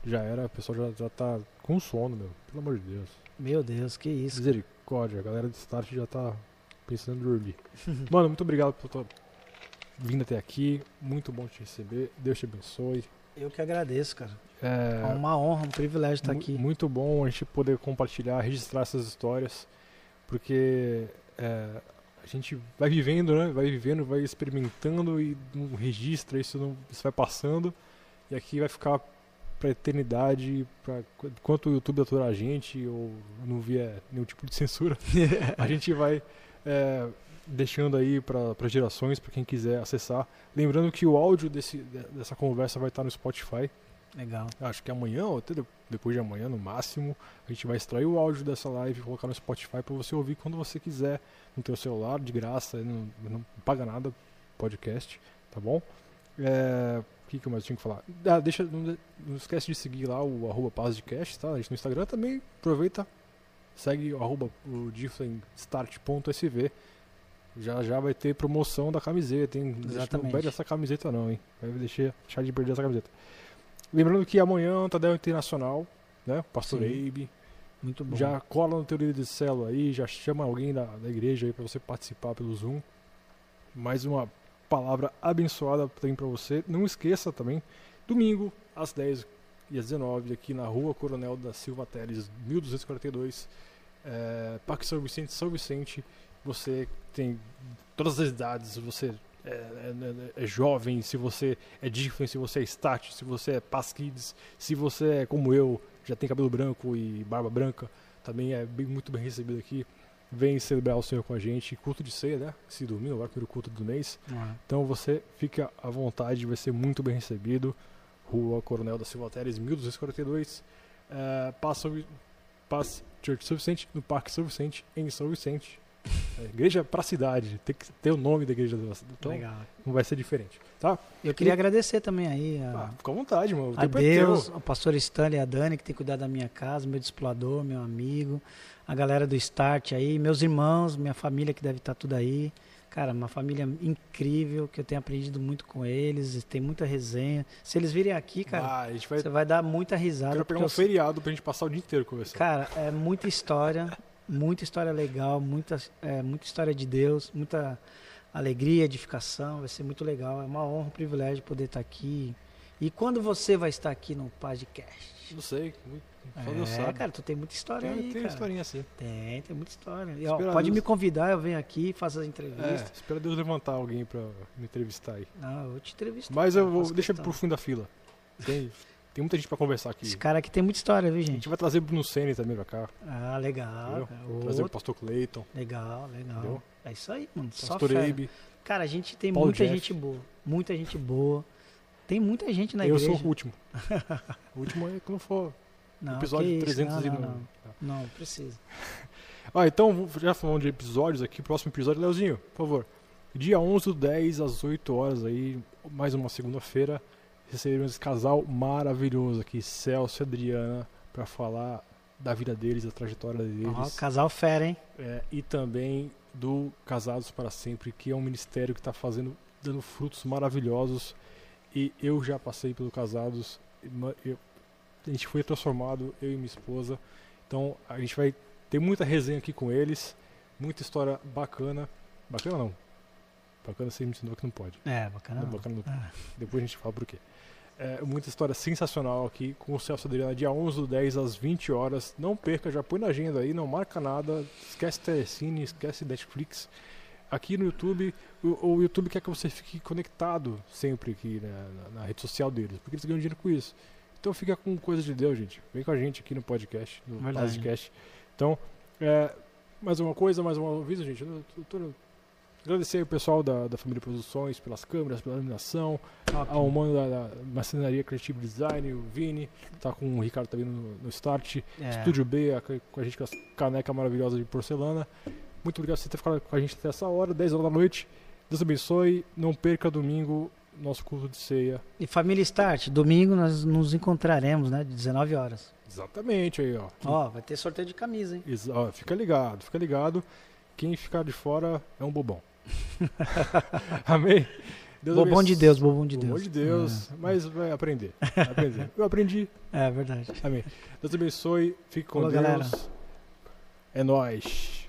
Já era, o pessoal já, já tá com sono, meu. Pelo amor de Deus. Meu Deus, que isso. Misericórdia, a galera do Start já tá pensando em dormir. Mano, muito obrigado por tua vinda até aqui. Muito bom te receber. Deus te abençoe. Eu que agradeço, cara. É, é uma honra, um privilégio estar aqui. Muito bom a gente poder compartilhar, registrar essas histórias, porque é, a gente vai vivendo, né? Vai vivendo, vai experimentando e não registra, isso, não, isso vai passando. E aqui vai ficar pra eternidade, pra, enquanto o YouTube aturar a gente ou não vier nenhum tipo de censura, a gente vai é, deixando aí para gerações, para quem quiser acessar. Lembrando que o áudio desse, dessa conversa vai estar no Spotify. Legal. Acho que amanhã, ou até depois de amanhã, no máximo, a gente vai extrair o áudio dessa live e colocar no Spotify para você ouvir quando você quiser, no teu celular, de graça, não, não paga nada, podcast, tá bom? É, o que, que eu mais tinha que falar? Ah, deixa, não, não, esquece de seguir lá o arroba Cash, tá? A gente no Instagram também aproveita, segue o arroba o. Já já vai ter promoção da camiseta, hein? Exatamente. Não perde essa camiseta não, hein? Vai deixar, deixar de perder essa camiseta. Lembrando que amanhã Tadel Internacional, né? Pastor. Eibe. Muito bom. Já cola no teu líder de célula aí, já chama alguém da, da igreja aí para você participar pelo Zoom. Mais uma palavra abençoada tem para você. Não esqueça também, domingo às 10 e às 19 aqui na Rua Coronel da Silva Teles, 1242, é, Parque São Vicente, São Vicente. Você tem todas as idades, você é, é, é, jovem, se você é Difflin, se você é Stat, se você é Pasquides, se você é como eu, já tem cabelo branco e barba branca, também é bem, muito bem recebido aqui. Vem celebrar o Senhor com a gente, culto de ceia, né? Esse domingo, agora primeiro culto do mês. Uhum. Então você fica à vontade, vai ser muito bem recebido. Rua Coronel da Silva Teres, 1242. É, passa, passa Church São Vicente, no Parque São Vicente, em São Vicente. É, igreja para cidade, tem que ter o nome da igreja. Então, Legal. não vai ser diferente, tá? Eu queria e... agradecer também aí. A... Ah, fica à vontade, mano. A é Deus, ao pastor Stanley e a Dani, que tem cuidado da minha casa, meu discipulador, meu amigo, a galera do Start aí, meus irmãos, minha família que deve estar tudo aí. Cara, uma família incrível, que eu tenho aprendido muito com eles, tem muita resenha. Se eles virem aqui, cara, ah, vai... você vai dar muita risada. Quero pegar um eu... feriado pra gente passar o dia inteiro conversando. Cara, é muita história. muita história legal, muita, é, muita história de Deus, muita alegria, edificação. Vai ser muito legal. É uma honra, um privilégio poder estar aqui. E quando você vai estar aqui no podcast? Não sei, só é, Deus sabe. cara, tu tem muita história tem, aí, Tem cara. historinha assim. Tem, tem muita história. E, ó, pode Deus... me convidar, eu venho aqui, faço as entrevistas. É, espera Deus levantar alguém pra me entrevistar aí. Não, eu vou te entrevistar. Mas eu vou, deixa pro fim da fila. Tem... Tem muita gente pra conversar aqui. Esse cara aqui tem muita história, viu, gente? A gente vai trazer o Bruno Senna também pra cá. Ah, legal. Trazer o Pastor Clayton. Legal, legal. Entendeu? É isso aí, mano. Pastor Só Eibe. Cara, a gente tem Paulo muita Jeff. gente boa. Muita gente boa. Tem muita gente na eu igreja. Eu sou o último. o último é quando for não, episódio 300 não, e não, não, não, precisa. ah, então, já falando de episódios aqui, próximo episódio, Leozinho, por favor. Dia 11 do 10 às 8 horas aí, mais uma segunda-feira recebemos esse casal maravilhoso aqui, Celso e Adriana, para falar da vida deles, da trajetória deles. Oh, casal fera, hein? É, e também do Casados para Sempre, que é um ministério que está fazendo, dando frutos maravilhosos. E eu já passei pelo Casados, eu, a gente foi transformado, eu e minha esposa. Então a gente vai ter muita resenha aqui com eles, muita história bacana. Bacana não. Bacana você me ensinou que não pode. É, bacana. Não, não. Bacana não. Ah. Depois a gente fala por quê. É, muita história sensacional aqui com o Celso Adriano, dia 11 do 10 às 20 horas. Não perca, já põe na agenda aí, não marca nada. Esquece Telecine, esquece Netflix. Aqui no YouTube, o, o, YouTube quer que você fique conectado sempre aqui né, na, na, rede social deles, porque eles ganham dinheiro com isso. Então fica com coisa de Deus, gente. Vem com a gente aqui no podcast, no podcast. Então, é, mais uma coisa, mais uma aviso, gente. Eu tô, tô Agradecer o pessoal da, da Família Produções pelas câmeras, pela iluminação, ao mano da, da Creative Design, o Vini, tá com o Ricardo também no, no Start, é. Estúdio B, a, com a gente com as caneca maravilhosa de porcelana. Muito obrigado por você ter ficado com a gente até essa hora, 10 horas da noite. Deus abençoe, não perca domingo nosso culto de ceia. E Família Start, domingo nós nos encontraremos, né, de 19 horas. Exatamente aí, ó. Ó, vai ter sorteio de camisa, hein? Exa ó, fica ligado, fica ligado. Quem ficar de fora é um bobão. Amém? Deus bobão de Deus, bobão de Deus. Bobão de Deus, é. mas vai aprender. aprender. Eu aprendi. É verdade. Amém. Deus abençoe, fique com Deus. Galera. É nóis.